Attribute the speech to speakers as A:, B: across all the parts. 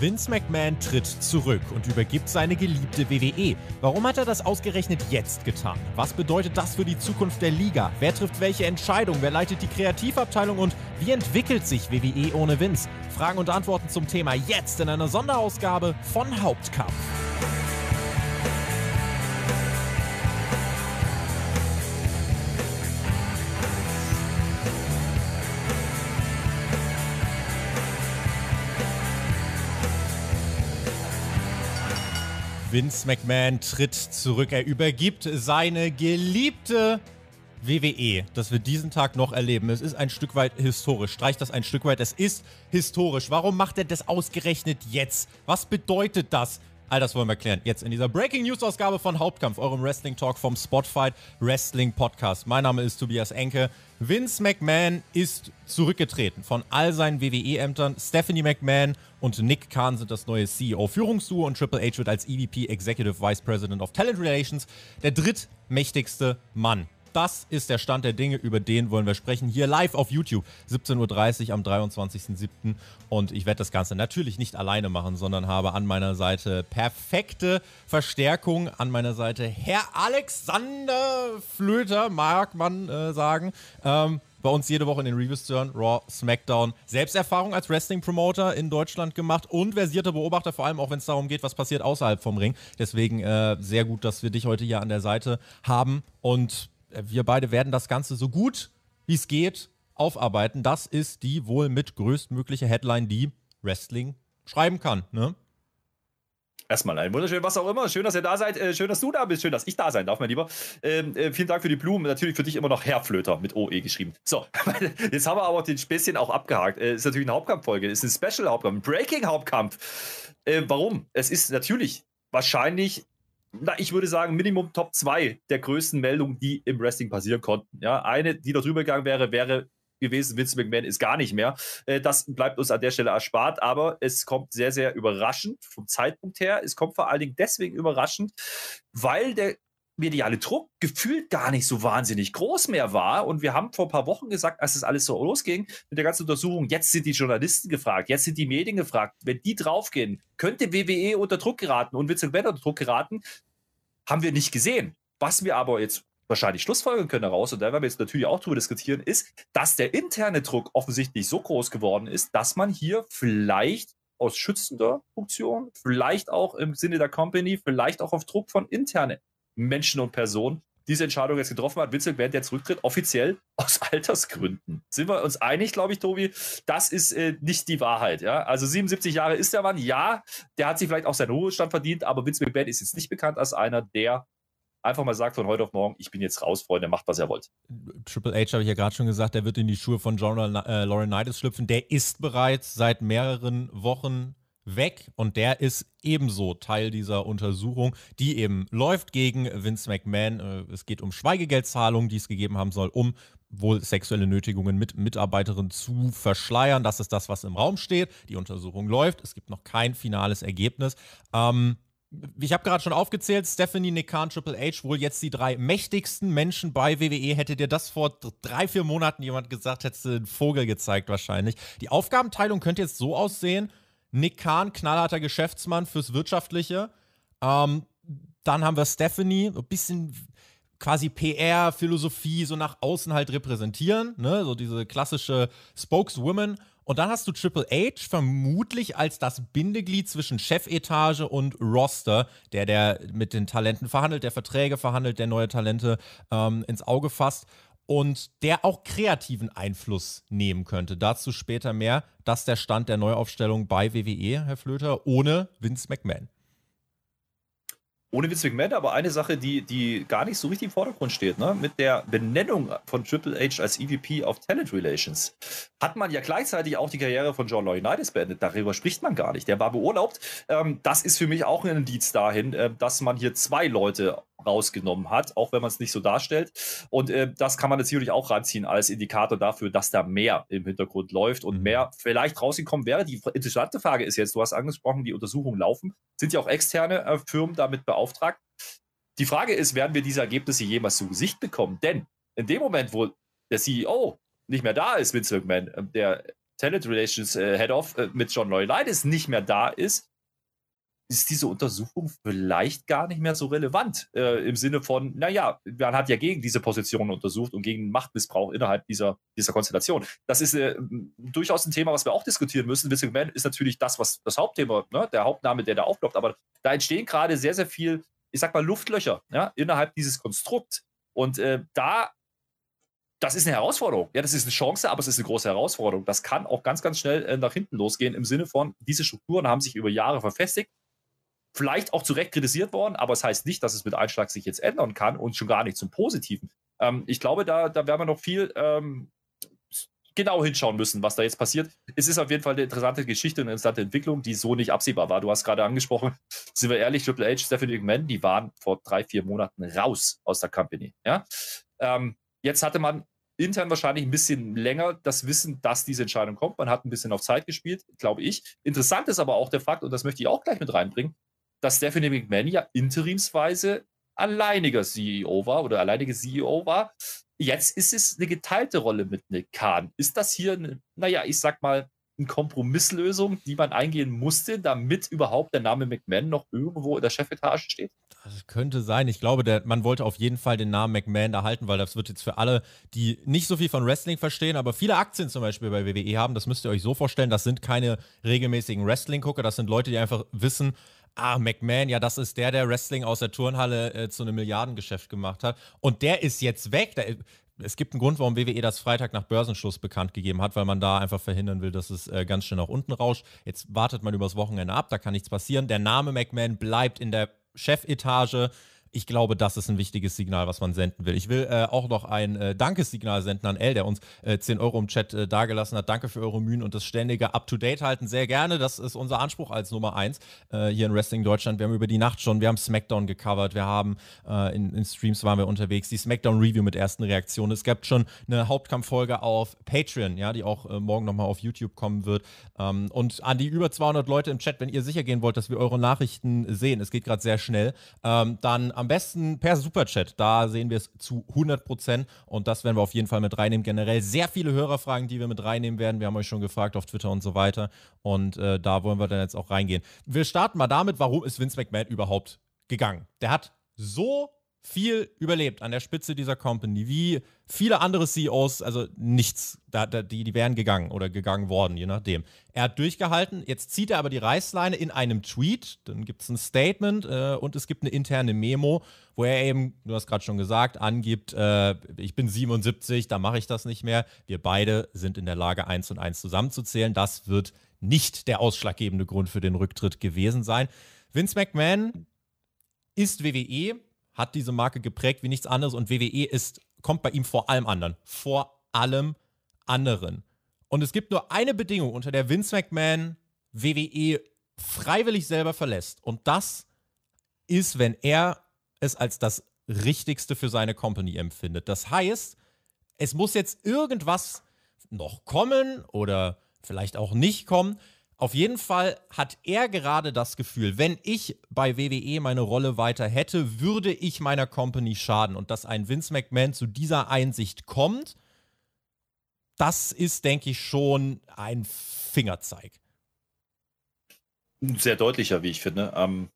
A: Vince McMahon tritt zurück und übergibt seine geliebte WWE. Warum hat er das ausgerechnet jetzt getan? Was bedeutet das für die Zukunft der Liga? Wer trifft welche Entscheidung? Wer leitet die Kreativabteilung und wie entwickelt sich WWE ohne Vince? Fragen und Antworten zum Thema jetzt in einer Sonderausgabe von Hauptkampf. Vince McMahon tritt zurück. Er übergibt seine geliebte WWE, dass wir diesen Tag noch erleben. Es ist ein Stück weit historisch. Streicht das ein Stück weit. Es ist historisch. Warum macht er das ausgerechnet jetzt? Was bedeutet das? All das wollen wir klären. Jetzt in dieser Breaking News Ausgabe von Hauptkampf, eurem Wrestling Talk vom Spotfight Wrestling Podcast. Mein Name ist Tobias Enke. Vince McMahon ist zurückgetreten von all seinen WWE-Ämtern. Stephanie McMahon und Nick Khan sind das neue CEO-Führungsduo und Triple H wird als EVP Executive Vice President of Talent Relations der drittmächtigste Mann das ist der Stand der Dinge, über den wollen wir sprechen. Hier live auf YouTube, 17.30 Uhr am 23.07. Und ich werde das Ganze natürlich nicht alleine machen, sondern habe an meiner Seite perfekte Verstärkung. An meiner Seite Herr Alexander Flöter, mag man äh, sagen. Ähm, bei uns jede Woche in den Reviews hören. Raw, SmackDown. Selbsterfahrung als Wrestling-Promoter in Deutschland gemacht und versierter Beobachter, vor allem auch wenn es darum geht, was passiert außerhalb vom Ring. Deswegen äh, sehr gut, dass wir dich heute hier an der Seite haben. Und wir beide werden das Ganze so gut wie es geht aufarbeiten. Das ist die wohl mit größtmögliche Headline, die Wrestling schreiben kann. Ne?
B: Erstmal ein wunderschön, was auch immer. Schön, dass ihr da seid. Äh, schön, dass du da bist. Schön, dass ich da sein darf, mein Lieber. Ähm, äh, vielen Dank für die Blumen. Natürlich für dich immer noch Herr Flöter mit OE geschrieben. So, jetzt haben wir aber den Späßchen auch abgehakt. Äh, ist natürlich eine Hauptkampffolge. Ist ein Special-Hauptkampf, ein Breaking-Hauptkampf. Äh, warum? Es ist natürlich wahrscheinlich na, ich würde sagen, Minimum Top 2 der größten Meldungen, die im Wrestling passieren konnten. Ja, eine, die da drüber gegangen wäre, wäre gewesen, Vince McMahon ist gar nicht mehr. Äh, das bleibt uns an der Stelle erspart, aber es kommt sehr, sehr überraschend vom Zeitpunkt her. Es kommt vor allen Dingen deswegen überraschend, weil der mediale Druck gefühlt gar nicht so wahnsinnig groß mehr war. Und wir haben vor ein paar Wochen gesagt, als das alles so losging mit der ganzen Untersuchung, jetzt sind die Journalisten gefragt, jetzt sind die Medien gefragt. Wenn die draufgehen, könnte WWE unter Druck geraten und Vince McMahon unter Druck geraten, haben wir nicht gesehen. Was wir aber jetzt wahrscheinlich schlussfolgern können daraus, und da werden wir jetzt natürlich auch drüber diskutieren, ist, dass der interne Druck offensichtlich so groß geworden ist, dass man hier vielleicht aus schützender Funktion, vielleicht auch im Sinne der Company, vielleicht auch auf Druck von internen Menschen und Personen diese Entscheidung jetzt getroffen hat. Witzel während der zurücktritt, offiziell aus Altersgründen. Sind wir uns einig, glaube ich, Tobi? Das ist äh, nicht die Wahrheit. Ja? Also 77 Jahre ist der Mann. Ja, der hat sich vielleicht auch seinen Ruhestand verdient, aber Vince McMahon ist jetzt nicht bekannt als einer, der einfach mal sagt von heute auf morgen, ich bin jetzt raus, Freunde, macht, was er wollt.
A: Triple H habe ich ja gerade schon gesagt, der wird in die Schuhe von John äh, Laurinaitis schlüpfen. Der ist bereits seit mehreren Wochen weg und der ist ebenso Teil dieser Untersuchung, die eben läuft gegen Vince McMahon. Äh, es geht um Schweigegeldzahlungen, die es gegeben haben soll, um wohl sexuelle Nötigungen mit Mitarbeiterinnen zu verschleiern. Das ist das, was im Raum steht. Die Untersuchung läuft. Es gibt noch kein finales Ergebnis. Ähm, ich habe gerade schon aufgezählt, Stephanie, Nick Khan, Triple H, wohl jetzt die drei mächtigsten Menschen bei WWE. Hätte dir das vor drei, vier Monaten jemand gesagt, hättest du einen Vogel gezeigt wahrscheinlich. Die Aufgabenteilung könnte jetzt so aussehen, Nick Kahn, knallharter Geschäftsmann fürs Wirtschaftliche. Ähm, dann haben wir Stephanie, ein bisschen quasi PR, Philosophie so nach außen halt repräsentieren, ne? so diese klassische Spokeswoman. Und dann hast du Triple H vermutlich als das Bindeglied zwischen Chefetage und Roster, der der mit den Talenten verhandelt, der Verträge verhandelt, der neue Talente ähm, ins Auge fasst und der auch kreativen Einfluss nehmen könnte. Dazu später mehr. Das ist der Stand der Neuaufstellung bei WWE, Herr Flöter, ohne Vince McMahon
B: ohne Vince McMahon, aber eine Sache, die, die gar nicht so richtig im Vordergrund steht, ne? mit der Benennung von Triple H als EVP of Talent Relations, hat man ja gleichzeitig auch die Karriere von John Laurinaitis beendet. Darüber spricht man gar nicht. Der war beurlaubt. Ähm, das ist für mich auch ein Indiz dahin, äh, dass man hier zwei Leute rausgenommen hat, auch wenn man es nicht so darstellt. Und äh, das kann man natürlich auch ranziehen als Indikator dafür, dass da mehr im Hintergrund läuft und mhm. mehr vielleicht rausgekommen wäre. Die interessante Frage ist jetzt, du hast angesprochen, die Untersuchungen laufen. Sind ja auch externe äh, Firmen damit beauftragt? Die Frage ist, werden wir diese Ergebnisse jemals zu Gesicht bekommen? Denn in dem Moment, wo der CEO nicht mehr da ist, Vince McMahon, äh, der Talent Relations äh, Head of äh, mit John Loyalitis nicht mehr da ist, ist diese Untersuchung vielleicht gar nicht mehr so relevant. Äh, Im Sinne von, naja, man hat ja gegen diese Position untersucht und gegen Machtmissbrauch innerhalb dieser, dieser Konstellation. Das ist äh, durchaus ein Thema, was wir auch diskutieren müssen. Vince McMahon ist natürlich das, was das Hauptthema, ne, der Hauptname, der da aufploppt. Aber da entstehen gerade sehr, sehr viel, ich sag mal, Luftlöcher ja, innerhalb dieses Konstrukts. Und äh, da das ist eine Herausforderung. Ja, das ist eine Chance, aber es ist eine große Herausforderung. Das kann auch ganz, ganz schnell äh, nach hinten losgehen im Sinne von, diese Strukturen haben sich über Jahre verfestigt vielleicht auch zu Recht kritisiert worden, aber es das heißt nicht, dass es mit Einschlag sich jetzt ändern kann und schon gar nicht zum Positiven. Ähm, ich glaube, da, da werden wir noch viel ähm, genau hinschauen müssen, was da jetzt passiert. Es ist auf jeden Fall eine interessante Geschichte, eine interessante Entwicklung, die so nicht absehbar war. Du hast gerade angesprochen, sind wir ehrlich, Triple H, Stephanie McMahon, die waren vor drei, vier Monaten raus aus der Company. Ja? Ähm, jetzt hatte man intern wahrscheinlich ein bisschen länger das Wissen, dass diese Entscheidung kommt. Man hat ein bisschen auf Zeit gespielt, glaube ich. Interessant ist aber auch der Fakt, und das möchte ich auch gleich mit reinbringen, dass Stephanie McMahon ja interimsweise alleiniger CEO war oder alleinige CEO war. Jetzt ist es eine geteilte Rolle mit Nick Khan. Ist das hier, eine, naja, ich sag mal, eine Kompromisslösung, die man eingehen musste, damit überhaupt der Name McMahon noch irgendwo in der Chefetage steht?
A: Das könnte sein. Ich glaube, der, man wollte auf jeden Fall den Namen McMahon erhalten, weil das wird jetzt für alle, die nicht so viel von Wrestling verstehen, aber viele Aktien zum Beispiel bei WWE haben, das müsst ihr euch so vorstellen, das sind keine regelmäßigen Wrestling-Gucker, das sind Leute, die einfach wissen, ah, McMahon, ja, das ist der, der Wrestling aus der Turnhalle äh, zu einem Milliardengeschäft gemacht hat. Und der ist jetzt weg. Der, es gibt einen Grund, warum WWE das Freitag nach Börsenschluss bekannt gegeben hat, weil man da einfach verhindern will, dass es äh, ganz schnell nach unten rauscht. Jetzt wartet man übers Wochenende ab, da kann nichts passieren. Der Name McMahon bleibt in der Chefetage ich glaube, das ist ein wichtiges Signal, was man senden will. Ich will äh, auch noch ein äh, Dankessignal senden an L, der uns äh, 10 Euro im Chat äh, dagelassen hat. Danke für eure Mühen und das ständige Up-to-Date halten. Sehr gerne. Das ist unser Anspruch als Nummer 1 äh, hier in Wrestling Deutschland. Wir haben über die Nacht schon, wir haben SmackDown gecovert, wir haben äh, in, in, Streams waren wir unterwegs, die SmackDown-Review mit ersten Reaktionen. Es gab schon eine Hauptkampffolge auf Patreon, ja, die auch äh, morgen nochmal auf YouTube kommen wird. Ähm, und an die über 200 Leute im Chat, wenn ihr sicher gehen wollt, dass wir eure Nachrichten sehen, es geht gerade sehr schnell, ähm, dann am besten per Superchat. Da sehen wir es zu 100 Prozent und das werden wir auf jeden Fall mit reinnehmen. Generell sehr viele Hörerfragen, die wir mit reinnehmen werden. Wir haben euch schon gefragt auf Twitter und so weiter und äh, da wollen wir dann jetzt auch reingehen. Wir starten mal damit, warum ist Vince McMahon überhaupt gegangen? Der hat so viel überlebt an der Spitze dieser Company, wie viele andere CEOs, also nichts, da, da, die, die wären gegangen oder gegangen worden, je nachdem. Er hat durchgehalten, jetzt zieht er aber die Reißleine in einem Tweet, dann gibt es ein Statement äh, und es gibt eine interne Memo, wo er eben, du hast gerade schon gesagt, angibt, äh, ich bin 77, da mache ich das nicht mehr. Wir beide sind in der Lage, eins und eins zusammenzuzählen. Das wird nicht der ausschlaggebende Grund für den Rücktritt gewesen sein. Vince McMahon ist WWE, hat diese Marke geprägt wie nichts anderes und WWE ist, kommt bei ihm vor allem anderen. Vor allem anderen. Und es gibt nur eine Bedingung, unter der Vince McMahon WWE freiwillig selber verlässt. Und das ist, wenn er es als das Richtigste für seine Company empfindet. Das heißt, es muss jetzt irgendwas noch kommen oder vielleicht auch nicht kommen, auf jeden Fall hat er gerade das Gefühl, wenn ich bei WWE meine Rolle weiter hätte, würde ich meiner Company schaden. Und dass ein Vince McMahon zu dieser Einsicht kommt, das ist, denke ich, schon ein Fingerzeig.
B: Sehr deutlicher, wie ich finde. Ähm,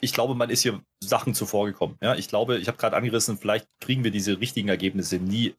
B: ich glaube, man ist hier Sachen zuvor gekommen. Ja, ich glaube, ich habe gerade angerissen, vielleicht kriegen wir diese richtigen Ergebnisse nie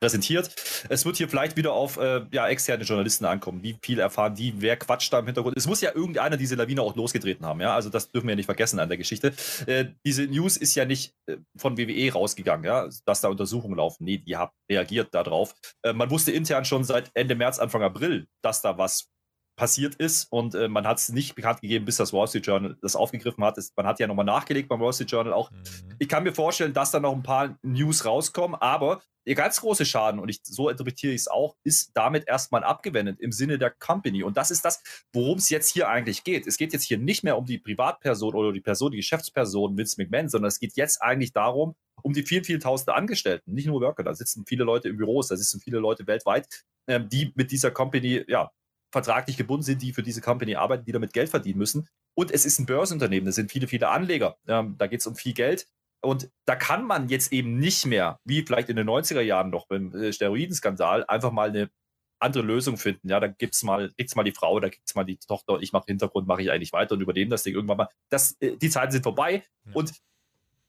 B: präsentiert. Es wird hier vielleicht wieder auf äh, ja, externe Journalisten ankommen. Wie viel erfahren die? Wer quatscht da im Hintergrund? Es muss ja irgendeiner diese Lawine auch losgetreten haben. Ja? Also das dürfen wir ja nicht vergessen an der Geschichte. Äh, diese News ist ja nicht äh, von WWE rausgegangen, ja? dass da Untersuchungen laufen. Nee, die haben reagiert darauf. Äh, man wusste intern schon seit Ende März, Anfang April, dass da was passiert ist und äh, man hat es nicht bekannt gegeben, bis das Wall Street Journal das aufgegriffen hat. Es, man hat ja nochmal nachgelegt beim Wall Street Journal auch. Mhm. Ich kann mir vorstellen, dass da noch ein paar News rauskommen, aber der ganz große Schaden, und ich, so interpretiere ich es auch, ist damit erstmal abgewendet im Sinne der Company. Und das ist das, worum es jetzt hier eigentlich geht. Es geht jetzt hier nicht mehr um die Privatperson oder die Person, die Geschäftsperson Vince McMahon, sondern es geht jetzt eigentlich darum, um die vielen, vielen tausende Angestellten, nicht nur Worker, da sitzen viele Leute im Büros, da sitzen viele Leute weltweit, ähm, die mit dieser Company, ja, vertraglich gebunden sind, die für diese Company arbeiten, die damit Geld verdienen müssen. Und es ist ein Börsenunternehmen, da sind viele, viele Anleger. Ähm, da geht es um viel Geld. Und da kann man jetzt eben nicht mehr, wie vielleicht in den 90er Jahren noch beim äh, Steroidenskandal, einfach mal eine andere Lösungen finden. Ja, dann gibt's mal, gibt's mal die Frau, da gibt's mal die Tochter und ich mache Hintergrund, mache ich eigentlich weiter und übernehme das Ding irgendwann mal. Das, äh, die Zeiten sind vorbei. Ja. Und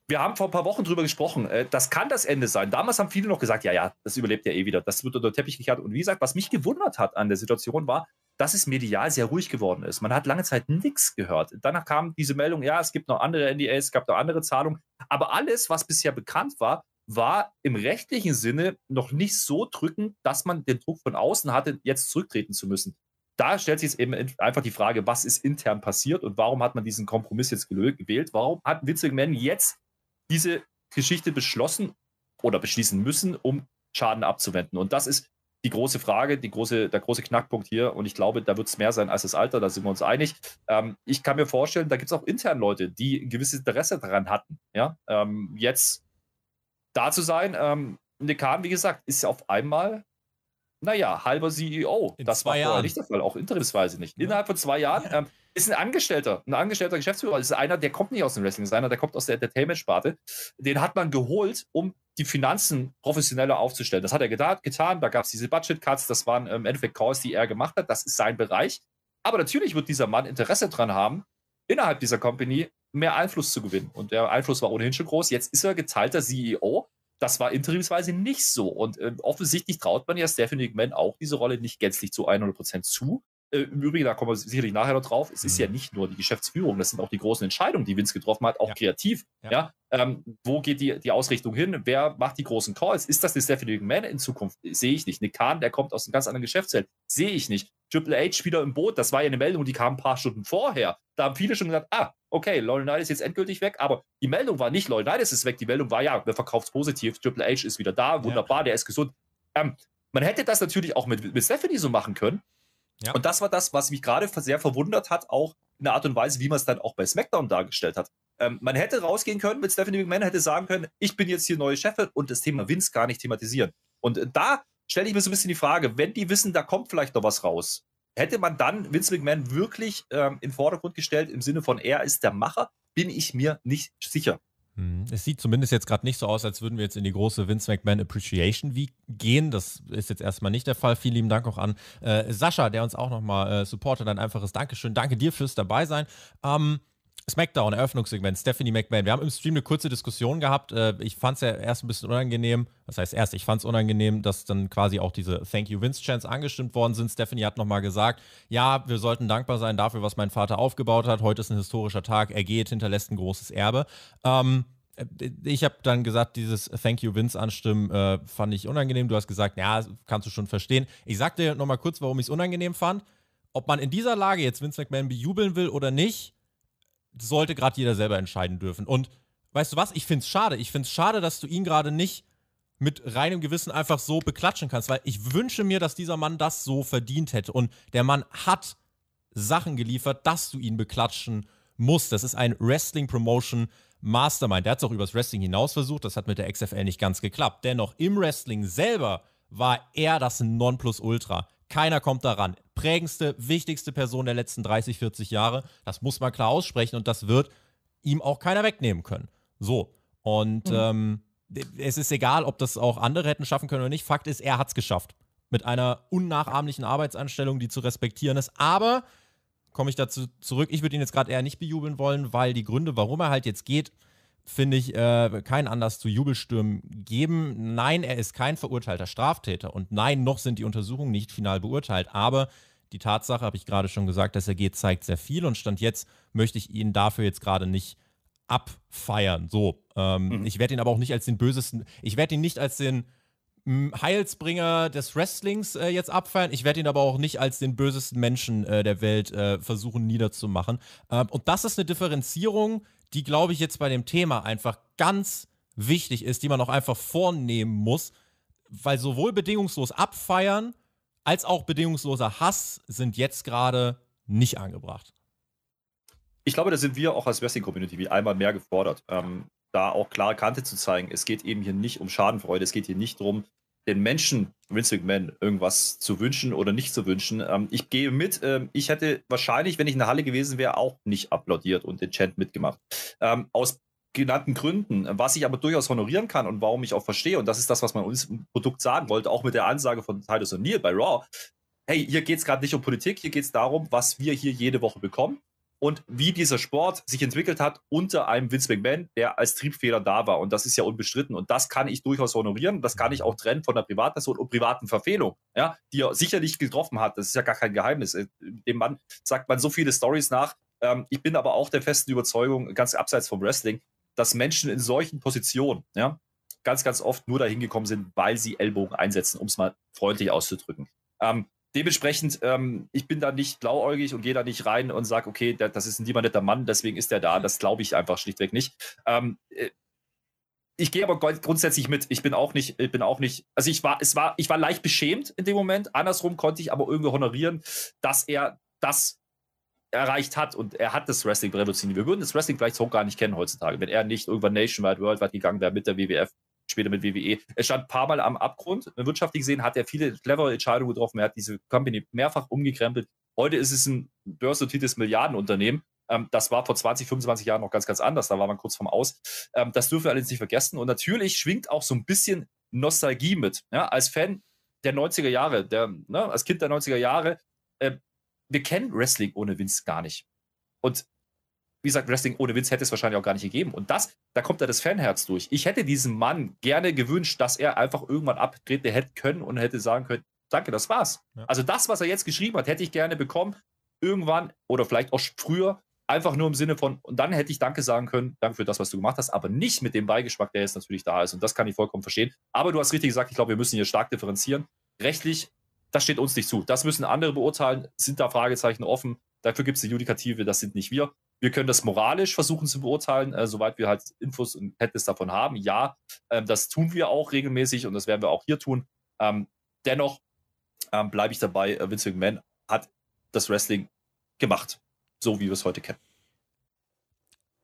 B: wir haben vor ein paar Wochen drüber gesprochen. Äh, das kann das Ende sein. Damals haben viele noch gesagt, ja, ja, das überlebt ja eh wieder. Das wird unter den Teppich gekehrt. Und wie gesagt, was mich gewundert hat an der Situation war, dass es medial sehr ruhig geworden ist. Man hat lange Zeit nichts gehört. Danach kam diese Meldung, ja, es gibt noch andere NDAs, es gab noch andere Zahlungen. Aber alles, was bisher bekannt war, war im rechtlichen Sinne noch nicht so drückend, dass man den Druck von außen hatte, jetzt zurücktreten zu müssen. Da stellt sich jetzt eben einfach die Frage, was ist intern passiert und warum hat man diesen Kompromiss jetzt gewählt? Warum hat Vince McMahon jetzt diese Geschichte beschlossen oder beschließen müssen, um Schaden abzuwenden? Und das ist die große Frage, die große, der große Knackpunkt hier. Und ich glaube, da wird es mehr sein als das Alter, da sind wir uns einig. Ähm, ich kann mir vorstellen, da gibt es auch intern Leute, die ein gewisses Interesse daran hatten, ja, ähm, jetzt da zu sein. Ähm, Nekan, wie gesagt, ist auf einmal, naja, halber CEO.
A: In das war
B: vorher nicht der Fall, auch interimsweise nicht. Ja. Innerhalb von zwei Jahren ja. ähm, ist ein Angestellter, ein angestellter Geschäftsführer, ist einer, der kommt nicht aus dem Wrestling, ist einer, der kommt aus der Entertainment-Sparte. Den hat man geholt, um die Finanzen professioneller aufzustellen. Das hat er getan. getan. Da gab es diese Budget-Cuts, das waren im Endeffekt Calls, die er gemacht hat. Das ist sein Bereich. Aber natürlich wird dieser Mann Interesse daran haben, innerhalb dieser Company mehr Einfluss zu gewinnen. Und der Einfluss war ohnehin schon groß. Jetzt ist er geteilter CEO. Das war interimsweise nicht so. Und äh, offensichtlich traut man ja Stephanie McMahon auch diese Rolle nicht gänzlich zu 100% zu. Äh, Im Übrigen, da kommen wir sicherlich nachher noch drauf, es ist ja mhm. nicht nur die Geschäftsführung, das sind auch die großen Entscheidungen, die Vince getroffen hat, auch ja. kreativ. Ja. ja? Ähm, wo geht die, die Ausrichtung hin? Wer macht die großen Calls? Ist das eine Stephanie McMahon in Zukunft? Sehe ich nicht. Nick Khan, der kommt aus einem ganz anderen Geschäftsfeld. Sehe ich nicht. Triple H wieder im Boot, das war ja eine Meldung, die kam ein paar Stunden vorher. Da haben viele schon gesagt, ah, okay, Lauren Knight ist jetzt endgültig weg, aber die Meldung war nicht, Lauren Knight ist weg, die Meldung war, ja, wir verkauft positiv, Triple H ist wieder da, wunderbar, ja. der ist gesund. Ähm, man hätte das natürlich auch mit, mit Stephanie so machen können, ja. Und das war das, was mich gerade sehr verwundert hat, auch in der Art und Weise, wie man es dann auch bei SmackDown dargestellt hat. Ähm, man hätte rausgehen können mit Stephanie McMahon, hätte sagen können, ich bin jetzt hier neue Chefin und das Thema Vince gar nicht thematisieren. Und äh, da stelle ich mir so ein bisschen die Frage, wenn die wissen, da kommt vielleicht noch was raus, hätte man dann Vince McMahon wirklich ähm, in Vordergrund gestellt im Sinne von, er ist der Macher, bin ich mir nicht sicher.
A: Hm, es sieht zumindest jetzt gerade nicht so aus, als würden wir jetzt in die große Vince McMahon Appreciation Week gehen. Das ist jetzt erstmal nicht der Fall. Vielen lieben Dank auch an äh, Sascha, der uns auch nochmal äh, supportet. Ein einfaches Dankeschön. Danke dir fürs Dabeisein. Ähm, Smackdown, Eröffnungssegment, Stephanie McMahon. Wir haben im Stream eine kurze Diskussion gehabt. Äh, ich fand es ja erst ein bisschen unangenehm. Das heißt, erst, ich fand es unangenehm, dass dann quasi auch diese Thank You Vince Chants angestimmt worden sind. Stephanie hat nochmal gesagt, ja, wir sollten dankbar sein dafür, was mein Vater aufgebaut hat. Heute ist ein historischer Tag. Er geht, hinterlässt ein großes Erbe. Ähm, äh, ich habe dann gesagt, dieses Thank you Vince anstimmen äh, fand ich unangenehm. Du hast gesagt, ja, kannst du schon verstehen. Ich sag dir nochmal kurz, warum ich es unangenehm fand. Ob man in dieser Lage jetzt Vince McMahon bejubeln will oder nicht, sollte gerade jeder selber entscheiden dürfen. Und weißt du was? Ich finde es schade. Ich finde es schade, dass du ihn gerade nicht mit reinem Gewissen einfach so beklatschen kannst, weil ich wünsche mir, dass dieser Mann das so verdient hätte. Und der Mann hat Sachen geliefert, dass du ihn beklatschen musst. Das ist ein Wrestling-Promotion Mastermind. Der hat es auch übers Wrestling hinaus versucht. Das hat mit der XFL nicht ganz geklappt. Dennoch, im Wrestling selber war er das Nonplusultra. Keiner kommt daran. Prägendste, wichtigste Person der letzten 30, 40 Jahre. Das muss man klar aussprechen und das wird ihm auch keiner wegnehmen können. So. Und mhm. ähm, es ist egal, ob das auch andere hätten schaffen können oder nicht. Fakt ist, er hat es geschafft. Mit einer unnachahmlichen Arbeitsanstellung, die zu respektieren ist. Aber, komme ich dazu zurück, ich würde ihn jetzt gerade eher nicht bejubeln wollen, weil die Gründe, warum er halt jetzt geht, finde ich, äh, keinen Anlass zu Jubelstürmen geben. Nein, er ist kein verurteilter Straftäter und nein, noch sind die Untersuchungen nicht final beurteilt. Aber die Tatsache, habe ich gerade schon gesagt, dass er geht, zeigt sehr viel und Stand jetzt möchte ich ihn dafür jetzt gerade nicht abfeiern. So, ähm, mhm. ich werde ihn aber auch nicht als den bösesten, ich werde ihn nicht als den Heilsbringer des Wrestlings äh, jetzt abfeiern. Ich werde ihn aber auch nicht als den bösesten Menschen äh, der Welt äh, versuchen niederzumachen. Ähm, und das ist eine Differenzierung, die, glaube ich, jetzt bei dem Thema einfach ganz wichtig ist, die man auch einfach vornehmen muss, weil sowohl bedingungslos abfeiern als auch bedingungsloser Hass sind jetzt gerade nicht angebracht.
B: Ich glaube, da sind wir auch als Wrestling-Community einmal mehr gefordert, ähm, da auch klare Kante zu zeigen. Es geht eben hier nicht um Schadenfreude, es geht hier nicht darum, den Menschen, Vince McMahon, irgendwas zu wünschen oder nicht zu wünschen. Ähm, ich gehe mit. Ähm, ich hätte wahrscheinlich, wenn ich in der Halle gewesen wäre, auch nicht applaudiert und den Chant mitgemacht. Ähm, aus genannten Gründen, was ich aber durchaus honorieren kann und warum ich auch verstehe, und das ist das, was man uns im Produkt sagen wollte, auch mit der Ansage von Titus O'Neill bei Raw, hey, hier geht es gerade nicht um Politik, hier geht es darum, was wir hier jede Woche bekommen und wie dieser Sport sich entwickelt hat unter einem Vince McMahon, der als Triebfeder da war. Und das ist ja unbestritten. Und das kann ich durchaus honorieren. Das kann ich auch trennen von der Privatperson und privaten Verfehlung, ja, die er sicherlich getroffen hat. Das ist ja gar kein Geheimnis. Äh, dem Mann sagt man so viele Stories nach. Ähm, ich bin aber auch der festen Überzeugung, ganz abseits vom Wrestling, dass Menschen in solchen Positionen, ja, ganz, ganz oft nur dahin gekommen sind, weil sie Ellbogen einsetzen, um es mal freundlich auszudrücken. Ähm, dementsprechend, ähm, ich bin da nicht blauäugig und gehe da nicht rein und sage, okay, der, das ist ein lieber netter Mann, deswegen ist der da. Das glaube ich einfach schlichtweg nicht. Ähm, äh, ich gehe aber grundsätzlich mit. Ich bin auch nicht, ich bin auch nicht, also ich war, es war, ich war leicht beschämt in dem Moment. Andersrum konnte ich aber irgendwie honorieren, dass er das erreicht hat und er hat das Wrestling revolutioniert. Wir würden das Wrestling vielleicht so gar nicht kennen heutzutage, wenn er nicht irgendwann nationwide, worldwide gegangen wäre mit der WWF später mit WWE. Er stand ein paar Mal am Abgrund. Wirtschaftlich gesehen hat er viele clevere Entscheidungen getroffen. Er hat diese Company mehrfach umgekrempelt. Heute ist es ein börsennotiertes Milliardenunternehmen. Ähm, das war vor 20, 25 Jahren noch ganz, ganz anders. Da war man kurz vorm Aus. Ähm, das dürfen wir allerdings nicht vergessen. Und natürlich schwingt auch so ein bisschen Nostalgie mit. Ja, als Fan der 90er Jahre, der, ne, als Kind der 90er Jahre, äh, wir kennen Wrestling ohne Vince gar nicht. Und wie gesagt, Wrestling ohne Vince hätte es wahrscheinlich auch gar nicht gegeben. Und das, da kommt da das Fanherz durch. Ich hätte diesem Mann gerne gewünscht, dass er einfach irgendwann abtreten hätte können und hätte sagen können, danke, das war's. Ja. Also das, was er jetzt geschrieben hat, hätte ich gerne bekommen, irgendwann oder vielleicht auch früher, einfach nur im Sinne von, und dann hätte ich Danke sagen können, danke für das, was du gemacht hast, aber nicht mit dem Beigeschmack, der jetzt natürlich da ist. Und das kann ich vollkommen verstehen. Aber du hast richtig gesagt, ich glaube, wir müssen hier stark differenzieren. Rechtlich, das steht uns nicht zu. Das müssen andere beurteilen. Sind da Fragezeichen offen? Dafür gibt es die Judikative, das sind nicht wir. Wir können das moralisch versuchen zu beurteilen, äh, soweit wir halt Infos und Kenntnis davon haben. Ja, ähm, das tun wir auch regelmäßig und das werden wir auch hier tun. Ähm, dennoch ähm, bleibe ich dabei, äh, Vince McMahon hat das Wrestling gemacht, so wie wir es heute kennen.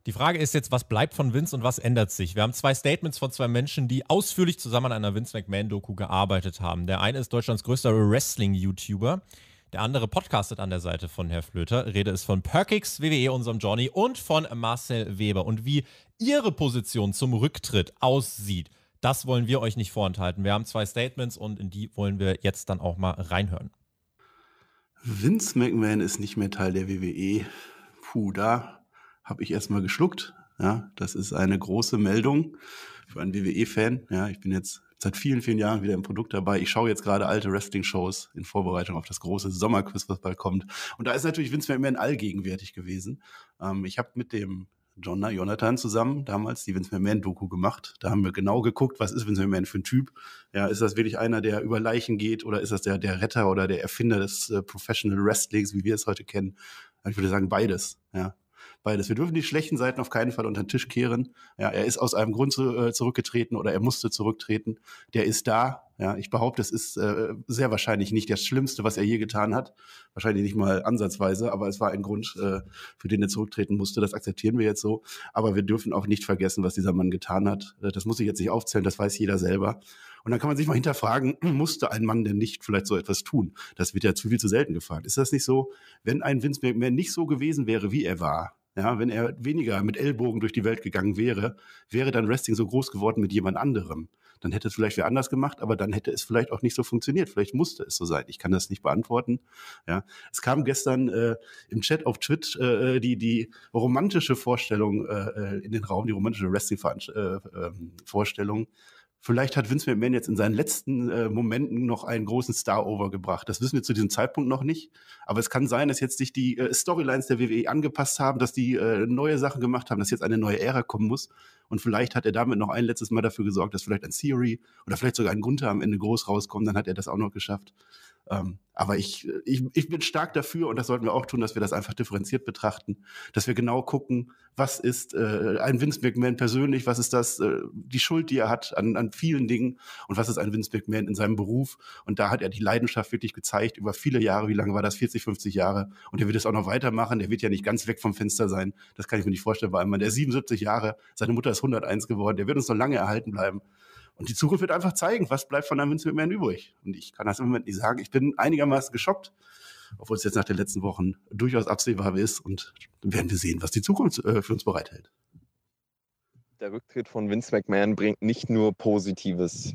A: Die Frage ist jetzt, was bleibt von Vince und was ändert sich? Wir haben zwei Statements von zwei Menschen, die ausführlich zusammen an einer Vince McMahon-Doku gearbeitet haben. Der eine ist Deutschlands größter Wrestling-YouTuber. Der andere podcastet an der Seite von Herr Flöter. Rede ist von Perkix, WWE, unserem Johnny und von Marcel Weber. Und wie ihre Position zum Rücktritt aussieht, das wollen wir euch nicht vorenthalten. Wir haben zwei Statements und in die wollen wir jetzt dann auch mal reinhören.
C: Vince McMahon ist nicht mehr Teil der WWE. Puh, da habe ich erstmal geschluckt. Ja, das ist eine große Meldung für einen WWE-Fan. Ja, ich bin jetzt seit vielen, vielen Jahren wieder im Produkt dabei. Ich schaue jetzt gerade alte Wrestling-Shows in Vorbereitung auf das große Sommerquiz, was bald kommt. Und da ist natürlich Vince McMahon allgegenwärtig gewesen. Ähm, ich habe mit dem John Jonathan zusammen damals die Vince McMahon-Doku gemacht. Da haben wir genau geguckt, was ist Vince McMahon für ein Typ. Ja, ist das wirklich einer, der über Leichen geht oder ist das der, der Retter oder der Erfinder des äh, Professional Wrestlings, wie wir es heute kennen? Ich würde sagen, beides. Ja, beides. Wir dürfen die schlechten Seiten auf keinen Fall unter den Tisch kehren. Ja, er ist aus einem Grund zu, äh, zurückgetreten oder er musste zurücktreten. Der ist da. Ja, ich behaupte, es ist äh, sehr wahrscheinlich nicht das Schlimmste, was er je getan hat. Wahrscheinlich nicht mal ansatzweise, aber es war ein Grund, äh, für den er zurücktreten musste. Das akzeptieren wir jetzt so. Aber wir dürfen auch nicht vergessen, was dieser Mann getan hat. Äh, das muss ich jetzt nicht aufzählen, das weiß jeder selber. Und dann kann man sich mal hinterfragen, musste ein Mann denn nicht vielleicht so etwas tun? Das wird ja zu viel zu selten gefragt. Ist das nicht so, wenn ein Vince McMahon nicht so gewesen wäre, wie er war, ja, wenn er weniger mit Ellbogen durch die Welt gegangen wäre, wäre dann Wrestling so groß geworden mit jemand anderem. Dann hätte es vielleicht wer anders gemacht, aber dann hätte es vielleicht auch nicht so funktioniert. Vielleicht musste es so sein. Ich kann das nicht beantworten. Ja, es kam gestern äh, im Chat auf Twitch äh, die die romantische Vorstellung äh, äh in den Raum, die romantische Wrestling-Vorstellung, äh, ähm, Vielleicht hat Vince McMahon jetzt in seinen letzten äh, Momenten noch einen großen Star-Over gebracht. Das wissen wir zu diesem Zeitpunkt noch nicht. Aber es kann sein, dass jetzt sich die äh, Storylines der WWE angepasst haben, dass die äh, neue Sachen gemacht haben, dass jetzt eine neue Ära kommen muss. Und vielleicht hat er damit noch ein letztes Mal dafür gesorgt, dass vielleicht ein Theory oder vielleicht sogar ein Gunther am Ende groß rauskommt. Dann hat er das auch noch geschafft. Ähm, aber ich, ich, ich bin stark dafür, und das sollten wir auch tun, dass wir das einfach differenziert betrachten, dass wir genau gucken, was ist äh, ein Vince McMahon persönlich, was ist das, äh, die Schuld, die er hat an, an vielen Dingen und was ist ein Vince McMahon in seinem Beruf. Und da hat er die Leidenschaft wirklich gezeigt über viele Jahre. Wie lange war das? 40, 50 Jahre. Und er wird es auch noch weitermachen. Der wird ja nicht ganz weg vom Fenster sein. Das kann ich mir nicht vorstellen, weil man der 77 Jahre, seine Mutter ist 101 geworden, der wird uns noch lange erhalten bleiben. Und die Zukunft wird einfach zeigen, was bleibt von einem Vince McMahon übrig. Und ich kann das im Moment nicht sagen. Ich bin einigermaßen geschockt, obwohl es jetzt nach den letzten Wochen durchaus absehbar ist. Und dann werden wir sehen, was die Zukunft äh, für uns bereithält.
D: Der Rücktritt von Vince McMahon bringt nicht nur Positives.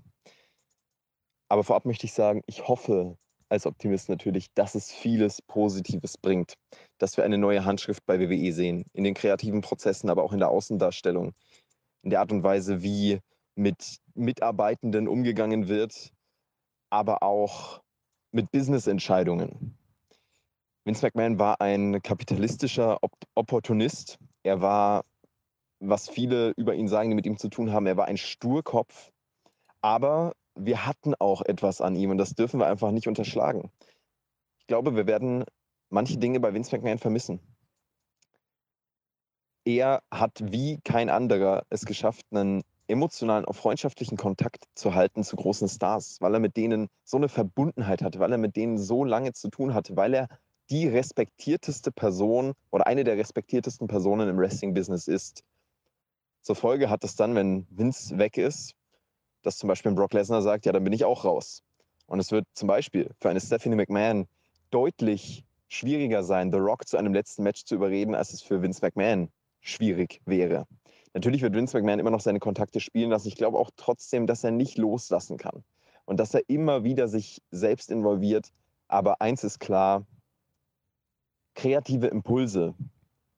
D: Aber vorab möchte ich sagen, ich hoffe als Optimist natürlich, dass es vieles Positives bringt. Dass wir eine neue Handschrift bei WWE sehen. In den kreativen Prozessen, aber auch in der Außendarstellung. In der Art und Weise, wie mit Mitarbeitenden umgegangen wird, aber auch mit Business-Entscheidungen. Vince McMahon war ein kapitalistischer Op Opportunist. Er war, was viele über ihn sagen, die mit ihm zu tun haben, er war ein Sturkopf. Aber wir hatten auch etwas an ihm und das dürfen wir einfach nicht unterschlagen. Ich glaube, wir werden manche Dinge bei Vince McMahon vermissen. Er hat wie kein anderer es geschafft, einen emotionalen, auch freundschaftlichen Kontakt zu halten zu großen Stars, weil er mit denen so eine Verbundenheit hatte, weil er mit denen so lange zu tun hatte, weil er die respektierteste Person oder eine der respektiertesten Personen im Wrestling-Business ist. Zur Folge hat es dann, wenn Vince weg ist, dass zum Beispiel Brock Lesnar sagt, ja, dann bin ich auch raus. Und es wird zum Beispiel für eine Stephanie McMahon deutlich schwieriger sein, The Rock zu einem letzten Match zu überreden, als es für Vince McMahon schwierig wäre. Natürlich wird Vince McMahon immer noch seine Kontakte spielen lassen. Ich glaube auch trotzdem, dass er nicht loslassen kann und dass er immer wieder sich selbst involviert. Aber eins ist klar, kreative Impulse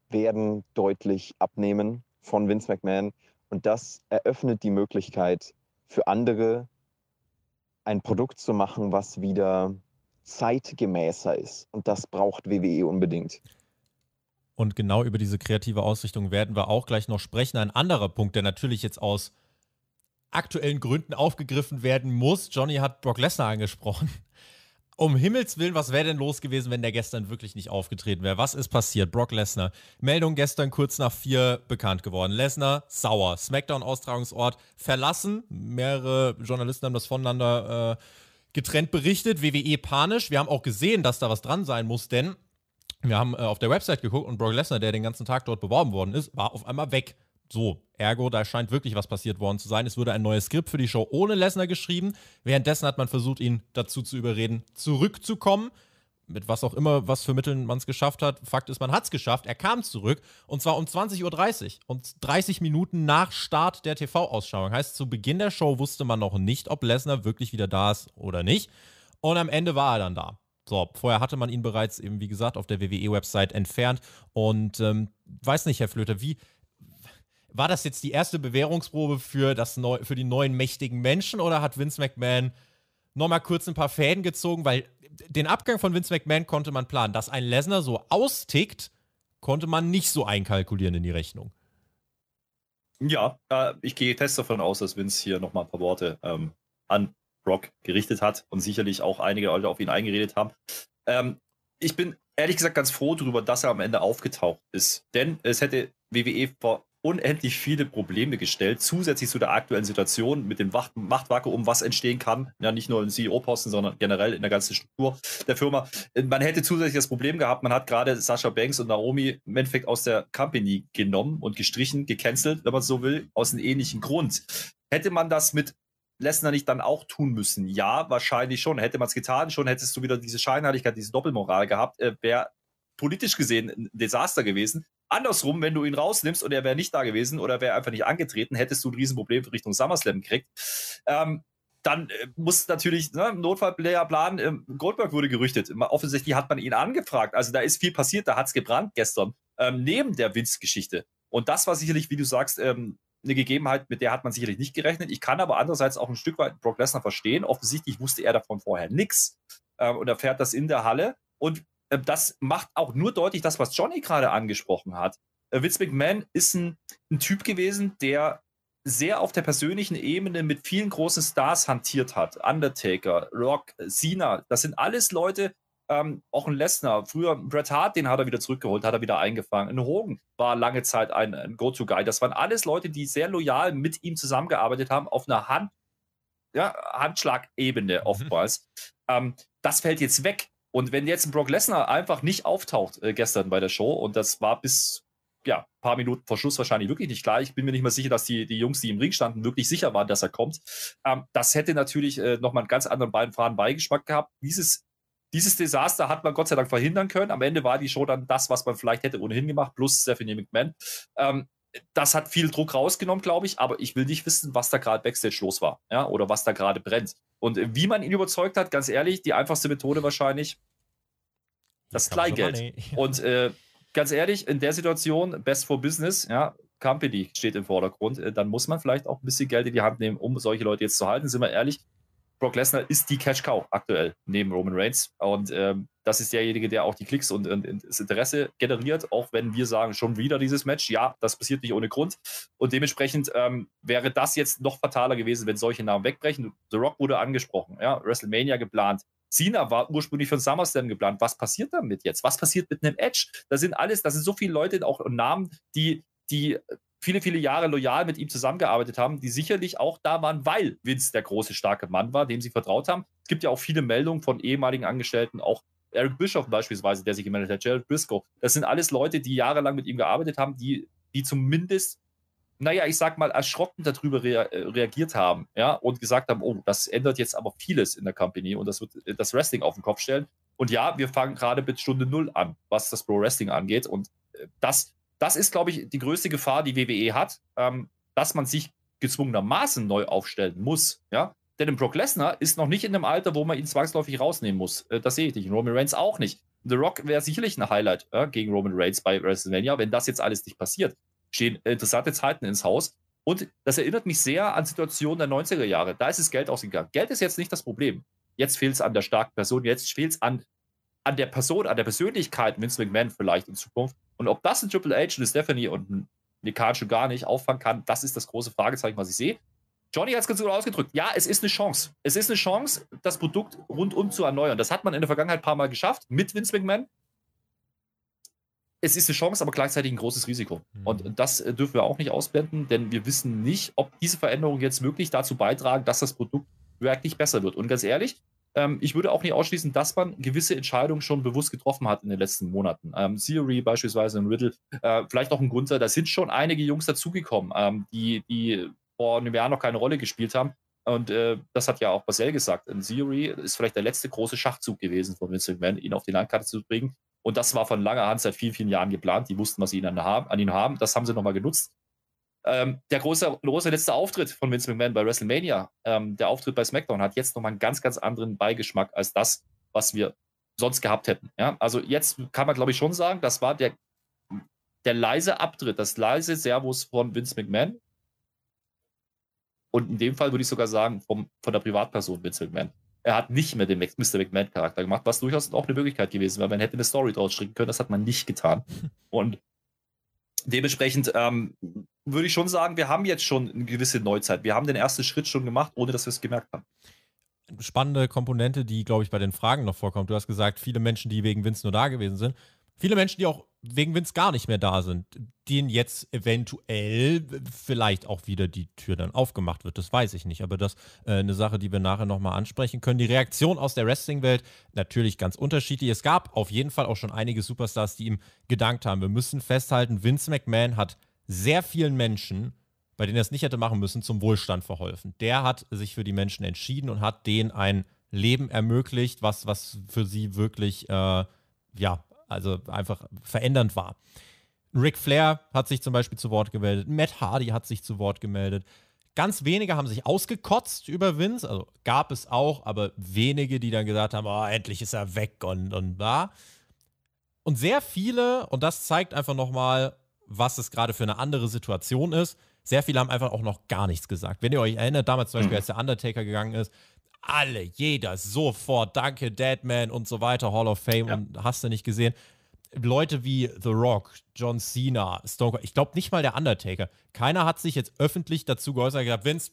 D: werden deutlich abnehmen von Vince McMahon und das eröffnet die Möglichkeit für andere ein Produkt zu machen, was wieder zeitgemäßer ist. Und das braucht WWE unbedingt.
A: Und genau über diese kreative Ausrichtung werden wir auch gleich noch sprechen. Ein anderer Punkt, der natürlich jetzt aus aktuellen Gründen aufgegriffen werden muss. Johnny hat Brock Lesnar angesprochen um Himmels Willen, was wäre denn los gewesen, wenn der gestern wirklich nicht aufgetreten wäre? Was ist passiert? Brock Lesnar. Meldung gestern kurz nach vier bekannt geworden. Lesnar sauer. Smackdown-Austragungsort verlassen. Mehrere Journalisten haben das voneinander äh, getrennt berichtet. WWE panisch. Wir haben auch gesehen, dass da was dran sein muss, denn wir haben äh, auf der Website geguckt und Brock Lesnar, der den ganzen Tag dort beworben worden ist, war auf einmal weg. So, ergo, da scheint wirklich was passiert worden zu sein. Es wurde ein neues Skript für die Show ohne Lesnar geschrieben. Währenddessen hat man versucht, ihn dazu zu überreden, zurückzukommen. Mit was auch immer, was für Mitteln man es geschafft hat. Fakt ist, man hat es geschafft. Er kam zurück und zwar um 20.30 Uhr und 30 Minuten nach Start der TV-Ausschauung. Heißt, zu Beginn der Show wusste man noch nicht, ob Lesnar wirklich wieder da ist oder nicht. Und am Ende war er dann da. So, vorher hatte man ihn bereits eben, wie gesagt, auf der WWE-Website entfernt. Und ähm, weiß nicht, Herr Flöter, wie, war das jetzt die erste Bewährungsprobe für, das Neu für die neuen mächtigen Menschen oder hat Vince McMahon nochmal kurz ein paar Fäden gezogen? Weil den Abgang von Vince McMahon konnte man planen. Dass ein Lesnar so austickt, konnte man nicht so einkalkulieren in die Rechnung.
B: Ja, äh, ich gehe fest davon aus, dass Vince hier nochmal ein paar Worte ähm, an Brock gerichtet hat und sicherlich auch einige Leute auf ihn eingeredet haben. Ähm, ich bin ehrlich gesagt ganz froh darüber, dass er am Ende aufgetaucht ist. Denn es hätte WWE vor unendlich viele Probleme gestellt, zusätzlich zu der aktuellen Situation mit dem Machtvakuum, was entstehen kann. Ja, nicht nur im CEO-Posten, sondern generell in der ganzen Struktur der Firma. Man hätte zusätzlich das Problem gehabt, man hat gerade Sascha Banks und Naomi im Endeffekt aus der Company genommen und gestrichen, gecancelt, wenn man so will, aus einem ähnlichen Grund. Hätte man das mit Lesnar nicht dann auch tun müssen? Ja, wahrscheinlich schon. Hätte man es getan, schon hättest du wieder diese Scheinheiligkeit, diese Doppelmoral gehabt, äh, wäre politisch gesehen ein Desaster gewesen. Andersrum, wenn du ihn rausnimmst und er wäre nicht da gewesen oder wäre einfach nicht angetreten, hättest du ein Riesenproblem Richtung SummerSlam gekriegt. Ähm, dann äh, muss natürlich ne, Notfallplan, äh, Goldberg wurde gerüchtet. Offensichtlich hat man ihn angefragt. Also da ist viel passiert, da hat es gebrannt gestern, ähm, neben der Vince-Geschichte. Und das war sicherlich, wie du sagst, ähm, eine Gegebenheit, mit der hat man sicherlich nicht gerechnet. Ich kann aber andererseits auch ein Stück weit Brock Lesnar verstehen. Offensichtlich wusste er davon vorher nichts ähm, und erfährt das in der Halle. Und äh, das macht auch nur deutlich das, was Johnny gerade angesprochen hat. Äh, Vince McMahon ist ein, ein Typ gewesen, der sehr auf der persönlichen Ebene mit vielen großen Stars hantiert hat. Undertaker, Rock, Cena, das sind alles Leute, ähm, auch ein Lesnar, früher Bret Hart, den hat er wieder zurückgeholt, hat er wieder eingefangen. Ein Hogan war lange Zeit ein, ein Go-To-Guy. Das waren alles Leute, die sehr loyal mit ihm zusammengearbeitet haben, auf einer Hand, ja, Handschlagebene mhm. oftmals. ähm, das fällt jetzt weg. Und wenn jetzt ein Brock Lesnar einfach nicht auftaucht äh, gestern bei der Show, und das war bis ja, paar Minuten vor Schluss wahrscheinlich wirklich nicht klar. Ich bin mir nicht mal sicher, dass die, die Jungs, die im Ring standen, wirklich sicher waren, dass er kommt. Ähm, das hätte natürlich äh, nochmal einen ganz anderen beiden Faden Beigeschmack gehabt. Dieses, dieses Desaster hat man Gott sei Dank verhindern können. Am Ende war die Show dann das, was man vielleicht hätte ohnehin gemacht, plus Stephanie McMahon. Ähm, das hat viel Druck rausgenommen, glaube ich, aber ich will nicht wissen, was da gerade Backstage los war, ja, oder was da gerade brennt. Und äh, wie man ihn überzeugt hat, ganz ehrlich, die einfachste Methode wahrscheinlich, das Kleingeld. Und äh, ganz ehrlich, in der Situation, best for business, ja, Company steht im Vordergrund, äh, dann muss man vielleicht auch ein bisschen Geld in die Hand nehmen, um solche Leute jetzt zu halten. Sind wir ehrlich, Brock Lesnar ist die Cash Cow aktuell neben Roman Reigns. Und ähm, das ist derjenige, der auch die Klicks und, und, das Interesse generiert, auch wenn wir sagen, schon wieder dieses Match. Ja, das passiert nicht ohne Grund. Und dementsprechend ähm, wäre das jetzt noch fataler gewesen, wenn solche Namen wegbrechen. The Rock wurde angesprochen, ja, WrestleMania geplant. Cena war ursprünglich von SummerSlam geplant. Was passiert damit jetzt? Was passiert mit einem Edge? Da sind alles, da sind so viele Leute, auch Namen, die, die viele, viele Jahre loyal mit ihm zusammengearbeitet haben, die sicherlich auch da waren, weil Vince der große, starke Mann war, dem sie vertraut haben. Es gibt ja auch viele Meldungen von ehemaligen Angestellten, auch Eric Bischoff beispielsweise, der sich gemeldet hat, Jared Briscoe. Das sind alles Leute, die jahrelang mit ihm gearbeitet haben, die, die zumindest, naja, ich sag mal, erschrocken darüber rea äh, reagiert haben, ja, und gesagt haben, oh, das ändert jetzt aber vieles in der Company und das wird das Wrestling auf den Kopf stellen. Und ja, wir fangen gerade mit Stunde Null an, was das Pro Wrestling angeht. Und äh, das das ist, glaube ich, die größte Gefahr, die WWE hat, ähm, dass man sich gezwungenermaßen neu aufstellen muss. Ja? Denn Brock Lesnar ist noch nicht in dem Alter, wo man ihn zwangsläufig rausnehmen muss. Äh, das sehe ich nicht. Roman Reigns auch nicht. The Rock wäre sicherlich ein Highlight äh, gegen Roman Reigns bei WrestleMania, wenn das jetzt alles nicht passiert. Stehen interessante Zeiten ins Haus. Und das erinnert mich sehr an Situationen der 90er Jahre. Da ist das Geld ausgegangen. Geld ist jetzt nicht das Problem. Jetzt fehlt es an der starken Person, jetzt fehlt es an, an der Person, an der Persönlichkeit Vince McMahon vielleicht in Zukunft. Und ob das ein Triple H, eine Stephanie und ein Nikan schon gar nicht auffangen kann, das ist das große Fragezeichen, was ich sehe. Johnny hat es ganz gut ausgedrückt. Ja, es ist eine Chance. Es ist eine Chance, das Produkt rundum zu erneuern. Das hat man in der Vergangenheit ein paar Mal geschafft mit Vince McMahon. Es ist eine Chance, aber gleichzeitig ein großes Risiko. Mhm. Und das äh, dürfen wir auch nicht ausblenden, denn wir wissen nicht, ob diese Veränderungen jetzt wirklich dazu beitragen, dass das Produkt wirklich besser wird. Und ganz ehrlich, ähm, ich würde auch nicht ausschließen, dass man gewisse Entscheidungen schon bewusst getroffen hat in den letzten Monaten. Ähm, Theory beispielsweise in Riddle, äh, vielleicht auch ein Gunther, da sind schon einige Jungs dazugekommen, ähm, die, die vor einem Jahr noch keine Rolle gespielt haben. Und äh, das hat ja auch Basel gesagt. In Theory ist vielleicht der letzte große Schachzug gewesen von Vince McMahon, ihn auf die Landkarte zu bringen. Und das war von langer Hand seit vielen, vielen Jahren geplant. Die wussten, was sie an, an ihn haben. Das haben sie nochmal genutzt. Ähm, der große, große letzte Auftritt von Vince McMahon bei WrestleMania, ähm, der Auftritt bei SmackDown, hat jetzt nochmal einen ganz, ganz anderen Beigeschmack als das, was wir sonst gehabt hätten. Ja? Also jetzt kann man, glaube ich, schon sagen, das war der, der leise Abtritt, das leise Servus von Vince McMahon. Und in dem Fall würde ich sogar sagen, vom, von der Privatperson Vince McMahon. Er hat nicht mehr den Mr. McMahon-Charakter gemacht, was durchaus auch eine Möglichkeit gewesen wäre. Man hätte eine Story draus stricken können, das hat man nicht getan. Und dementsprechend ähm, würde ich schon sagen, wir haben jetzt schon eine gewisse Neuzeit. Wir haben den ersten Schritt schon gemacht, ohne dass wir es gemerkt haben.
A: Spannende Komponente, die, glaube ich, bei den Fragen noch vorkommt. Du hast gesagt, viele Menschen, die wegen Vince nur da gewesen sind. Viele Menschen, die auch wegen Vince gar nicht mehr da sind, denen jetzt eventuell vielleicht auch wieder die Tür dann aufgemacht wird. Das weiß ich nicht. Aber das ist äh, eine Sache, die wir nachher nochmal ansprechen können. Die Reaktion aus der Wrestling-Welt natürlich ganz unterschiedlich. Es gab auf jeden Fall auch schon einige Superstars, die ihm gedankt haben. Wir müssen festhalten, Vince McMahon hat sehr vielen Menschen, bei denen er es nicht hätte machen müssen, zum Wohlstand verholfen. Der hat sich für die Menschen entschieden und hat denen ein Leben ermöglicht, was, was für sie wirklich, äh, ja, also einfach verändernd war. Ric Flair hat sich zum Beispiel zu Wort gemeldet, Matt Hardy hat sich zu Wort gemeldet. Ganz wenige haben sich ausgekotzt über Vince, also gab es auch, aber wenige, die dann gesagt haben, oh, endlich ist er weg und, und da. Und sehr viele, und das zeigt einfach nochmal, was es gerade für eine andere Situation ist, sehr viele haben einfach auch noch gar nichts gesagt. Wenn ihr euch erinnert, damals zum Beispiel, mhm. als der Undertaker gegangen ist, alle, jeder, sofort, danke, Deadman und so weiter, Hall of Fame ja. und hast du nicht gesehen. Leute wie The Rock, John Cena, Stoker, ich glaube nicht mal der Undertaker. Keiner hat sich jetzt öffentlich dazu geäußert, gesagt, Vince,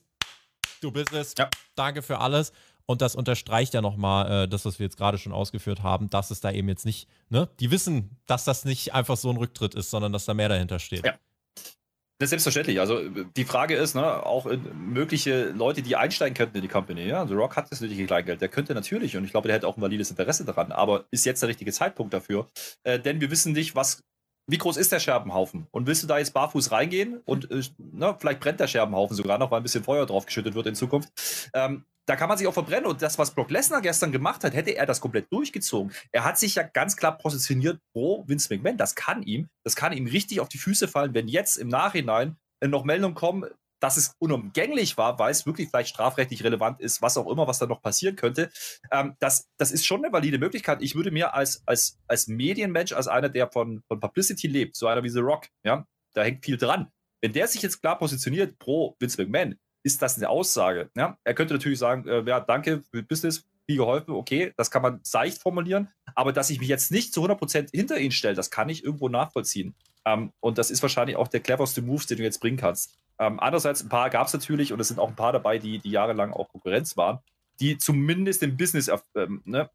A: du bist es, ja. danke für alles. Und das unterstreicht ja nochmal äh, das, was wir jetzt gerade schon ausgeführt haben, dass es da eben jetzt nicht, ne, die wissen, dass das nicht einfach so ein Rücktritt ist, sondern dass da mehr dahinter steht.
B: Ja. Das ist selbstverständlich. Also die Frage ist, ne, auch mögliche Leute, die einsteigen könnten in die Company. Ja, The Rock hat das nötige Kleingeld. Der könnte natürlich, und ich glaube, der hätte auch ein valides Interesse daran. Aber ist jetzt der richtige Zeitpunkt dafür? Äh, denn wir wissen nicht, was, wie groß ist der Scherbenhaufen? Und willst du da jetzt barfuß reingehen? Und äh, ne, vielleicht brennt der Scherbenhaufen sogar noch, weil ein bisschen Feuer drauf geschüttet wird in Zukunft. Ähm, da kann man sich auch verbrennen. Und das, was Brock Lesnar gestern gemacht hat, hätte er das komplett durchgezogen. Er hat sich ja ganz klar positioniert pro Vince McMahon. Das kann ihm, das kann ihm richtig auf die Füße fallen, wenn jetzt im Nachhinein noch Meldungen kommen, dass es unumgänglich war, weil es wirklich vielleicht strafrechtlich relevant ist, was auch immer, was da noch passieren könnte. Ähm, das, das ist schon eine valide Möglichkeit. Ich würde mir als, als, als Medienmensch, als einer, der von, von Publicity lebt, so einer wie The Rock, ja, da hängt viel dran. Wenn der sich jetzt klar positioniert pro Vince McMahon, ist das eine Aussage. Ja? Er könnte natürlich sagen, äh, ja, danke für Business, viel geholfen, okay, das kann man seicht formulieren, aber dass ich mich jetzt nicht zu 100% hinter ihn stelle, das kann ich irgendwo nachvollziehen. Ähm, und das ist wahrscheinlich auch der cleverste Move, den du jetzt bringen kannst. Ähm, andererseits, ein paar gab es natürlich und es sind auch ein paar dabei, die, die jahrelang auch Konkurrenz waren, die zumindest den Business-Effekt ähm, ne,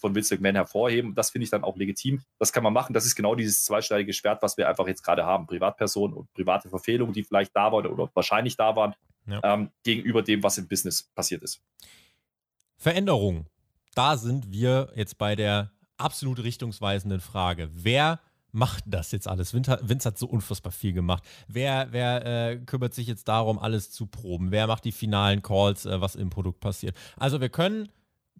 B: von Vince McMahon hervorheben. Das finde ich dann auch legitim. Das kann man machen. Das ist genau dieses zweischneidige Schwert, was wir einfach jetzt gerade haben. Privatpersonen und private Verfehlungen, die vielleicht da waren oder wahrscheinlich da waren, ja. ähm, gegenüber dem, was im Business passiert ist.
A: Veränderungen. Da sind wir jetzt bei der absolut richtungsweisenden Frage. Wer macht das jetzt alles? Vince, Vince hat so unfassbar viel gemacht. Wer, wer äh, kümmert sich jetzt darum, alles zu proben? Wer macht die finalen Calls, äh, was im Produkt passiert? Also wir können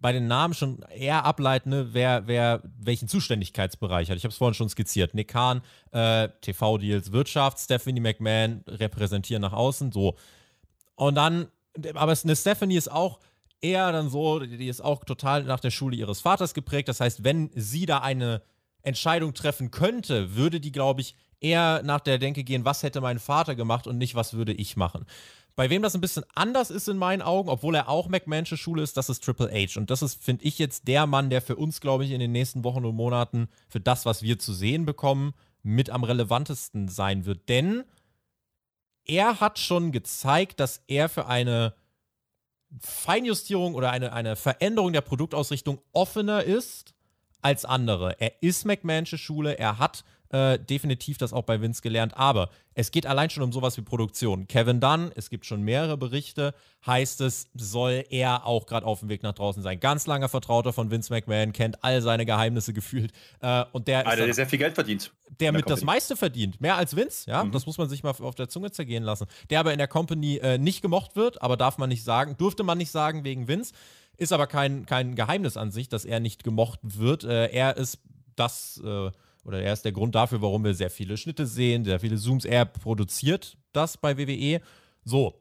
A: bei den Namen schon eher ableiten, ne, wer, wer welchen Zuständigkeitsbereich hat. Ich habe es vorhin schon skizziert. Nick Kahn, äh, TV-Deals, Wirtschaft, Stephanie McMahon repräsentieren nach außen, so. Und dann, aber eine Stephanie ist auch eher dann so, die ist auch total nach der Schule ihres Vaters geprägt. Das heißt, wenn sie da eine Entscheidung treffen könnte, würde die, glaube ich, eher nach der Denke gehen, was hätte mein Vater gemacht und nicht, was würde ich machen. Bei wem das ein bisschen anders ist in meinen Augen, obwohl er auch McMahonsche Schule ist, das ist Triple H. Und das ist, finde ich, jetzt der Mann, der für uns, glaube ich, in den nächsten Wochen und Monaten für das, was wir zu sehen bekommen, mit am relevantesten sein wird. Denn er hat schon gezeigt, dass er für eine Feinjustierung oder eine, eine Veränderung der Produktausrichtung offener ist als andere. Er ist McMahonsche Schule, er hat äh, definitiv das auch bei Vince gelernt. Aber es geht allein schon um sowas wie Produktion. Kevin Dunn, es gibt schon mehrere Berichte, heißt es, soll er auch gerade auf dem Weg nach draußen sein. Ganz langer Vertrauter von Vince McMahon, kennt all seine Geheimnisse gefühlt. Äh, und der
B: Einer, der sehr viel Geld verdient.
A: Der mit das meiste verdient. Mehr als Vince, ja. Mhm. Das muss man sich mal auf der Zunge zergehen lassen. Der aber in der Company äh, nicht gemocht wird, aber darf man nicht sagen, durfte man nicht sagen wegen Vince. Ist aber kein, kein Geheimnis an sich, dass er nicht gemocht wird. Äh, er ist das äh, oder er ist der Grund dafür, warum wir sehr viele Schnitte sehen, sehr viele Zooms. Er produziert das bei WWE. So,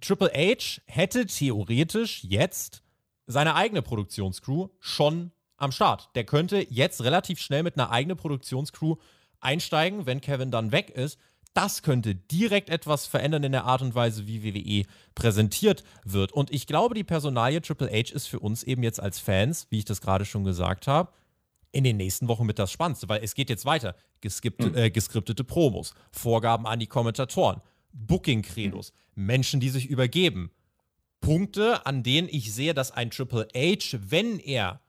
A: Triple H hätte theoretisch jetzt seine eigene Produktionscrew schon am Start. Der könnte jetzt relativ schnell mit einer eigenen Produktionscrew einsteigen, wenn Kevin dann weg ist. Das könnte direkt etwas verändern in der Art und Weise, wie WWE präsentiert wird. Und ich glaube, die Personalie Triple H ist für uns eben jetzt als Fans, wie ich das gerade schon gesagt habe, in den nächsten Wochen mit das Spannendste, weil es geht jetzt weiter. Geskippte, mhm. äh, geskriptete Promos, Vorgaben an die Kommentatoren, Booking-Credos, mhm. Menschen, die sich übergeben. Punkte, an denen ich sehe, dass ein Triple H, wenn er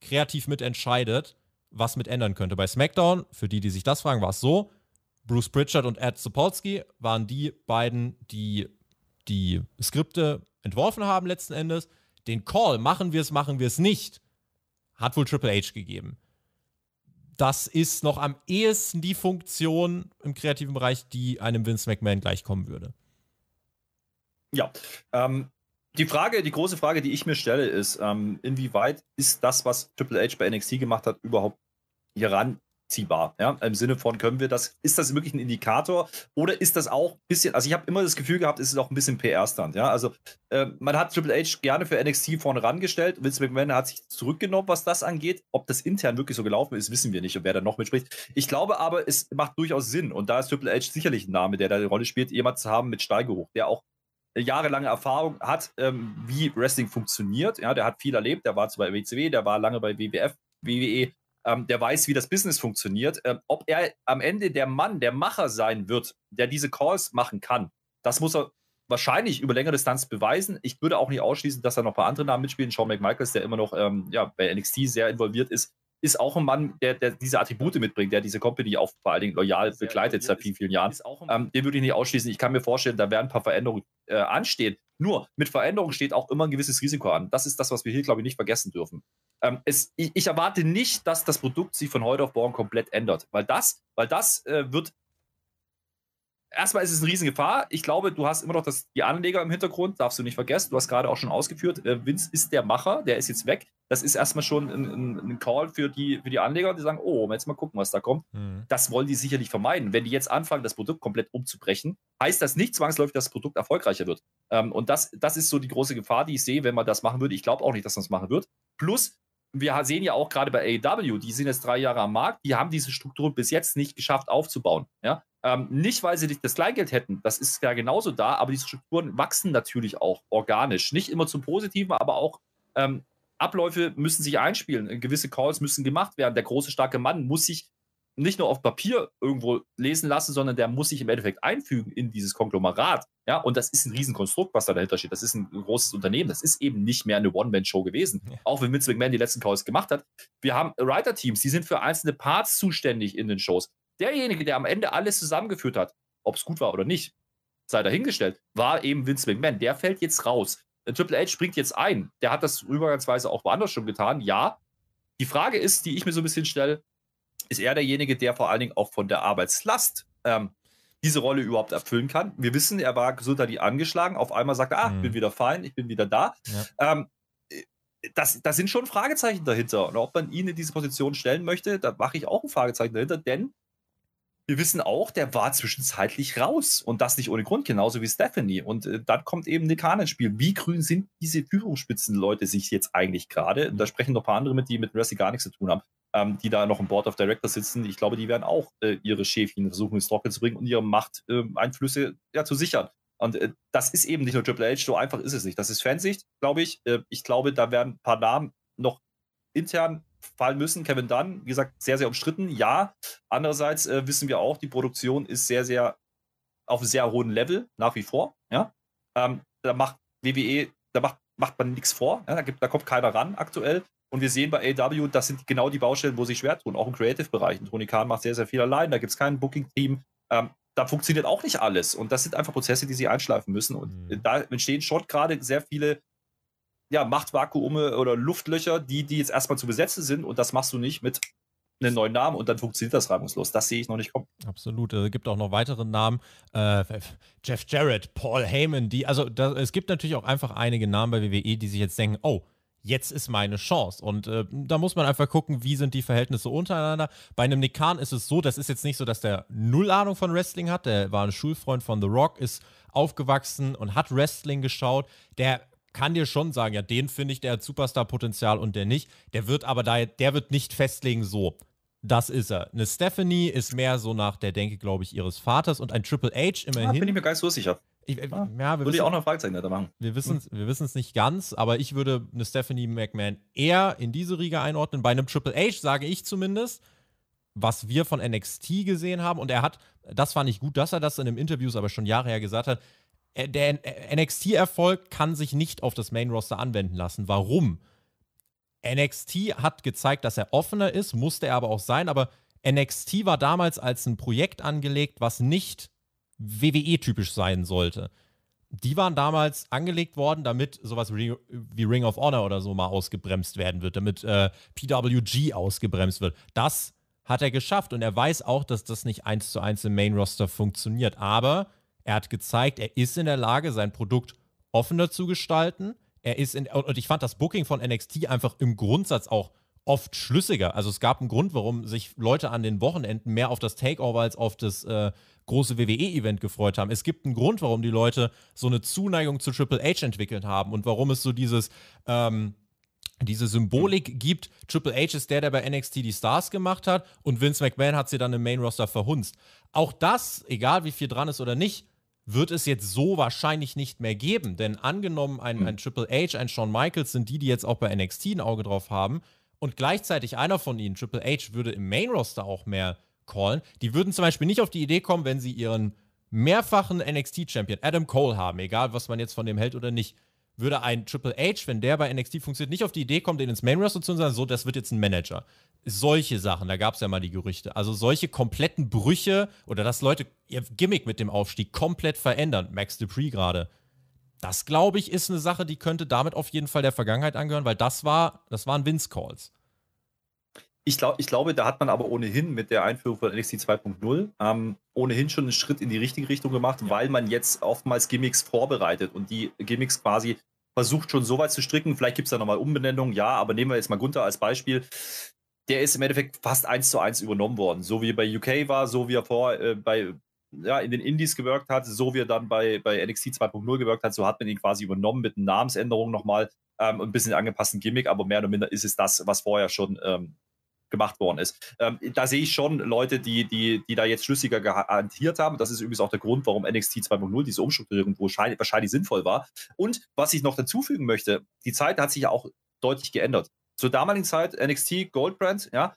A: kreativ mitentscheidet, was mit ändern könnte. Bei SmackDown, für die, die sich das fragen, war es so: Bruce Pritchard und Ed Sapolsky waren die beiden, die die Skripte entworfen haben, letzten Endes. Den Call, machen wir es, machen wir es nicht, hat wohl Triple H gegeben. Das ist noch am ehesten die Funktion im kreativen Bereich, die einem Vince McMahon gleichkommen würde.
B: Ja, ähm, die Frage, die große Frage, die ich mir stelle, ist, ähm, inwieweit ist das, was Triple H bei NXT gemacht hat, überhaupt hieran nachvollziehbar. Ja? Im Sinne von, können wir das, ist das wirklich ein Indikator oder ist das auch ein bisschen, also ich habe immer das Gefühl gehabt, es ist auch ein bisschen PR-Stand. Ja? Also äh, man hat Triple H gerne für NXT vorne rangestellt. Vince McMahon hat sich zurückgenommen, was das angeht. Ob das intern wirklich so gelaufen ist, wissen wir nicht und wer da noch mitspricht. Ich glaube aber, es macht durchaus Sinn und da ist Triple H sicherlich ein Name, der da eine Rolle spielt, jemand zu haben mit Steigehoch, der auch jahrelange Erfahrung hat, ähm, wie Wrestling funktioniert. Ja, der hat viel erlebt, der war zwar bei WCW, der war lange bei WWF, WWE, ähm, der weiß, wie das Business funktioniert. Ähm, ob er am Ende der Mann, der Macher sein wird, der diese Calls machen kann, das muss er wahrscheinlich über längere Distanz beweisen. Ich würde auch nicht ausschließen, dass er noch ein paar andere Namen mitspielen. Shawn McMichaels, der immer noch ähm, ja, bei NXT sehr involviert ist, ist auch ein Mann, der, der, diese Attribute mitbringt, der diese Company auch vor allen Dingen loyal begleitet seit vielen, vielen Jahren. Ähm, den würde ich nicht ausschließen. Ich kann mir vorstellen, da werden ein paar Veränderungen äh, anstehen. Nur mit Veränderungen steht auch immer ein gewisses Risiko an. Das ist das, was wir hier, glaube ich, nicht vergessen dürfen. Ähm, es, ich, ich, erwarte nicht, dass das Produkt sich von heute auf morgen komplett ändert, weil das, weil das äh, wird erstmal ist es eine riesen Gefahr. Ich glaube, du hast immer noch das, die Anleger im Hintergrund, darfst du nicht vergessen. Du hast gerade auch schon ausgeführt, äh, Vince ist der Macher, der ist jetzt weg. Das ist erstmal schon ein, ein, ein, Call für die, für die Anleger, die sagen, oh, jetzt mal gucken, was da kommt. Mhm. Das wollen die sicherlich vermeiden. Wenn die jetzt anfangen, das Produkt komplett umzubrechen, heißt das nicht zwangsläufig, dass das Produkt erfolgreicher wird. Ähm, und das, das ist so die große Gefahr, die ich sehe, wenn man das machen würde. Ich glaube auch nicht, dass man das machen wird. Plus, wir sehen ja auch gerade bei AEW, die sind jetzt drei Jahre am Markt, die haben diese Struktur bis jetzt nicht geschafft aufzubauen. Ja? Ähm, nicht, weil sie nicht das Kleingeld hätten, das ist ja genauso da, aber die Strukturen wachsen natürlich auch organisch. Nicht immer zum Positiven, aber auch ähm, Abläufe müssen sich einspielen. Gewisse Calls müssen gemacht werden. Der große, starke Mann muss sich nicht nur auf Papier irgendwo lesen lassen, sondern der muss sich im Endeffekt einfügen in dieses Konglomerat. Ja, und das ist ein Riesenkonstrukt, was da dahinter steht. Das ist ein großes Unternehmen. Das ist eben nicht mehr eine One-Man-Show gewesen. Ja. Auch wenn Vince McMahon die letzten Calls gemacht hat. Wir haben Writer-Teams, die sind für einzelne Parts zuständig in den Shows derjenige, der am Ende alles zusammengeführt hat, ob es gut war oder nicht, sei dahingestellt, war eben Vince McMahon. Der fällt jetzt raus. Der Triple H springt jetzt ein. Der hat das übergangsweise auch woanders schon getan. Ja. Die Frage ist, die ich mir so ein bisschen stelle, ist er derjenige, der vor allen Dingen auch von der Arbeitslast ähm, diese Rolle überhaupt erfüllen kann. Wir wissen, er war gesundheitlich angeschlagen. Auf einmal sagt er, ah, ich bin mhm. wieder fein, ich bin wieder da. Ja. Ähm, das, das sind schon Fragezeichen dahinter. Und ob man ihn in diese Position stellen möchte, da mache ich auch ein Fragezeichen dahinter, denn wir wissen auch, der war zwischenzeitlich raus und das nicht ohne Grund, genauso wie Stephanie. Und äh, dann kommt eben Nikan ins Spiel. Wie grün sind diese Führungsspitzenleute sich jetzt eigentlich gerade? Da sprechen noch ein paar andere mit, die mit Wrestling gar nichts zu tun haben, ähm, die da noch im Board of Directors sitzen. Ich glaube, die werden auch äh, ihre Schäfchen versuchen ins Trockene zu bringen und ihre Machteinflüsse ähm, ja, zu sichern. Und äh, das ist eben nicht nur Triple H, so einfach ist es nicht. Das ist Fansicht, glaube ich. Äh, ich glaube, da werden ein paar Namen noch intern fallen müssen. Kevin Dunn, wie gesagt, sehr, sehr umstritten, ja. Andererseits äh, wissen wir auch, die Produktion ist sehr, sehr auf sehr hohen Level nach wie vor. Ja? Ähm, da macht WWE, da macht, macht man nichts vor. Ja? Da, gibt, da kommt keiner ran aktuell. Und wir sehen bei AW, das sind genau die Baustellen, wo sich schwer tun, auch im Creative-Bereich. Tony Khan macht sehr, sehr viel allein, da gibt es kein Booking-Team. Ähm, da funktioniert auch nicht alles. Und das sind einfach Prozesse, die sie einschleifen müssen. Und mhm. da entstehen schon gerade sehr viele ja, Machtvakuume oder Luftlöcher, die, die jetzt erstmal zu besetzen sind und das machst du nicht mit einem neuen Namen und dann funktioniert das reibungslos. Das sehe ich noch nicht kommen.
A: Absolut. Es gibt auch noch weitere Namen. Äh, Jeff Jarrett, Paul Heyman, die, also da, es gibt natürlich auch einfach einige Namen bei WWE, die sich jetzt denken, oh, jetzt ist meine Chance. Und äh, da muss man einfach gucken, wie sind die Verhältnisse untereinander. Bei einem Nick Khan ist es so, das ist jetzt nicht so, dass der null Ahnung von Wrestling hat. Der war ein Schulfreund von The Rock, ist aufgewachsen und hat Wrestling geschaut. Der kann dir schon sagen, ja, den finde ich, der hat Superstar-Potenzial und der nicht. Der wird aber da, der wird nicht festlegen, so, das ist er. Eine Stephanie ist mehr so nach der Denke, glaube ich, ihres Vaters und ein Triple H immerhin. Da
B: bin ich mir gar nicht so sicher.
A: Ich, ah, ja,
B: würde ich auch noch Fragezeichen da machen.
A: Wir wissen es hm. nicht ganz, aber ich würde eine Stephanie McMahon eher in diese Riga einordnen. Bei einem Triple H sage ich zumindest, was wir von NXT gesehen haben. Und er hat, das fand ich gut, dass er das in einem Interview aber schon Jahre her gesagt hat, äh, der NXT-Erfolg kann sich nicht auf das Main-Roster anwenden lassen. Warum? NXT hat gezeigt, dass er offener ist, musste er aber auch sein, aber NXT war damals als ein Projekt angelegt, was nicht WWE-typisch sein sollte. Die waren damals angelegt worden, damit sowas wie Ring of Honor oder so mal ausgebremst werden wird, damit äh, PWG ausgebremst wird. Das hat er geschafft und er weiß auch, dass das nicht eins zu eins im Main-Roster funktioniert. Aber er hat gezeigt, er ist in der Lage, sein Produkt offener zu gestalten. Er ist in, und ich fand das Booking von NXT einfach im Grundsatz auch oft schlüssiger. Also es gab einen Grund, warum sich Leute an den Wochenenden mehr auf das Takeover als auf das äh, große WWE-Event gefreut haben. Es gibt einen Grund, warum die Leute so eine Zuneigung zu Triple H entwickelt haben und warum es so dieses ähm, diese Symbolik gibt. Triple H ist der, der bei NXT die Stars gemacht hat und Vince McMahon hat sie dann im Main Roster verhunzt. Auch das, egal wie viel dran ist oder nicht, wird es jetzt so wahrscheinlich nicht mehr geben. Denn angenommen, ein, hm. ein Triple H, ein Shawn Michaels sind die, die jetzt auch bei NXT ein Auge drauf haben. Und gleichzeitig einer von ihnen, Triple H, würde im Main-Roster auch mehr callen. Die würden zum Beispiel nicht auf die Idee kommen, wenn sie ihren mehrfachen NXT-Champion Adam Cole haben, egal was man jetzt von dem hält oder nicht, würde ein Triple H, wenn der bei NXT funktioniert, nicht auf die Idee kommen, den ins Main Roster zu sagen, so, das wird jetzt ein Manager. Solche Sachen, da gab es ja mal die Gerüchte. Also solche kompletten Brüche oder dass Leute ihr Gimmick mit dem Aufstieg komplett verändern. Max Dupree gerade. Das, glaube ich, ist eine Sache, die könnte damit auf jeden Fall der Vergangenheit angehören, weil das war, das waren Vince Calls.
B: ich, glaub, ich glaube, da hat man aber ohnehin mit der Einführung von NXT 2.0 ähm, ohnehin schon einen Schritt in die richtige Richtung gemacht, weil man jetzt oftmals Gimmicks vorbereitet und die Gimmicks quasi versucht schon so weit zu stricken. Vielleicht gibt es da nochmal Umbenennungen, ja, aber nehmen wir jetzt mal Gunther als Beispiel. Der ist im Endeffekt fast eins zu eins übernommen worden. So wie er bei UK war, so wie er vor äh, bei ja, in den Indies gewirkt hat, so wie er dann bei, bei NXT 2.0 gewirkt hat, so hat man ihn quasi übernommen mit Namensänderung nochmal ähm, und ein bisschen angepassten Gimmick, aber mehr oder minder ist es das, was vorher schon ähm, gemacht worden ist. Ähm, da sehe ich schon Leute, die, die, die da jetzt schlüssiger gehantiert haben. Das ist übrigens auch der Grund, warum NXT 2.0 diese Umstrukturierung wahrscheinlich, wahrscheinlich sinnvoll war. Und was ich noch dazufügen möchte, die Zeit hat sich ja auch deutlich geändert. Zur damaligen Zeit NXT Goldbrand, ja,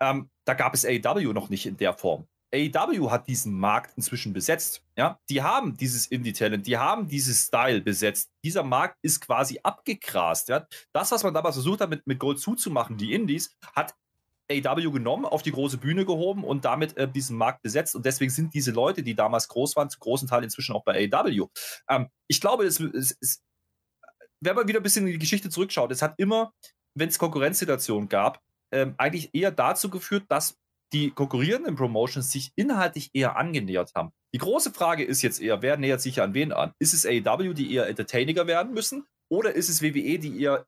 B: ähm, da gab es AEW noch nicht in der Form. AEW hat diesen Markt inzwischen besetzt. Ja, die haben dieses Indie-Talent, die haben dieses Style besetzt. Dieser Markt ist quasi abgegrast. Ja. Das, was man damals versucht hat, mit, mit Gold zuzumachen, die Indies, hat AW genommen, auf die große Bühne gehoben und damit äh, diesen Markt besetzt. Und deswegen sind diese Leute, die damals groß waren, zu großen Teil inzwischen auch bei AW. Ähm, ich glaube, es, es, es, wenn man wieder ein bisschen in die Geschichte zurückschaut, es hat immer, wenn es Konkurrenzsituationen gab, ähm, eigentlich eher dazu geführt, dass die konkurrierenden Promotions sich inhaltlich eher angenähert haben. Die große Frage ist jetzt eher, wer nähert sich an wen an? Ist es AEW, die eher entertainiger werden müssen? Oder ist es WWE, die eher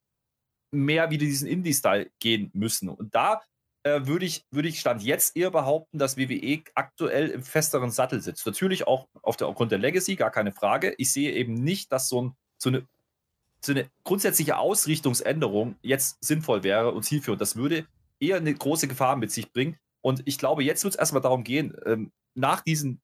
B: mehr wieder diesen Indie-Style gehen müssen? Und da äh, würde ich, würd ich Stand jetzt eher behaupten, dass WWE aktuell im festeren Sattel sitzt. Natürlich auch auf der, aufgrund der Legacy, gar keine Frage. Ich sehe eben nicht, dass so, ein, so, eine, so eine grundsätzliche Ausrichtungsänderung jetzt sinnvoll wäre und zielführend. Das würde eher eine große Gefahr mit sich bringen. Und ich glaube, jetzt wird es erstmal darum gehen, ähm, nach diesem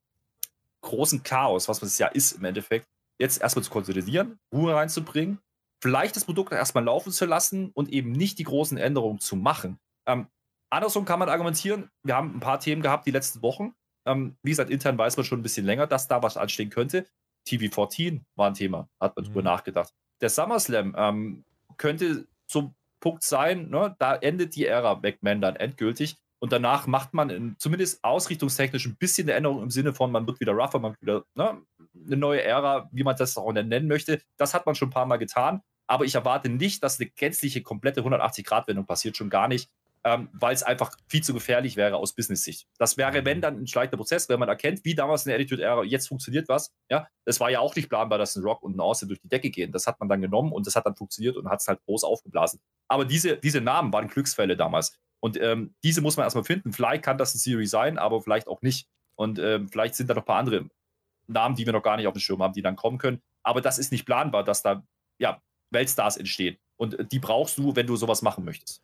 B: großen Chaos, was es ja ist im Endeffekt, jetzt erstmal zu konsolidieren, Ruhe reinzubringen, vielleicht das Produkt erstmal laufen zu lassen und eben nicht die großen Änderungen zu machen. Ähm, Andersrum kann man argumentieren, wir haben ein paar Themen gehabt die letzten Wochen. Ähm, wie gesagt, intern weiß man schon ein bisschen länger, dass da was anstehen könnte. TV14 war ein Thema, hat man mhm. drüber nachgedacht. Der SummerSlam ähm, könnte so ein Punkt sein, ne? da endet die Ära McMahon dann endgültig. Und danach macht man in, zumindest ausrichtungstechnisch ein bisschen eine Änderung im Sinne von, man wird wieder rougher, man wird wieder ne, eine neue Ära, wie man das auch nennen möchte. Das hat man schon ein paar Mal getan. Aber ich erwarte nicht, dass eine gänzliche, komplette 180-Grad-Wendung passiert, schon gar nicht ähm, weil es einfach viel zu gefährlich wäre aus Business-Sicht. Das wäre, wenn dann ein schleichender Prozess, wenn man erkennt, wie damals in der Attitude-Ära, jetzt funktioniert was. Ja, das war ja auch nicht planbar, dass ein Rock und ein Austin durch die Decke gehen. Das hat man dann genommen und das hat dann funktioniert und hat es halt groß aufgeblasen. Aber diese, diese Namen waren Glücksfälle damals. Und ähm, diese muss man erstmal finden. Vielleicht kann das ein Series sein, aber vielleicht auch nicht. Und ähm, vielleicht sind da noch ein paar andere Namen, die wir noch gar nicht auf dem Schirm haben, die dann kommen können. Aber das ist nicht planbar, dass da ja, Weltstars entstehen. Und äh, die brauchst du, wenn du sowas machen möchtest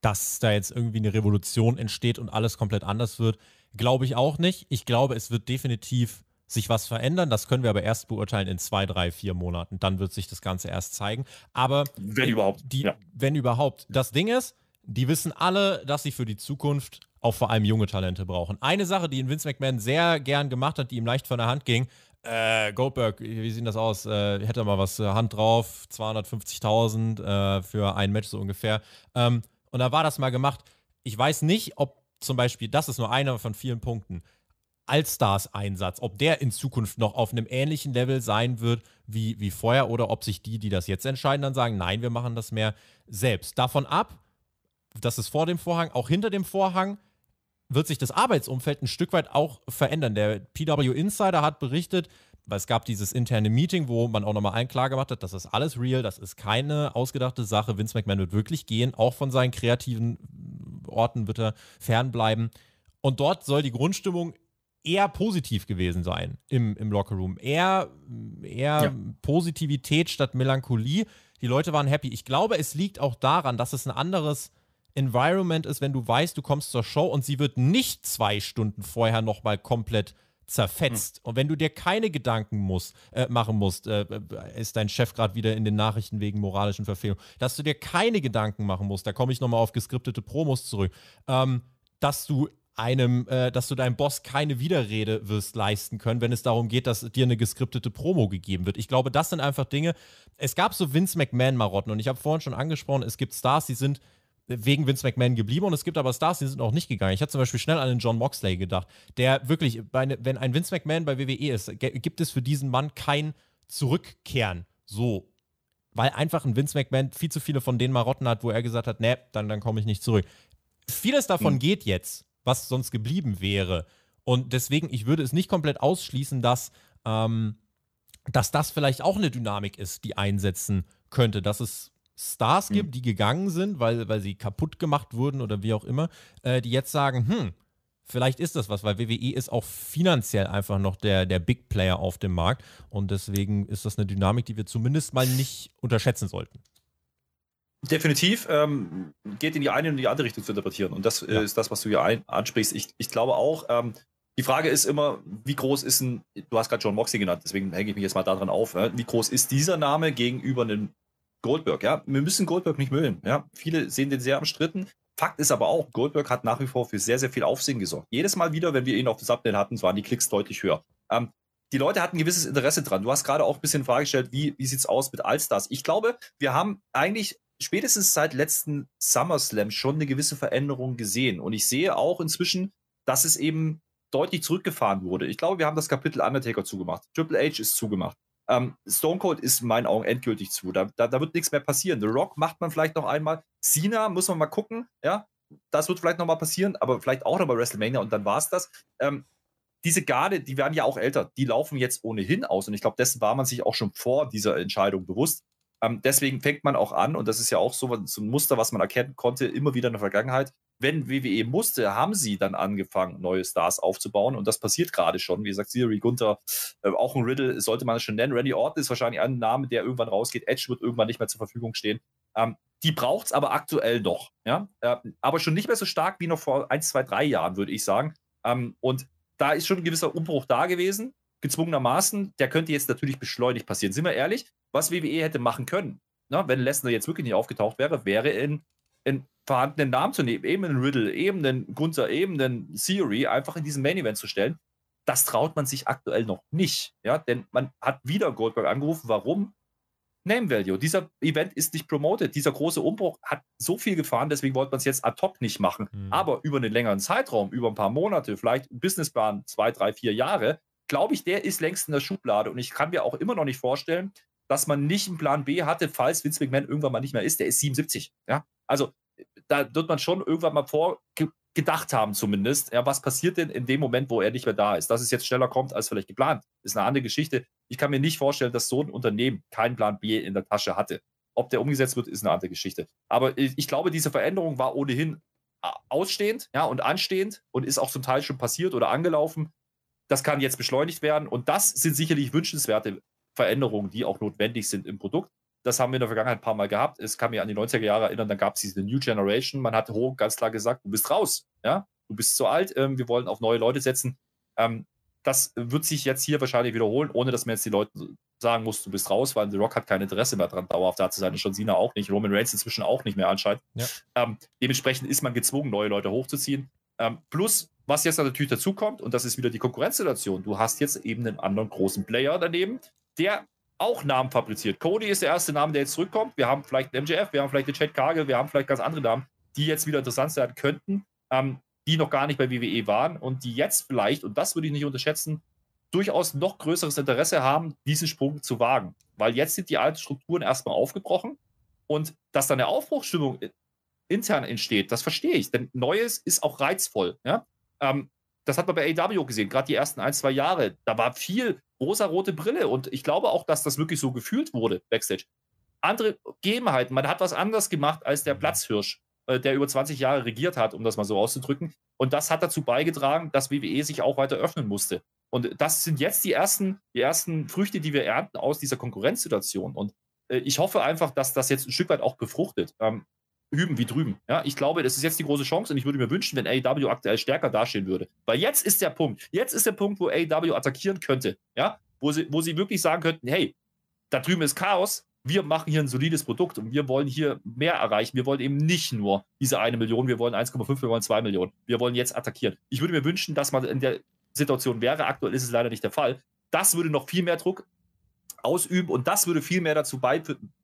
A: dass da jetzt irgendwie eine Revolution entsteht und alles komplett anders wird, glaube ich auch nicht. Ich glaube, es wird definitiv sich was verändern. Das können wir aber erst beurteilen in zwei, drei, vier Monaten. Dann wird sich das Ganze erst zeigen. Aber
B: wenn überhaupt.
A: Die, ja. Wenn überhaupt. Das Ding ist, die wissen alle, dass sie für die Zukunft auch vor allem junge Talente brauchen. Eine Sache, die in Vince McMahon sehr gern gemacht hat, die ihm leicht von der Hand ging, äh, Goldberg, wie sieht das aus? Äh, hätte mal was, äh, Hand drauf, 250.000 äh, für ein Match so ungefähr. Ähm, und da war das mal gemacht. Ich weiß nicht, ob zum Beispiel, das ist nur einer von vielen Punkten, Allstars-Einsatz, ob der in Zukunft noch auf einem ähnlichen Level sein wird wie, wie vorher oder ob sich die, die das jetzt entscheiden, dann sagen, nein, wir machen das mehr selbst. Davon ab, das ist vor dem Vorhang, auch hinter dem Vorhang wird sich das Arbeitsumfeld ein Stück weit auch verändern. Der PW Insider hat berichtet, weil es gab dieses interne Meeting, wo man auch nochmal allen klar gemacht hat, das ist alles real, das ist keine ausgedachte Sache. Vince McMahon wird wirklich gehen, auch von seinen kreativen Orten wird er fernbleiben. Und dort soll die Grundstimmung eher positiv gewesen sein im, im Lockerroom. Eher, eher ja. Positivität statt Melancholie. Die Leute waren happy. Ich glaube, es liegt auch daran, dass es ein anderes Environment ist, wenn du weißt, du kommst zur Show und sie wird nicht zwei Stunden vorher nochmal komplett zerfetzt. Mhm. Und wenn du dir keine Gedanken musst, äh, machen musst, äh, äh ist dein Chef gerade wieder in den Nachrichten wegen moralischen Verfehlungen, dass du dir keine Gedanken machen musst, da komme ich nochmal auf geskriptete Promos zurück, ähm, dass du einem, äh, dass du deinem Boss keine Widerrede wirst leisten können, wenn es darum geht, dass dir eine geskriptete Promo gegeben wird. Ich glaube, das sind einfach Dinge. Es gab so Vince McMahon-Marotten und ich habe vorhin schon angesprochen, es gibt Stars, die sind wegen Vince McMahon geblieben und es gibt aber Stars, die sind auch nicht gegangen. Ich hatte zum Beispiel schnell an den John Moxley gedacht, der wirklich, wenn ein Vince McMahon bei WWE ist, gibt es für diesen Mann kein Zurückkehren. So. Weil einfach ein Vince McMahon viel zu viele von den Marotten hat, wo er gesagt hat, nee, dann, dann komme ich nicht zurück. vieles davon hm. geht jetzt, was sonst geblieben wäre. Und deswegen, ich würde es nicht komplett ausschließen, dass, ähm, dass das vielleicht auch eine Dynamik ist, die einsetzen könnte, dass es Stars hm. gibt, die gegangen sind, weil, weil sie kaputt gemacht wurden oder wie auch immer, äh, die jetzt sagen, hm, vielleicht ist das was, weil WWE ist auch finanziell einfach noch der, der Big Player auf dem Markt und deswegen ist das eine Dynamik, die wir zumindest mal nicht unterschätzen sollten.
B: Definitiv ähm, geht in die eine und die andere Richtung zu interpretieren. Und das ja. ist das, was du hier ein, ansprichst. Ich, ich glaube auch, ähm, die Frage ist immer, wie groß ist ein, du hast gerade John Moxley genannt, deswegen hänge ich mich jetzt mal daran auf, ja? wie groß ist dieser Name gegenüber einem Goldberg? Ja, wir müssen Goldberg nicht mögen. Ja, viele sehen den sehr umstritten. Fakt ist aber auch, Goldberg hat nach wie vor für sehr, sehr viel Aufsehen gesorgt. Jedes Mal wieder, wenn wir ihn auf dem Subnet hatten, waren die Klicks deutlich höher. Ähm, die Leute hatten ein gewisses Interesse dran. Du hast gerade auch ein bisschen Frage gestellt, wie, wie sieht es aus mit Allstars? Ich glaube, wir haben eigentlich spätestens seit letzten SummerSlam schon eine gewisse Veränderung gesehen. Und ich sehe auch inzwischen, dass es eben deutlich zurückgefahren wurde. Ich glaube, wir haben das Kapitel Undertaker zugemacht. Triple H ist zugemacht. Ähm, Stone Cold ist in meinen Augen endgültig zu. Da, da, da, wird nichts mehr passieren. The Rock macht man vielleicht noch einmal. Cena muss man mal gucken. Ja, das wird vielleicht noch mal passieren, aber vielleicht auch noch bei WrestleMania und dann war es das. Ähm, diese Garde, die werden ja auch älter. Die laufen jetzt ohnehin aus und ich glaube, dessen war man sich auch schon vor dieser Entscheidung bewusst. Ähm, deswegen fängt man auch an, und das ist ja auch so, so ein Muster, was man erkennen konnte, immer wieder in der Vergangenheit. Wenn WWE musste, haben sie dann angefangen, neue Stars aufzubauen. Und das passiert gerade schon. Wie gesagt, Siri, Gunther, äh, auch ein Riddle, sollte man schon nennen. Randy Orton ist wahrscheinlich ein Name, der irgendwann rausgeht. Edge wird irgendwann nicht mehr zur Verfügung stehen. Ähm, die braucht es aber aktuell noch. Ja? Äh, aber schon nicht mehr so stark wie noch vor ein, zwei, drei Jahren, würde ich sagen. Ähm, und da ist schon ein gewisser Umbruch da gewesen gezwungenermaßen, der könnte jetzt natürlich beschleunigt passieren. Sind wir ehrlich, was WWE hätte machen können, na, wenn Lesnar jetzt wirklich nicht aufgetaucht wäre, wäre in, in vorhandenen Namen zu nehmen, eben einen Riddle, eben einen Gunther, eben einen Theory, einfach in diesen Main Event zu stellen. Das traut man sich aktuell noch nicht, ja, denn man hat wieder Goldberg angerufen. Warum? Name Value. Dieser Event ist nicht promoted. Dieser große Umbruch hat so viel gefahren, deswegen wollte man es jetzt ad hoc nicht machen. Mhm. Aber über einen längeren Zeitraum, über ein paar Monate, vielleicht Businessplan, zwei, drei, vier Jahre, glaube ich, der ist längst in der Schublade. Und ich kann mir auch immer noch nicht vorstellen, dass man nicht einen Plan B hatte, falls Vince McMahon irgendwann mal nicht mehr ist. Der ist 77. Ja? Also da wird man schon irgendwann mal vorgedacht haben, zumindest. Ja, was passiert denn in dem Moment, wo er nicht mehr da ist? Dass es jetzt schneller kommt als vielleicht geplant, ist eine andere Geschichte. Ich kann mir nicht vorstellen, dass so ein Unternehmen keinen Plan B in der Tasche hatte. Ob der umgesetzt wird, ist eine andere Geschichte. Aber ich glaube, diese Veränderung war ohnehin ausstehend ja, und anstehend und ist auch zum Teil schon passiert oder angelaufen. Das kann jetzt beschleunigt werden und das sind sicherlich wünschenswerte Veränderungen, die auch notwendig sind im Produkt. Das haben wir in der Vergangenheit ein paar Mal gehabt. Es kann mich an die 90er Jahre erinnern, dann gab es diese New Generation. Man hat hoch ganz klar gesagt, du bist raus. Ja? Du bist zu alt, ähm, wir wollen auf neue Leute setzen. Ähm, das wird sich jetzt hier wahrscheinlich wiederholen, ohne dass man jetzt die Leute sagen muss, du bist raus, weil The Rock hat kein Interesse mehr daran, dauerhaft da zu sein. Schon Cena auch nicht, Roman Reigns inzwischen auch nicht mehr anscheinend. Ja. Ähm, dementsprechend ist man gezwungen, neue Leute hochzuziehen. Ähm, plus, was jetzt natürlich dazu kommt, und das ist wieder die Konkurrenzsituation, du hast jetzt eben einen anderen großen Player daneben, der auch Namen fabriziert. Cody ist der erste Name, der jetzt zurückkommt. Wir haben vielleicht einen MJF, wir haben vielleicht den Chad Kagel, wir haben vielleicht ganz andere Namen, die jetzt wieder interessant sein könnten, ähm, die noch gar nicht bei WWE waren und die jetzt vielleicht, und das würde ich nicht unterschätzen, durchaus noch größeres Interesse haben, diesen Sprung zu wagen. Weil jetzt sind die alten Strukturen erstmal aufgebrochen und dass dann eine Aufbruchsstimmung intern entsteht, das verstehe ich. Denn Neues ist auch reizvoll. Ja? Ähm, das hat man bei AW gesehen, gerade die ersten ein, zwei Jahre. Da war viel rosa-rote Brille und ich glaube auch, dass das wirklich so gefühlt wurde backstage. Andere Gegebenheiten, man hat was anders gemacht als der Platzhirsch, äh, der über 20 Jahre regiert hat, um das mal so auszudrücken. Und das hat dazu beigetragen, dass WWE sich auch weiter öffnen musste. Und das sind jetzt die ersten, die ersten Früchte, die wir ernten aus dieser Konkurrenzsituation. Und äh, ich hoffe einfach, dass das jetzt ein Stück weit auch befruchtet. Ähm, hüben wie drüben. Ja, ich glaube, das ist jetzt die große Chance und ich würde mir wünschen, wenn AEW aktuell stärker dastehen würde. Weil jetzt ist der Punkt. Jetzt ist der Punkt, wo AEW attackieren könnte. Ja, wo sie, wo sie wirklich sagen könnten, hey, da drüben ist Chaos. Wir machen hier ein solides Produkt und wir wollen hier mehr erreichen. Wir wollen eben nicht nur diese eine Million, wir wollen 1,5, wir wollen 2 Millionen. Wir wollen jetzt attackieren. Ich würde mir wünschen, dass man in der Situation wäre. Aktuell ist es leider nicht der Fall. Das würde noch viel mehr Druck ausüben und das würde viel mehr dazu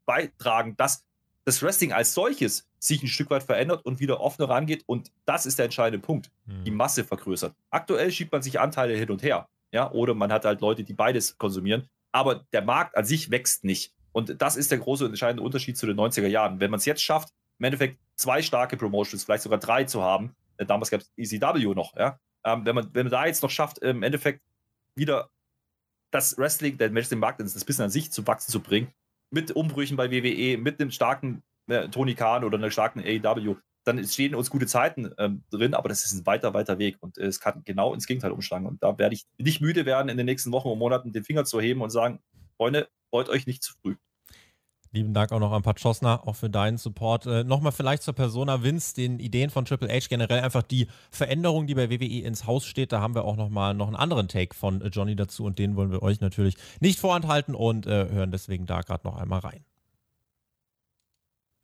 B: beitragen, dass das Wrestling als solches sich ein Stück weit verändert und wieder offener rangeht. Und das ist der entscheidende Punkt. Die Masse vergrößert. Aktuell schiebt man sich Anteile hin und her. Ja, oder man hat halt Leute, die beides konsumieren. Aber der Markt an sich wächst nicht. Und das ist der große und entscheidende Unterschied zu den 90er Jahren. Wenn man es jetzt schafft, im Endeffekt zwei starke Promotions, vielleicht sogar drei zu haben. Äh, damals gab es ECW noch, ja. Ähm, wenn, man, wenn man da jetzt noch schafft, im Endeffekt wieder das Wrestling, der Wrestling-Markt, das Business an sich zu wachsen zu bringen, mit Umbrüchen bei WWE, mit einem starken äh, Tony Khan oder einer starken AEW, dann stehen uns gute Zeiten ähm, drin, aber das ist ein weiter, weiter Weg und äh, es kann genau ins Gegenteil umschlagen. Und da werde ich nicht müde werden, in den nächsten Wochen und Monaten den Finger zu heben und sagen, Freunde, freut euch nicht zu früh.
A: Lieben Dank auch noch an Pachosna, auch für deinen Support. Äh, Nochmal vielleicht zur Persona Vince, den Ideen von Triple H, generell einfach die Veränderung, die bei WWE ins Haus steht. Da haben wir auch nochmal noch einen anderen Take von äh, Johnny dazu und den wollen wir euch natürlich nicht vorenthalten und äh, hören deswegen da gerade noch einmal rein.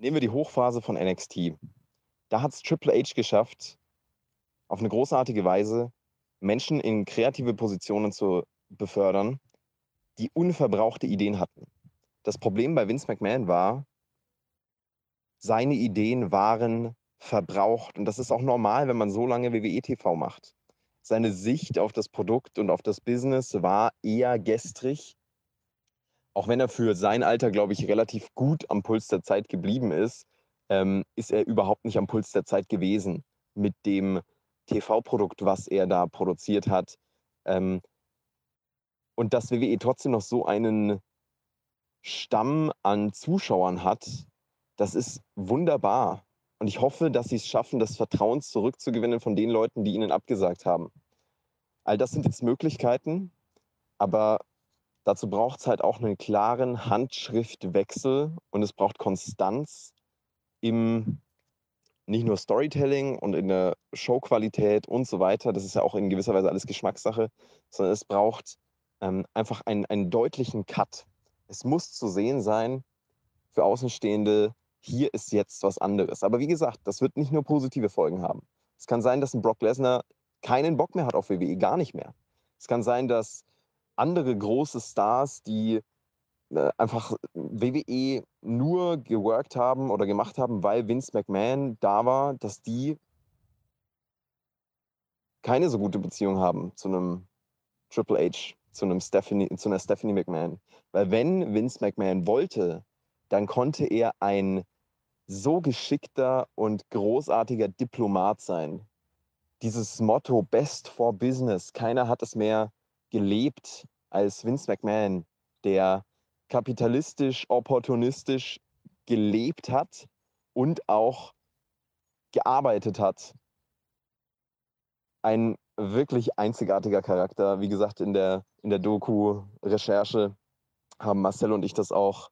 D: Nehmen wir die Hochphase von NXT. Da hat es Triple H geschafft, auf eine großartige Weise Menschen in kreative Positionen zu befördern, die unverbrauchte Ideen hatten. Das Problem bei Vince McMahon war, seine Ideen waren verbraucht. Und das ist auch normal, wenn man so lange WWE-TV macht. Seine Sicht auf das Produkt und auf das Business war eher gestrig. Auch wenn er für sein Alter, glaube ich, relativ gut am Puls der Zeit geblieben ist, ähm, ist er überhaupt nicht am Puls der Zeit gewesen mit dem TV-Produkt, was er da produziert hat. Ähm, und dass WWE trotzdem noch so einen Stamm an Zuschauern hat, das ist wunderbar. Und ich hoffe, dass sie es schaffen, das Vertrauen zurückzugewinnen von den Leuten, die ihnen abgesagt haben. All das sind jetzt Möglichkeiten, aber dazu braucht es halt auch einen klaren Handschriftwechsel und es braucht Konstanz im nicht nur Storytelling und in der Showqualität und so weiter. Das ist ja auch in gewisser Weise alles Geschmackssache, sondern es braucht ähm, einfach einen, einen deutlichen Cut es muss zu sehen sein für Außenstehende, hier ist jetzt was anderes. Aber wie gesagt, das wird nicht nur positive Folgen haben. Es kann sein, dass ein Brock Lesnar keinen Bock mehr hat auf WWE, gar nicht mehr. Es kann sein, dass andere große Stars, die äh, einfach WWE nur geworkt haben oder gemacht haben, weil Vince McMahon da war, dass die keine so gute Beziehung haben zu einem Triple H zu, einem Stephanie, zu einer Stephanie McMahon. Weil wenn Vince McMahon wollte, dann konnte er ein so geschickter und großartiger Diplomat sein. Dieses Motto Best for Business, keiner hat es mehr gelebt als Vince McMahon, der kapitalistisch, opportunistisch gelebt hat und auch gearbeitet hat. Ein wirklich einzigartiger Charakter. Wie gesagt, in der, in der Doku-Recherche haben Marcel und ich das auch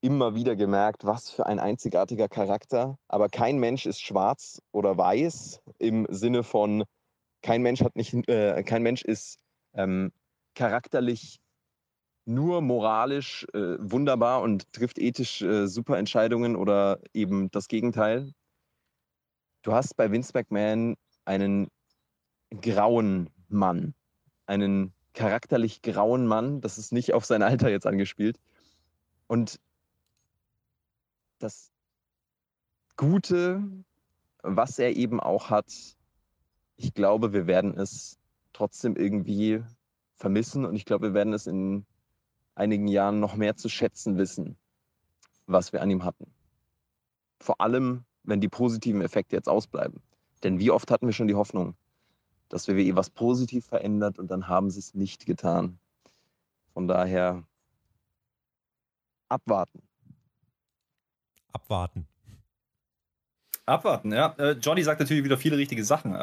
D: immer wieder gemerkt, was für ein einzigartiger Charakter. Aber kein Mensch ist schwarz oder weiß im Sinne von kein Mensch hat nicht, äh, kein Mensch ist ähm, charakterlich nur moralisch äh, wunderbar und trifft ethisch äh, super Entscheidungen oder eben das Gegenteil. Du hast bei Vince McMahon einen grauen Mann. Einen charakterlich grauen Mann. Das ist nicht auf sein Alter jetzt angespielt. Und das Gute, was er eben auch hat, ich glaube, wir werden es trotzdem irgendwie vermissen und ich glaube, wir werden es in einigen Jahren noch mehr zu schätzen wissen, was wir an ihm hatten. Vor allem, wenn die positiven Effekte jetzt ausbleiben. Denn wie oft hatten wir schon die Hoffnung, dass WWE was positiv verändert und dann haben sie es nicht getan. Von daher abwarten.
A: Abwarten.
B: Abwarten, ja. Äh, Johnny sagt natürlich wieder viele richtige Sachen.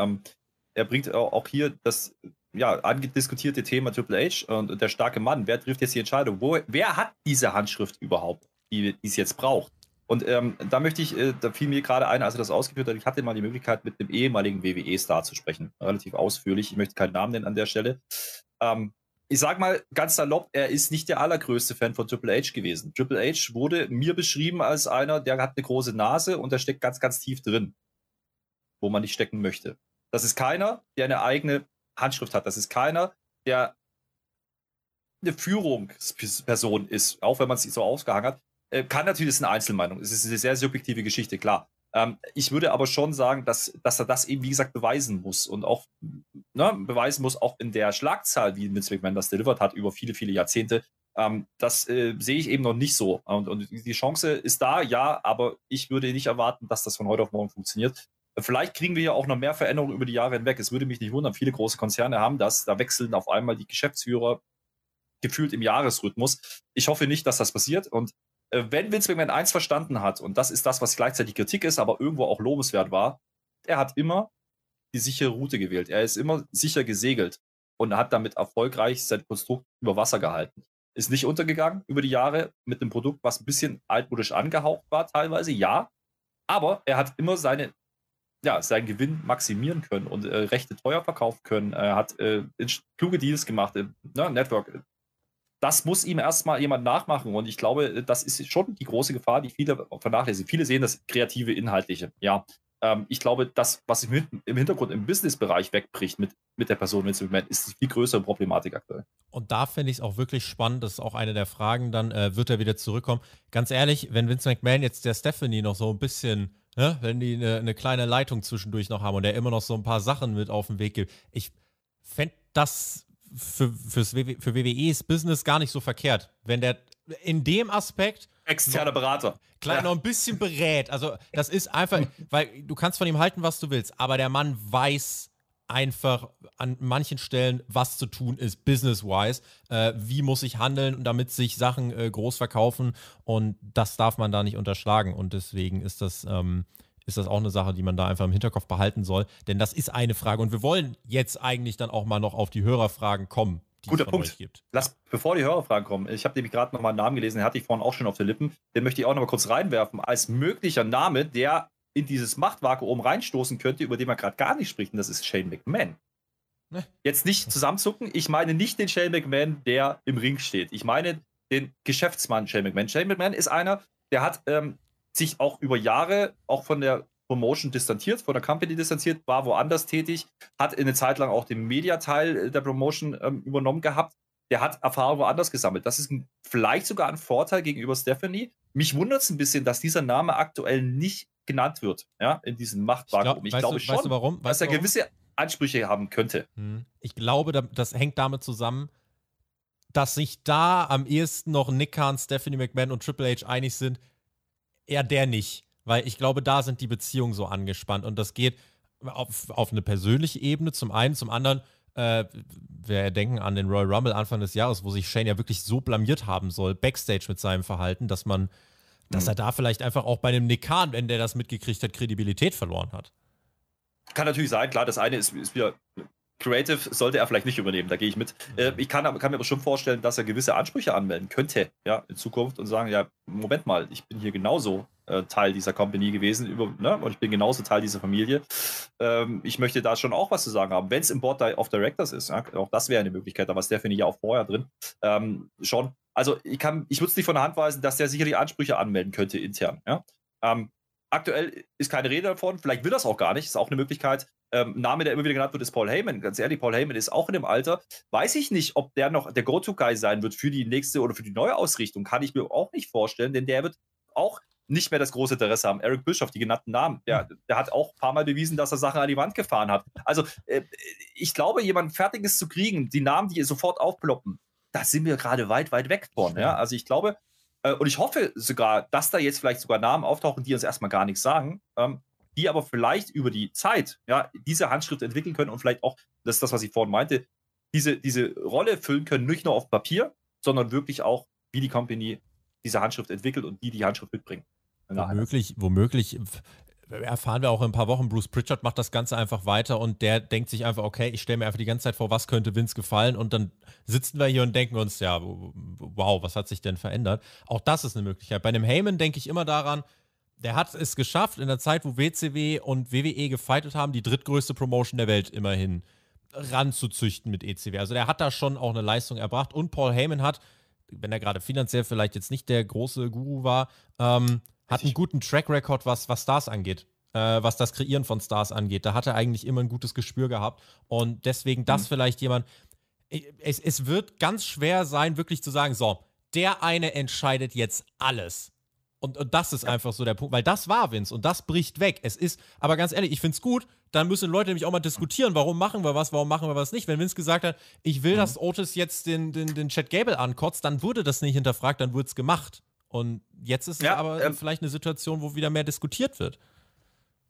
B: Er bringt auch hier das ja, angediskutierte Thema Triple H und der starke Mann. Wer trifft jetzt die Entscheidung? Wo, wer hat diese Handschrift überhaupt, die, die es jetzt braucht? Und ähm, da möchte ich, äh, da fiel mir gerade ein, als er das ausgeführt hat, ich hatte mal die Möglichkeit, mit einem ehemaligen WWE-Star zu sprechen. Relativ ausführlich. Ich möchte keinen Namen nennen an der Stelle. Ähm, ich sag mal ganz salopp, er ist nicht der allergrößte Fan von Triple H gewesen. Triple H wurde mir beschrieben als einer, der hat eine große Nase und der steckt ganz, ganz tief drin, wo man nicht stecken möchte. Das ist keiner, der eine eigene Handschrift hat. Das ist keiner, der eine Führungsperson ist, auch wenn man sich so ausgehangen hat. Äh, kann natürlich, das ist eine Einzelmeinung. Es ist eine sehr subjektive Geschichte, klar. Ähm, ich würde aber schon sagen, dass, dass er das eben, wie gesagt, beweisen muss und auch ne, beweisen muss, auch in der Schlagzahl, wie Vince McMahon das delivered hat, über viele, viele Jahrzehnte, Ähm, das äh, sehe ich eben noch nicht so. Und, und, die Chance ist da, ja, aber ich würde nicht erwarten, dass das von heute auf morgen funktioniert. Vielleicht kriegen wir ja auch noch mehr Veränderungen über die Jahre hinweg. Es würde mich nicht wundern. Viele große Konzerne haben das. Da wechseln auf einmal die Geschäftsführer gefühlt im Jahresrhythmus. Ich hoffe nicht, dass das passiert. Und äh, wenn Vince McMahon eins verstanden hat, und das ist das, was gleichzeitig Kritik ist, aber irgendwo auch lobenswert war, er hat immer die sichere Route gewählt. Er ist immer sicher gesegelt und hat damit erfolgreich sein Konstrukt über Wasser gehalten. Ist nicht untergegangen über die Jahre mit einem Produkt, was ein bisschen altmodisch angehaucht war, teilweise, ja. Aber er hat immer seine, ja, seinen Gewinn maximieren können und äh, Rechte teuer verkaufen können. Er hat äh, kluge Deals gemacht, äh, ne, Network. Das muss ihm erstmal jemand nachmachen. Und ich glaube, das ist schon die große Gefahr, die viele vernachlässigen. Viele sehen das kreative, inhaltliche. Ja, ähm, ich glaube, das, was im, im Hintergrund im Businessbereich wegbricht mit, mit der Person Vince McMahon, ist die viel größere Problematik aktuell.
A: Und da finde ich es auch wirklich spannend, das ist auch eine der Fragen, dann äh, wird er wieder zurückkommen. Ganz ehrlich, wenn Vince McMahon jetzt der Stephanie noch so ein bisschen, ne, wenn die eine, eine kleine Leitung zwischendurch noch haben und er immer noch so ein paar Sachen mit auf den Weg gibt, ich fände das für, fürs WW, für WWEs Business gar nicht so verkehrt, wenn der in dem Aspekt
B: Externer Berater.
A: Klar, ja. noch ein bisschen berät. Also, das ist einfach, weil du kannst von ihm halten, was du willst, aber der Mann weiß einfach an manchen Stellen, was zu tun ist, business-wise. Äh, wie muss ich handeln, damit sich Sachen äh, groß verkaufen und das darf man da nicht unterschlagen. Und deswegen ist das, ähm, ist das auch eine Sache, die man da einfach im Hinterkopf behalten soll. Denn das ist eine Frage und wir wollen jetzt eigentlich dann auch mal noch auf die Hörerfragen kommen
B: Guter Punkt. Lass, bevor die Hörerfragen kommen, ich habe nämlich gerade nochmal einen Namen gelesen, den hatte ich vorhin auch schon auf den Lippen, den möchte ich auch nochmal kurz reinwerfen, als möglicher Name, der in dieses Machtvakuum reinstoßen könnte, über den man gerade gar nicht spricht, und das ist Shane McMahon. Ne? Jetzt nicht zusammenzucken, ich meine nicht den Shane McMahon, der im Ring steht. Ich meine den Geschäftsmann Shane McMahon. Shane McMahon ist einer, der hat ähm, sich auch über Jahre auch von der Promotion distanziert, von der Company distanziert, war woanders tätig, hat eine Zeit lang auch den Mediateil der Promotion ähm, übernommen gehabt. Der hat Erfahrung woanders gesammelt. Das ist ein, vielleicht sogar ein Vorteil gegenüber Stephanie. Mich wundert es ein bisschen, dass dieser Name aktuell nicht genannt wird, ja, in diesem Machtvakuum.
A: Ich, glaub, ich glaube
B: du, schon,
A: weißt du warum?
B: dass er gewisse Ansprüche haben könnte.
A: Hm. Ich glaube, das hängt damit zusammen, dass sich da am ehesten noch Nick Khan, Stephanie McMahon und Triple H einig sind. Er der nicht. Weil ich glaube, da sind die Beziehungen so angespannt und das geht auf, auf eine persönliche Ebene zum einen, zum anderen, äh, wir denken an den Royal Rumble Anfang des Jahres, wo sich Shane ja wirklich so blamiert haben soll, backstage mit seinem Verhalten, dass man, dass mhm. er da vielleicht einfach auch bei einem Nick Khan, wenn der das mitgekriegt hat, Kredibilität verloren hat.
B: Kann natürlich sein, klar, das eine ist, ist wieder Creative sollte er vielleicht nicht übernehmen, da gehe ich mit. Äh, ich kann, kann, mir aber schon vorstellen, dass er gewisse Ansprüche anmelden könnte, ja, in Zukunft und sagen, ja, Moment mal, ich bin hier genauso äh, Teil dieser Company gewesen über, ne, und ich bin genauso Teil dieser Familie. Ähm, ich möchte da schon auch was zu sagen haben, wenn es im Board of Directors ist, ja, auch das wäre eine Möglichkeit, aber Stephanie ja auch vorher drin, ähm, schon. Also ich kann, ich würde es nicht von der Hand weisen, dass der sicherlich Ansprüche anmelden könnte intern, ja. Ähm, aktuell ist keine Rede davon, vielleicht will das auch gar nicht, ist auch eine Möglichkeit. Ähm, Name, der immer wieder genannt wird, ist Paul Heyman. Ganz ehrlich, Paul Heyman ist auch in dem Alter. Weiß ich nicht, ob der noch der Go-To-Guy sein wird für die nächste oder für die neue Ausrichtung. Kann ich mir auch nicht vorstellen, denn der wird auch nicht mehr das große Interesse haben. Eric Bischoff, die genannten Namen, der, der hat auch ein paar Mal bewiesen, dass er Sachen an die Wand gefahren hat. Also, äh, ich glaube, jemanden Fertiges zu kriegen, die Namen, die sofort aufploppen, da sind wir gerade weit, weit weg von. Ja? Also, ich glaube, äh, und ich hoffe sogar, dass da jetzt vielleicht sogar Namen auftauchen, die uns erstmal gar nichts sagen, ähm, die aber vielleicht über die Zeit ja, diese Handschrift entwickeln können und vielleicht auch, das ist das, was ich vorhin meinte, diese, diese Rolle füllen können, nicht nur auf Papier, sondern wirklich auch, wie die Company diese Handschrift entwickelt und die die Handschrift mitbringen.
A: Womöglich, womöglich erfahren wir auch in ein paar Wochen, Bruce Pritchard macht das Ganze einfach weiter und der denkt sich einfach, okay, ich stelle mir einfach die ganze Zeit vor, was könnte Vince gefallen und dann sitzen wir hier und denken uns, ja, wow, was hat sich denn verändert? Auch das ist eine Möglichkeit. Bei einem Heyman denke ich immer daran, der hat es geschafft, in der Zeit, wo WCW und WWE gefeitet haben, die drittgrößte Promotion der Welt immerhin ranzuzüchten mit ECW. Also der hat da schon auch eine Leistung erbracht und Paul Heyman hat, wenn er gerade finanziell vielleicht jetzt nicht der große Guru war, ähm, hat einen guten Track Record, was, was Stars angeht. Äh, was das Kreieren von Stars angeht. Da hat er eigentlich immer ein gutes Gespür gehabt. Und deswegen, das mhm. vielleicht jemand. Es, es wird ganz schwer sein, wirklich zu sagen: so, der eine entscheidet jetzt alles. Und, und, das ist einfach so der Punkt, weil das war Vince und das bricht weg. Es ist, aber ganz ehrlich, ich finde es gut, dann müssen Leute nämlich auch mal diskutieren, warum machen wir was, warum machen wir was nicht. Wenn Vince gesagt hat, ich will, mhm. dass Otis jetzt den, den, den Chad Gable ankotzt, dann wurde das nicht hinterfragt, dann wurde es gemacht. Und jetzt ist ja, es aber ähm, vielleicht eine Situation, wo wieder mehr diskutiert wird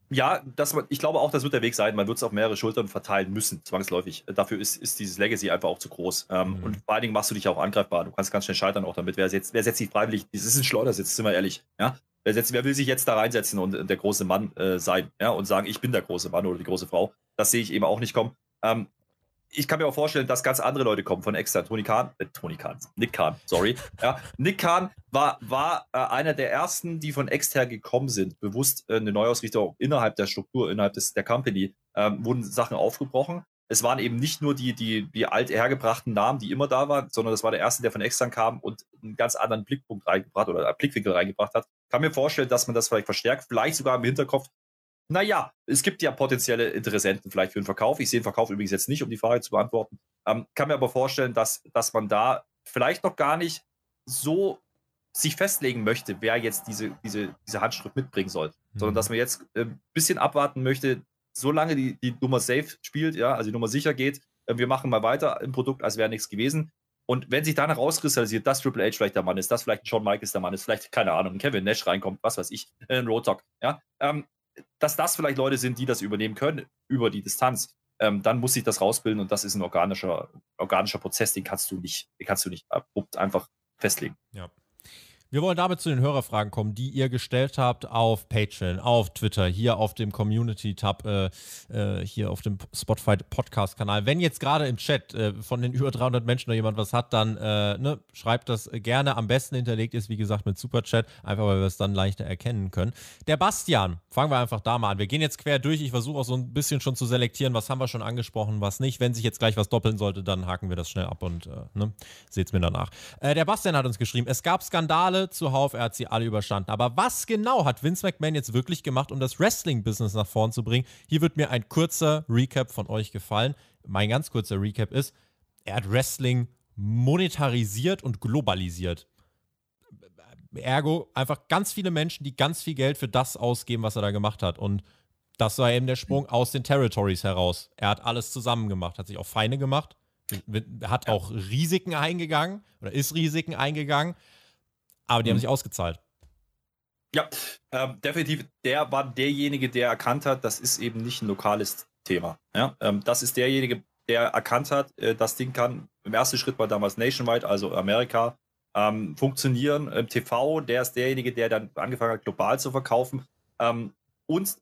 B: ja, das, ich glaube auch, das wird der Weg sein. Man wird es auf mehrere Schultern verteilen müssen, zwangsläufig. Dafür ist, ist dieses Legacy einfach auch zu groß. Ähm, mhm. Und vor allen Dingen machst du dich auch angreifbar. Du kannst ganz schnell scheitern auch damit. Wer setzt, wer setzt sich freiwillig? Das ist ein Schleudersitz, sind wir ehrlich. Ja? Wer, setzt, wer will sich jetzt da reinsetzen und der große Mann äh, sein ja? und sagen, ich bin der große Mann oder die große Frau? Das sehe ich eben auch nicht kommen. Ähm, ich kann mir auch vorstellen, dass ganz andere Leute kommen von extern. Tony Kahn, äh, Tony Kahn, Nick Kahn, sorry. Ja, Nick Kahn war, war äh, einer der ersten, die von extern gekommen sind, bewusst äh, eine Neuausrichtung innerhalb der Struktur, innerhalb des, der Company, ähm, wurden Sachen aufgebrochen. Es waren eben nicht nur die, die, die alt hergebrachten Namen, die immer da waren, sondern das war der erste, der von extern kam und einen ganz anderen Blickpunkt reingebracht oder Blickwinkel reingebracht hat. Kann mir vorstellen, dass man das vielleicht verstärkt, vielleicht sogar im Hinterkopf naja, es gibt ja potenzielle Interessenten vielleicht für den Verkauf. Ich sehe den Verkauf übrigens jetzt nicht, um die Frage zu beantworten. Ähm, kann mir aber vorstellen, dass, dass man da vielleicht noch gar nicht so sich festlegen möchte, wer jetzt diese, diese, diese Handschrift mitbringen soll, mhm. sondern dass man jetzt ein äh, bisschen abwarten möchte, solange die, die Nummer safe spielt, ja, also die Nummer sicher geht. Äh, wir machen mal weiter im Produkt, als wäre nichts gewesen. Und wenn sich danach rauskristallisiert, dass Triple H vielleicht der Mann ist, dass vielleicht Shawn Michaels der Mann ist, vielleicht, keine Ahnung, Kevin Nash reinkommt, was weiß ich, ein Road Talk, ja, ähm, dass das vielleicht Leute sind, die das übernehmen können über die Distanz, ähm, dann muss sich das rausbilden und das ist ein organischer, organischer Prozess, den kannst du nicht, den kannst du nicht abrupt einfach festlegen.
A: Ja. Wir wollen damit zu den Hörerfragen kommen, die ihr gestellt habt auf Patreon, auf Twitter, hier auf dem Community-Tab, äh, äh, hier auf dem Spotify Podcast-Kanal. Wenn jetzt gerade im Chat äh, von den über 300 Menschen noch jemand was hat, dann äh, ne, schreibt das gerne. Am besten hinterlegt ist, wie gesagt, mit Superchat, einfach weil wir es dann leichter erkennen können. Der Bastian, fangen wir einfach da mal an. Wir gehen jetzt quer durch. Ich versuche auch so ein bisschen schon zu selektieren, was haben wir schon angesprochen, was nicht. Wenn sich jetzt gleich was doppeln sollte, dann haken wir das schnell ab und äh, ne, seht es mir danach. Äh, der Bastian hat uns geschrieben, es gab Skandale Finale zuhauf, er hat sie alle überstanden. Aber was genau hat Vince McMahon jetzt wirklich gemacht, um das Wrestling-Business nach vorn zu bringen? Hier wird mir ein kurzer Recap von euch gefallen. Mein ganz kurzer Recap ist, er hat Wrestling monetarisiert und globalisiert. Ergo einfach ganz viele Menschen, die ganz viel Geld für das ausgeben, was er da gemacht hat. Und das war eben der Sprung aus den Territories heraus. Er hat alles zusammen gemacht, hat sich auch Feine gemacht, hat auch Risiken eingegangen oder ist Risiken eingegangen, aber die mhm. haben sich ausgezahlt.
B: Ja, ähm, definitiv. Der war derjenige, der erkannt hat, das ist eben nicht ein lokales Thema. Ja? Ähm, das ist derjenige, der erkannt hat, äh, das Ding kann im ersten Schritt war damals Nationwide, also Amerika, ähm, funktionieren. Im TV, der ist derjenige, der dann angefangen hat, global zu verkaufen. Ähm, und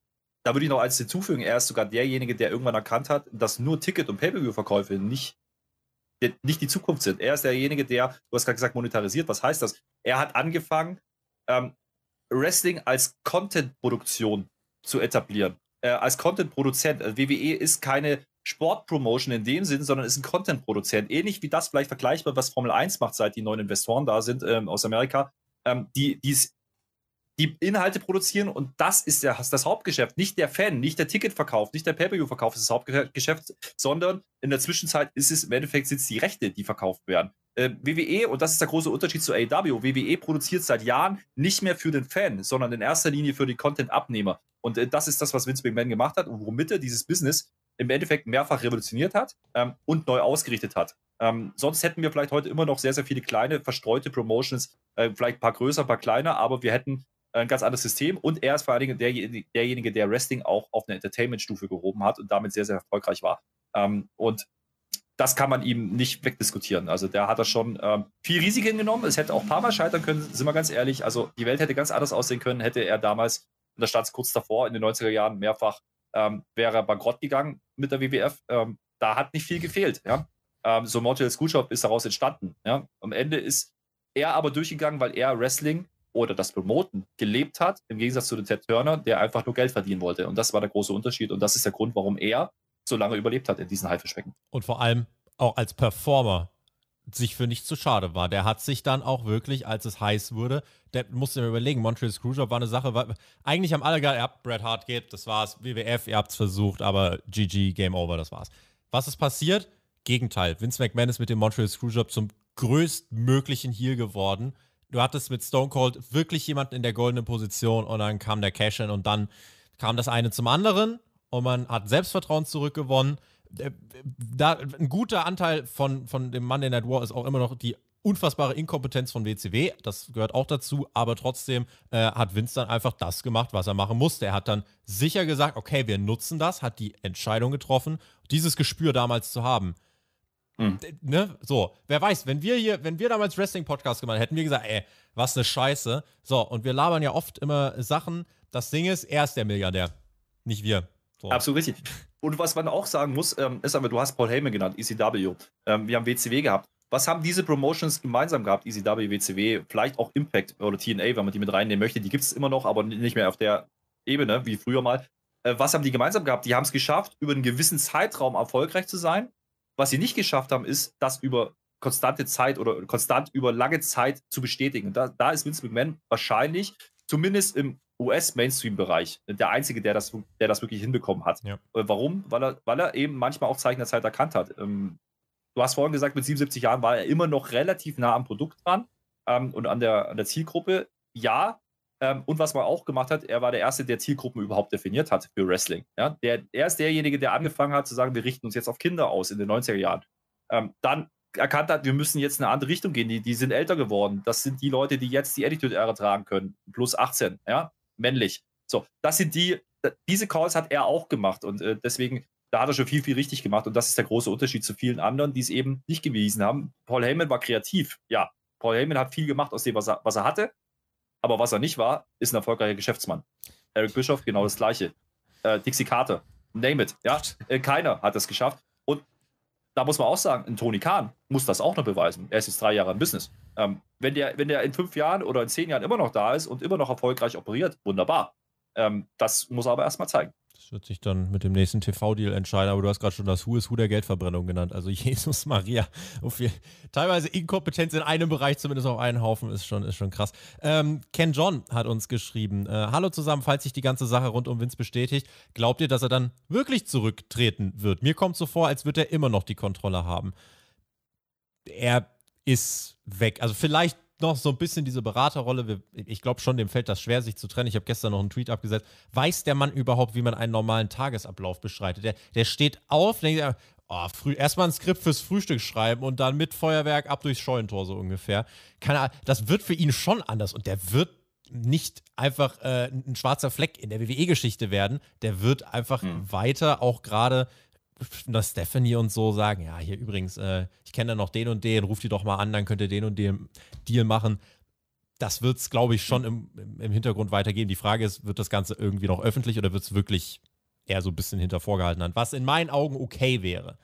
B: da würde ich noch eins hinzufügen, er ist sogar derjenige, der irgendwann erkannt hat, dass nur Ticket- und Pay-Per-View-Verkäufe nicht nicht die Zukunft sind. Er ist derjenige, der, du hast gerade gesagt, monetarisiert. Was heißt das? Er hat angefangen, ähm, Wrestling als Content-Produktion zu etablieren. Äh, als Content-Produzent. Also WWE ist keine Sportpromotion in dem Sinn, sondern ist ein Content-Produzent. Ähnlich wie das vielleicht vergleichbar, was Formel 1 macht, seit die neuen Investoren da sind ähm, aus Amerika. Ähm, die, die es die Inhalte produzieren und das ist der, das Hauptgeschäft. Nicht der Fan, nicht der Ticketverkauf, nicht der Pay-Per-View-Verkauf ist das Hauptgeschäft, sondern in der Zwischenzeit ist es im Endeffekt sind es die Rechte, die verkauft werden. Äh, WWE, und das ist der große Unterschied zu AEW, WWE produziert seit Jahren nicht mehr für den Fan, sondern in erster Linie für die Content-Abnehmer. Und äh, das ist das, was Vince McMahon gemacht hat und womit er dieses Business im Endeffekt mehrfach revolutioniert hat ähm, und neu ausgerichtet hat. Ähm, sonst hätten wir vielleicht heute immer noch sehr, sehr viele kleine, verstreute Promotions, äh, vielleicht ein paar größer, ein paar kleiner, aber wir hätten ein ganz anderes System und er ist vor allen Dingen der, derjenige, der Wrestling auch auf eine Entertainment-Stufe gehoben hat und damit sehr, sehr erfolgreich war. Ähm, und das kann man ihm nicht wegdiskutieren. Also der hat da schon ähm, viel Risiken genommen. Es hätte auch ein paar Mal scheitern können, sind wir ganz ehrlich. Also die Welt hätte ganz anders aussehen können, hätte er damals, und da stand es kurz davor, in den 90er Jahren mehrfach, ähm, wäre er bankrott gegangen mit der WWF. Ähm, da hat nicht viel gefehlt. Ja? Ähm, so Montreal School Shop ist daraus entstanden. Ja? Am Ende ist er aber durchgegangen, weil er Wrestling oder das Promoten gelebt hat, im Gegensatz zu Ted Turner, der einfach nur Geld verdienen wollte. Und das war der große Unterschied. Und das ist der Grund, warum er so lange überlebt hat in diesen Haifischbecken.
A: Und vor allem auch als Performer sich für nichts zu schade war. Der hat sich dann auch wirklich, als es heiß wurde, der musste mir überlegen, Montreal Screwjob war eine Sache, war, eigentlich am allergeil, ihr habt Bret Hart geht, das war's, WWF, ihr habt es versucht, aber GG, Game Over, das war's. Was ist passiert? Gegenteil. Vince McMahon ist mit dem Montreal Screwjob zum größtmöglichen Heal geworden du hattest mit Stone Cold wirklich jemanden in der goldenen Position und dann kam der Cash-In und dann kam das eine zum anderen und man hat Selbstvertrauen zurückgewonnen. Äh, da, ein guter Anteil von, von dem Monday Night War ist auch immer noch die unfassbare Inkompetenz von WCW, das gehört auch dazu, aber trotzdem äh, hat Vince dann einfach das gemacht, was er machen musste. Er hat dann sicher gesagt, okay, wir nutzen das, hat die Entscheidung getroffen, dieses Gespür damals zu haben. Mhm. Ne? So, wer weiß, wenn wir hier, wenn wir damals Wrestling-Podcast gemacht hätten, wir gesagt, ey, was eine Scheiße. So, und wir labern ja oft immer Sachen. Das Ding ist, er ist der Milliardär, nicht wir.
B: So. Absolut richtig. Und was man auch sagen muss, ähm, ist aber, du hast Paul Heyman genannt, ECW. Ähm, wir haben WCW gehabt. Was haben diese Promotions gemeinsam gehabt? ECW, WCW, vielleicht auch Impact oder TNA, wenn man die mit reinnehmen möchte. Die gibt es immer noch, aber nicht mehr auf der Ebene wie früher mal. Äh, was haben die gemeinsam gehabt? Die haben es geschafft, über einen gewissen Zeitraum erfolgreich zu sein. Was sie nicht geschafft haben, ist, das über konstante Zeit oder konstant über lange Zeit zu bestätigen. Da, da ist Vince McMahon wahrscheinlich, zumindest im US-Mainstream-Bereich, der Einzige, der das, der das wirklich hinbekommen hat. Ja. Äh, warum? Weil er, weil er eben manchmal auch Zeichen der Zeit erkannt hat. Ähm, du hast vorhin gesagt, mit 77 Jahren war er immer noch relativ nah am Produkt dran ähm, und an der, an der Zielgruppe. Ja, ähm, und was man auch gemacht hat, er war der Erste, der Zielgruppen überhaupt definiert hat für Wrestling. Ja? Der, er ist derjenige, der angefangen hat zu sagen, wir richten uns jetzt auf Kinder aus in den 90er Jahren. Ähm, dann erkannt hat, wir müssen jetzt in eine andere Richtung gehen. Die, die sind älter geworden. Das sind die Leute, die jetzt die Attitude-Ära tragen können. Plus 18, ja, männlich. So, das sind die, diese Calls hat er auch gemacht und äh, deswegen da hat er schon viel, viel richtig gemacht. Und das ist der große Unterschied zu vielen anderen, die es eben nicht gewiesen haben. Paul Heyman war kreativ. Ja, Paul Heyman hat viel gemacht aus dem, was er, was er hatte. Aber was er nicht war, ist ein erfolgreicher Geschäftsmann. Eric Bischoff, genau das Gleiche. Äh, Dixie Carter, name it. Ja, äh, keiner hat das geschafft. Und da muss man auch sagen, ein Tony Khan muss das auch noch beweisen. Er ist jetzt drei Jahre im Business. Ähm, wenn, der, wenn der in fünf Jahren oder in zehn Jahren immer noch da ist und immer noch erfolgreich operiert, wunderbar. Ähm, das muss er aber erstmal zeigen.
A: Das wird sich dann mit dem nächsten TV-Deal entscheiden, aber du hast gerade schon das Who is Who der Geldverbrennung genannt. Also Jesus Maria. Teilweise Inkompetenz in einem Bereich, zumindest auf einen Haufen, ist schon, ist schon krass. Ähm, Ken John hat uns geschrieben: äh, Hallo zusammen, falls sich die ganze Sache rund um Vince bestätigt, glaubt ihr, dass er dann wirklich zurücktreten wird? Mir kommt so vor, als würde er immer noch die Kontrolle haben. Er ist weg. Also vielleicht noch so ein bisschen diese Beraterrolle. Ich glaube schon, dem fällt das schwer, sich zu trennen. Ich habe gestern noch einen Tweet abgesetzt. Weiß der Mann überhaupt, wie man einen normalen Tagesablauf beschreitet? Der, der steht auf, denkt, oh, früh, erstmal ein Skript fürs Frühstück schreiben und dann mit Feuerwerk ab durchs Scheunentor so ungefähr. Keine das wird für ihn schon anders und der wird nicht einfach äh, ein schwarzer Fleck in der WWE-Geschichte werden. Der wird einfach hm. weiter auch gerade dass Stephanie und so sagen, ja, hier übrigens, äh, ich kenne da noch den und den, ruf die doch mal an, dann könnt ihr den und den Deal machen. Das wird es, glaube ich, schon im, im Hintergrund weitergehen. Die Frage ist, wird das Ganze irgendwie noch öffentlich oder wird es wirklich eher so ein bisschen hinter vorgehalten haben? Was in meinen Augen okay wäre.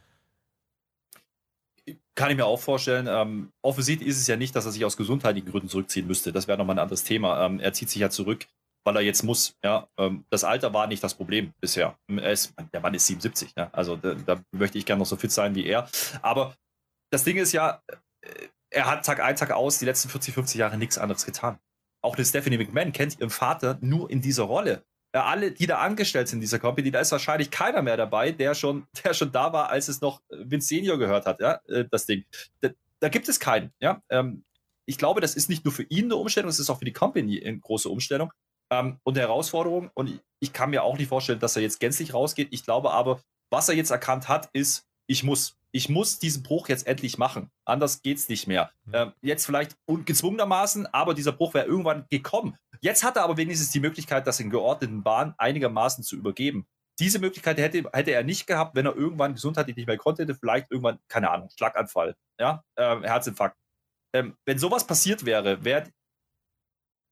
B: Kann ich mir auch vorstellen. Ähm, offensichtlich ist es ja nicht, dass er sich aus gesundheitlichen Gründen zurückziehen müsste. Das wäre nochmal ein anderes Thema. Ähm, er zieht sich ja zurück, weil er jetzt muss. Ja, ähm, das Alter war nicht das Problem bisher. Ist, der Mann ist 77, ne? also da, da, möchte ich gerne noch so fit sein wie er. Aber das Ding ist ja, äh, er hat Tag ein, Tag aus die letzten 40, 50 Jahre nichts anderes getan. Auch eine Stephanie McMahon kennt ihren Vater nur in dieser Rolle. Ja, alle, die da angestellt sind in dieser Company, da ist wahrscheinlich keiner mehr dabei, der schon, der schon da war, als es noch Vince Senior gehört hat, ja, äh, das Ding. Da, da gibt es keinen, ja. Ähm, ich glaube, das ist nicht nur für ihn eine Umstellung, es ist auch für die Company eine große Umstellung ähm, und Herausforderung. Und ich kann mir auch nicht vorstellen, dass er jetzt gänzlich rausgeht. Ich glaube aber, was er jetzt erkannt hat, ist, ich muss. Ich muss diesen Bruch jetzt endlich machen. Anders geht es nicht mehr. Mhm. Ähm, jetzt vielleicht ungezwungenermaßen, aber dieser Bruch wäre irgendwann gekommen. Jetzt hat er aber wenigstens die Möglichkeit, das in geordneten Bahnen einigermaßen zu übergeben. Diese Möglichkeit hätte, hätte er nicht gehabt, wenn er irgendwann gesundheitlich nicht mehr konnte, hätte vielleicht irgendwann, keine Ahnung, Schlaganfall, ja, äh, Herzinfarkt. Ähm, wenn sowas passiert wäre, wäre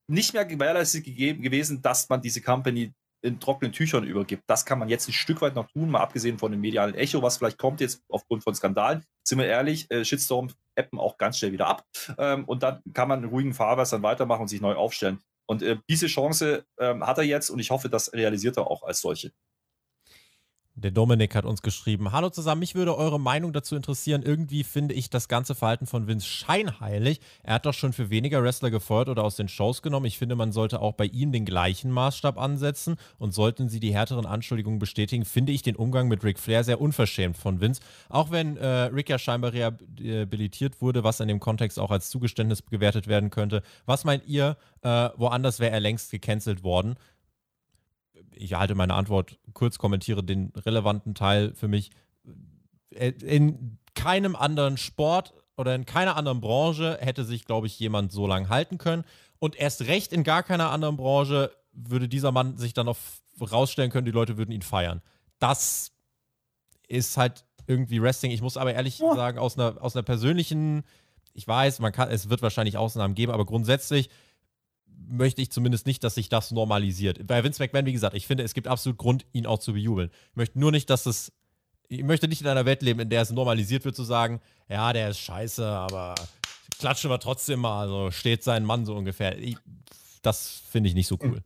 B: nicht mehr gewährleistet gegeben, gewesen, dass man diese Company in trockenen Tüchern übergibt. Das kann man jetzt ein Stück weit noch tun, mal abgesehen von dem medialen Echo, was vielleicht kommt jetzt aufgrund von Skandalen. Sind wir ehrlich, äh, Shitstorm appen auch ganz schnell wieder ab. Ähm, und dann kann man in ruhigen Fahrwassern weitermachen und sich neu aufstellen. Und äh, diese Chance ähm, hat er jetzt und ich hoffe, das realisiert er auch als solche.
A: Der Dominik hat uns geschrieben: Hallo zusammen, mich würde eure Meinung dazu interessieren. Irgendwie finde ich das ganze Verhalten von Vince scheinheilig. Er hat doch schon für weniger Wrestler gefeuert oder aus den Shows genommen. Ich finde, man sollte auch bei ihm den gleichen Maßstab ansetzen. Und sollten sie die härteren Anschuldigungen bestätigen, finde ich den Umgang mit Ric Flair sehr unverschämt von Vince. Auch wenn äh, Rick ja scheinbar rehabilitiert wurde, was in dem Kontext auch als Zugeständnis gewertet werden könnte. Was meint ihr? Äh, woanders wäre er längst gecancelt worden ich halte meine Antwort kurz, kommentiere den relevanten Teil für mich. Äh, in keinem anderen Sport oder in keiner anderen Branche hätte sich, glaube ich, jemand so lange halten können. Und erst recht in gar keiner anderen Branche würde dieser Mann sich dann noch rausstellen können, die Leute würden ihn feiern. Das ist halt irgendwie Wrestling. Ich muss aber ehrlich oh. sagen, aus einer, aus einer persönlichen, ich weiß, man kann, es wird wahrscheinlich Ausnahmen geben, aber grundsätzlich möchte ich zumindest nicht, dass sich das normalisiert. Bei Vince McMahon, wie gesagt, ich finde, es gibt absolut Grund, ihn auch zu bejubeln. Ich möchte nur nicht, dass es. Ich möchte nicht in einer Welt leben, in der es normalisiert wird, zu sagen, ja, der ist scheiße, aber klatschen wir trotzdem mal, also steht sein Mann so ungefähr. Ich, das finde ich nicht so cool.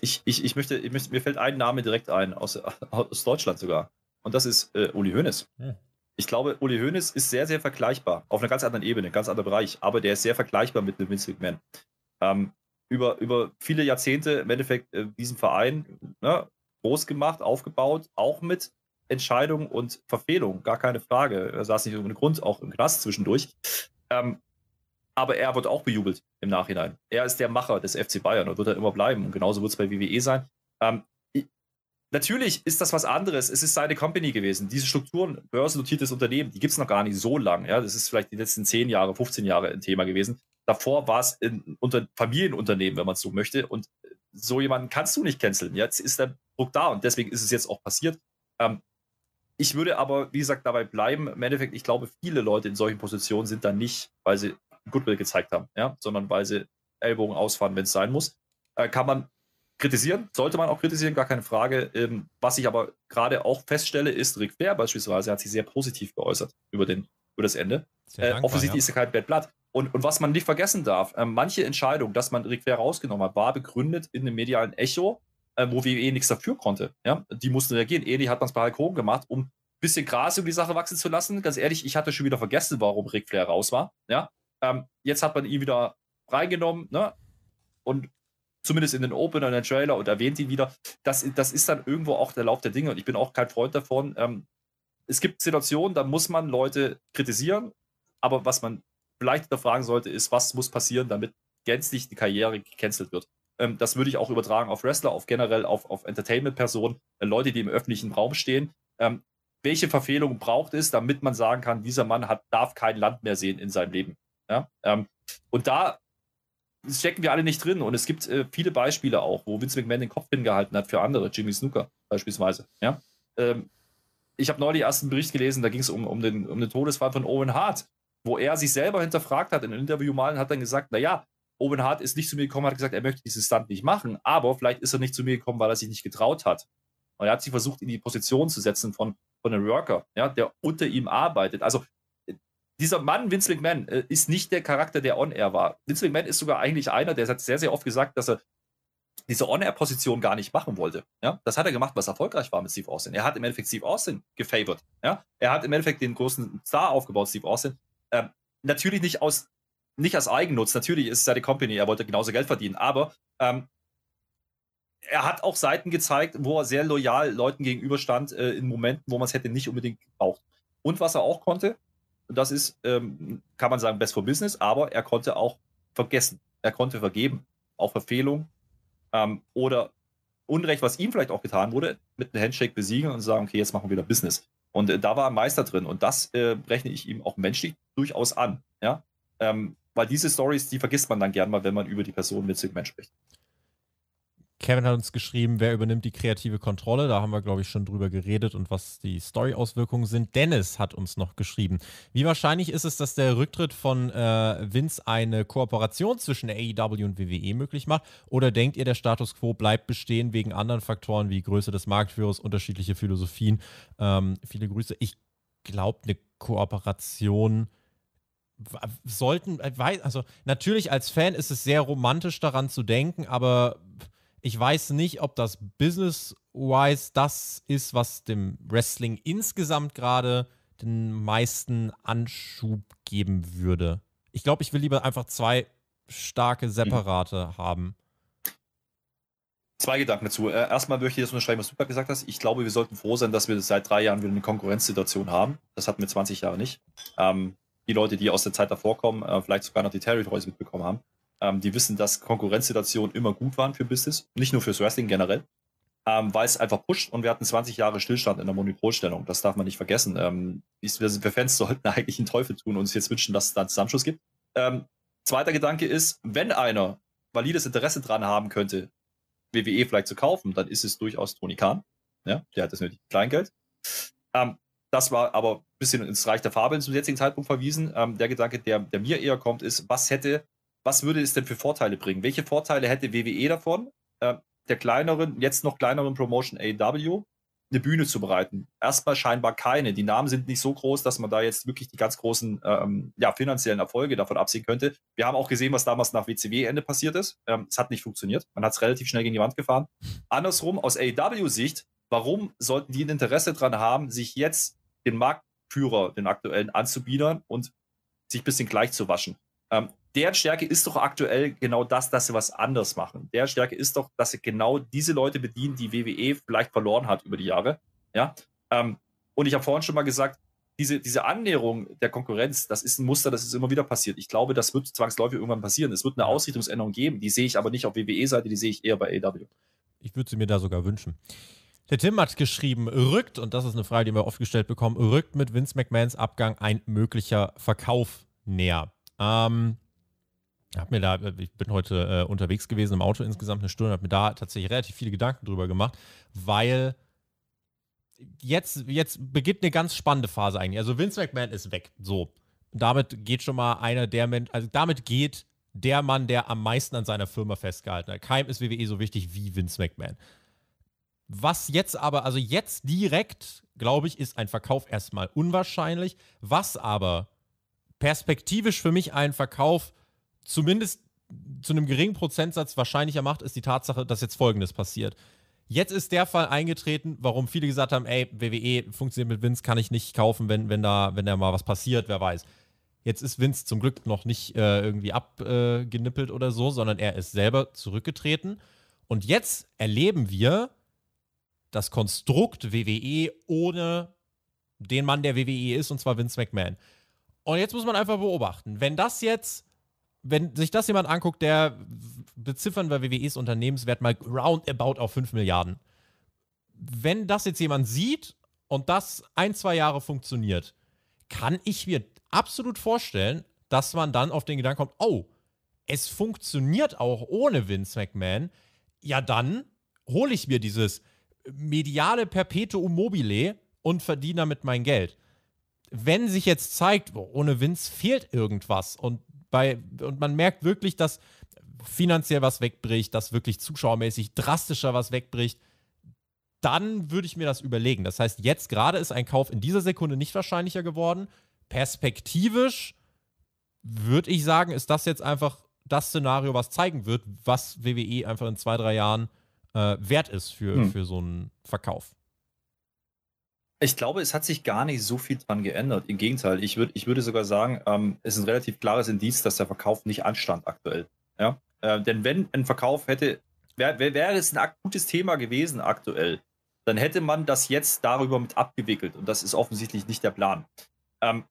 B: Ich, ich, ich, möchte, ich möchte, mir fällt ein Name direkt ein, aus, aus Deutschland sogar. Und das ist äh, Uli Hoeneß. Hm. Ich glaube, Uli Hoeneß ist sehr, sehr vergleichbar. Auf einer ganz anderen Ebene, ganz anderer Bereich. Aber der ist sehr vergleichbar mit einem Vince McMahon ähm, über, über viele Jahrzehnte im Endeffekt äh, diesen Verein ne, groß gemacht, aufgebaut, auch mit Entscheidungen und Verfehlungen, gar keine Frage. Er saß nicht ohne Grund auch im Knast zwischendurch. Ähm, aber er wird auch bejubelt im Nachhinein. Er ist der Macher des FC Bayern und wird er immer bleiben. Und genauso wird es bei WWE sein. Ähm, Natürlich ist das was anderes. Es ist seine Company gewesen. Diese Strukturen, börsennotiertes Unternehmen, die gibt es noch gar nicht so lang. Ja, das ist vielleicht die letzten 10 Jahre, 15 Jahre ein Thema gewesen. Davor war es ein unter Familienunternehmen, wenn man es so möchte. Und so jemanden kannst du nicht canceln. Jetzt ist der Druck da und deswegen ist es jetzt auch passiert. Ähm, ich würde aber, wie gesagt, dabei bleiben. Im Endeffekt, ich glaube, viele Leute in solchen Positionen sind da nicht, weil sie Goodwill gezeigt haben, ja, sondern weil sie Ellbogen ausfahren, wenn es sein muss. Äh, kann man kritisieren, sollte man auch kritisieren, gar keine Frage. Ähm, was ich aber gerade auch feststelle, ist, Rick Flair beispielsweise hat sich sehr positiv geäußert über, den, über das Ende. Äh, dankbar, offensichtlich ja. ist er kein Bad Blood. Und, und was man nicht vergessen darf, äh, manche Entscheidung, dass man Ric Flair rausgenommen hat, war begründet in einem medialen Echo, äh, wo WWE nichts dafür konnte. Ja? Die mussten reagieren. Ähnlich hat man es bei Hulk Hogan gemacht, um ein bisschen Gras über die Sache wachsen zu lassen. Ganz ehrlich, ich hatte schon wieder vergessen, warum Ric Flair raus war. Ja? Ähm, jetzt hat man ihn wieder reingenommen ne? und zumindest in den Open und den Trailer und erwähnt ihn wieder. Das, das ist dann irgendwo auch der Lauf der Dinge und ich bin auch kein Freund davon. Ähm, es gibt Situationen, da muss man Leute kritisieren, aber was man vielleicht hinterfragen sollte, ist, was muss passieren, damit gänzlich die Karriere gecancelt wird. Ähm, das würde ich auch übertragen auf Wrestler, auf generell auf, auf Entertainment-Personen, äh, Leute, die im öffentlichen Raum stehen. Ähm, welche Verfehlungen braucht es, damit man sagen kann, dieser Mann hat, darf kein Land mehr sehen in seinem Leben? Ja? Ähm, und da stecken wir alle nicht drin. Und es gibt äh, viele Beispiele auch, wo Vince McMahon den Kopf hingehalten hat für andere, Jimmy Snooker beispielsweise. Ja? Ähm, ich habe neulich erst einen Bericht gelesen, da ging es um, um, den, um den Todesfall von Owen Hart wo er sich selber hinterfragt hat in einem Interview mal hat dann gesagt, naja, Owen Hart ist nicht zu mir gekommen, hat gesagt, er möchte diesen Stunt nicht machen, aber vielleicht ist er nicht zu mir gekommen, weil er sich nicht getraut hat. Und er hat sich versucht, in die Position zu setzen von, von einem Worker, ja, der unter ihm arbeitet. Also dieser Mann, Vince McMahon, äh, ist nicht der Charakter, der on-air war. Vince McMahon ist sogar eigentlich einer, der hat sehr, sehr oft gesagt, dass er diese On-Air-Position gar nicht machen wollte. Ja? Das hat er gemacht, was erfolgreich war mit Steve Austin. Er hat im Endeffekt Steve Austin gefavored. Ja? Er hat im Endeffekt den großen Star aufgebaut, Steve Austin. Ähm, natürlich nicht aus, nicht aus Eigennutz, natürlich ist es seine Company, er wollte genauso Geld verdienen, aber ähm, er hat auch Seiten gezeigt, wo er sehr loyal Leuten gegenüberstand, äh, in Momenten, wo man es hätte nicht unbedingt gebraucht. Und was er auch konnte, das ist, ähm, kann man sagen, best for business, aber er konnte auch vergessen. Er konnte vergeben. Auch Verfehlung ähm, oder Unrecht, was ihm vielleicht auch getan wurde, mit einem Handshake besiegen und sagen, okay, jetzt machen wir wieder Business. Und äh, da war er Meister drin. Und das äh, rechne ich ihm auch menschlich durchaus an. Ja? Ähm, weil diese Stories, die vergisst man dann gern mal, wenn man über die Person mit Segment spricht.
A: Kevin hat uns geschrieben, wer übernimmt die kreative Kontrolle. Da haben wir, glaube ich, schon drüber geredet und was die Story-Auswirkungen sind. Dennis hat uns noch geschrieben. Wie wahrscheinlich ist es, dass der Rücktritt von äh, Vince eine Kooperation zwischen AEW und WWE möglich macht? Oder denkt ihr, der Status quo bleibt bestehen wegen anderen Faktoren wie Größe des Marktführers, unterschiedliche Philosophien? Ähm, viele Grüße. Ich glaube, eine Kooperation sollten, äh, also natürlich als Fan ist es sehr romantisch daran zu denken, aber ich weiß nicht, ob das Business Ratings-wise das ist, was dem Wrestling insgesamt gerade den meisten Anschub geben würde. Ich glaube, ich will lieber einfach zwei starke Separate mhm. haben.
B: Zwei Gedanken dazu. Äh, erstmal möchte ich jetzt unterschreiben, was du gerade gesagt hast. Ich glaube, wir sollten froh sein, dass wir seit drei Jahren wieder eine Konkurrenzsituation haben. Das hatten wir 20 Jahre nicht. Ähm, die Leute, die aus der Zeit davor kommen, äh, vielleicht sogar noch die Territories mitbekommen haben, ähm, die wissen, dass Konkurrenzsituationen immer gut waren für Business, nicht nur fürs Wrestling generell, ähm, weil es einfach pusht und wir hatten 20 Jahre Stillstand in der Monopolstellung. Das darf man nicht vergessen. Ähm, wir, wir Fans sollten eigentlich einen Teufel tun und uns jetzt wünschen, dass es da einen Zusammenschluss gibt. Ähm, zweiter Gedanke ist, wenn einer valides Interesse dran haben könnte, WWE vielleicht zu kaufen, dann ist es durchaus Tony Khan. Ja, der hat das nötige Kleingeld. Ähm, das war aber ein bisschen ins Reich der Fabeln zum jetzigen Zeitpunkt verwiesen. Ähm, der Gedanke, der, der mir eher kommt, ist, was hätte, was würde es denn für Vorteile bringen? Welche Vorteile hätte WWE davon, äh, der kleineren, jetzt noch kleineren Promotion AEW, eine Bühne zu bereiten. Erstmal scheinbar keine. Die Namen sind nicht so groß, dass man da jetzt wirklich die ganz großen ähm, ja, finanziellen Erfolge davon absehen könnte. Wir haben auch gesehen, was damals nach WCW-Ende passiert ist. Ähm, es hat nicht funktioniert. Man hat es relativ schnell gegen die Wand gefahren. Andersrum, aus AEW-Sicht, warum sollten die ein Interesse daran haben, sich jetzt den Marktführer, den aktuellen, anzubiedern und sich ein bisschen gleich zu waschen? Ähm, deren Stärke ist doch aktuell genau das, dass sie was anders machen. Der Stärke ist doch, dass sie genau diese Leute bedienen, die WWE vielleicht verloren hat über die Jahre. Ja. Ähm, und ich habe vorhin schon mal gesagt, diese, diese Annäherung der Konkurrenz, das ist ein Muster, das ist immer wieder passiert. Ich glaube, das wird zwangsläufig irgendwann passieren. Es wird eine Ausrichtungsänderung geben. Die sehe ich aber nicht auf WWE-Seite, die sehe ich eher bei AW.
A: Ich würde sie mir da sogar wünschen. Der Tim hat geschrieben, rückt, und das ist eine Frage, die wir oft gestellt bekommen, rückt mit Vince McMahons Abgang ein möglicher Verkauf näher. Ähm, hab mir da, ich bin heute äh, unterwegs gewesen im Auto insgesamt eine Stunde, habe mir da tatsächlich relativ viele Gedanken drüber gemacht, weil jetzt, jetzt beginnt eine ganz spannende Phase eigentlich. Also Vince McMahon ist weg. So. Damit geht schon mal einer der Menschen, also damit geht der Mann, der am meisten an seiner Firma festgehalten hat. Keinem ist WWE so wichtig wie Vince McMahon. Was jetzt aber, also jetzt direkt, glaube ich, ist ein Verkauf erstmal unwahrscheinlich. Was aber perspektivisch für mich ein Verkauf zumindest zu einem geringen Prozentsatz wahrscheinlicher macht, ist die Tatsache, dass jetzt Folgendes passiert. Jetzt ist der Fall eingetreten, warum viele gesagt haben, ey, WWE funktioniert mit Vince, kann ich nicht kaufen, wenn, wenn, da, wenn da mal was passiert, wer weiß. Jetzt ist Vince zum Glück noch nicht äh, irgendwie abgenippelt äh, oder so, sondern er ist selber zurückgetreten. Und jetzt erleben wir das Konstrukt WWE ohne den Mann, der WWE ist, und zwar Vince McMahon. Und jetzt muss man einfach beobachten, wenn das jetzt wenn sich das jemand anguckt, der beziffern wir WWEs Unternehmenswert mal roundabout auf 5 Milliarden. Wenn das jetzt jemand sieht und das ein, zwei Jahre funktioniert, kann ich mir absolut vorstellen, dass man dann auf den Gedanken kommt, oh, es funktioniert auch ohne Vince McMahon, ja dann hole ich mir dieses mediale Perpetuum mobile und verdiene damit mein Geld. Wenn sich jetzt zeigt, ohne Vince fehlt irgendwas und bei, und man merkt wirklich, dass finanziell was wegbricht, dass wirklich zuschauermäßig drastischer was wegbricht, dann würde ich mir das überlegen. Das heißt, jetzt gerade ist ein Kauf in dieser Sekunde nicht wahrscheinlicher geworden. Perspektivisch würde ich sagen, ist das jetzt einfach das Szenario, was zeigen wird, was WWE einfach in zwei, drei Jahren äh, wert ist für, hm. für so einen Verkauf.
B: Ich glaube, es hat sich gar nicht so viel dran geändert. Im Gegenteil, ich, würd, ich würde sogar sagen, ähm, es ist ein relativ klares Indiz, dass der Verkauf nicht anstand aktuell. Ja? Äh, denn wenn ein Verkauf hätte, wäre wär, wär es ein akutes Thema gewesen aktuell, dann hätte man das jetzt darüber mit abgewickelt. Und das ist offensichtlich nicht der Plan. Ähm,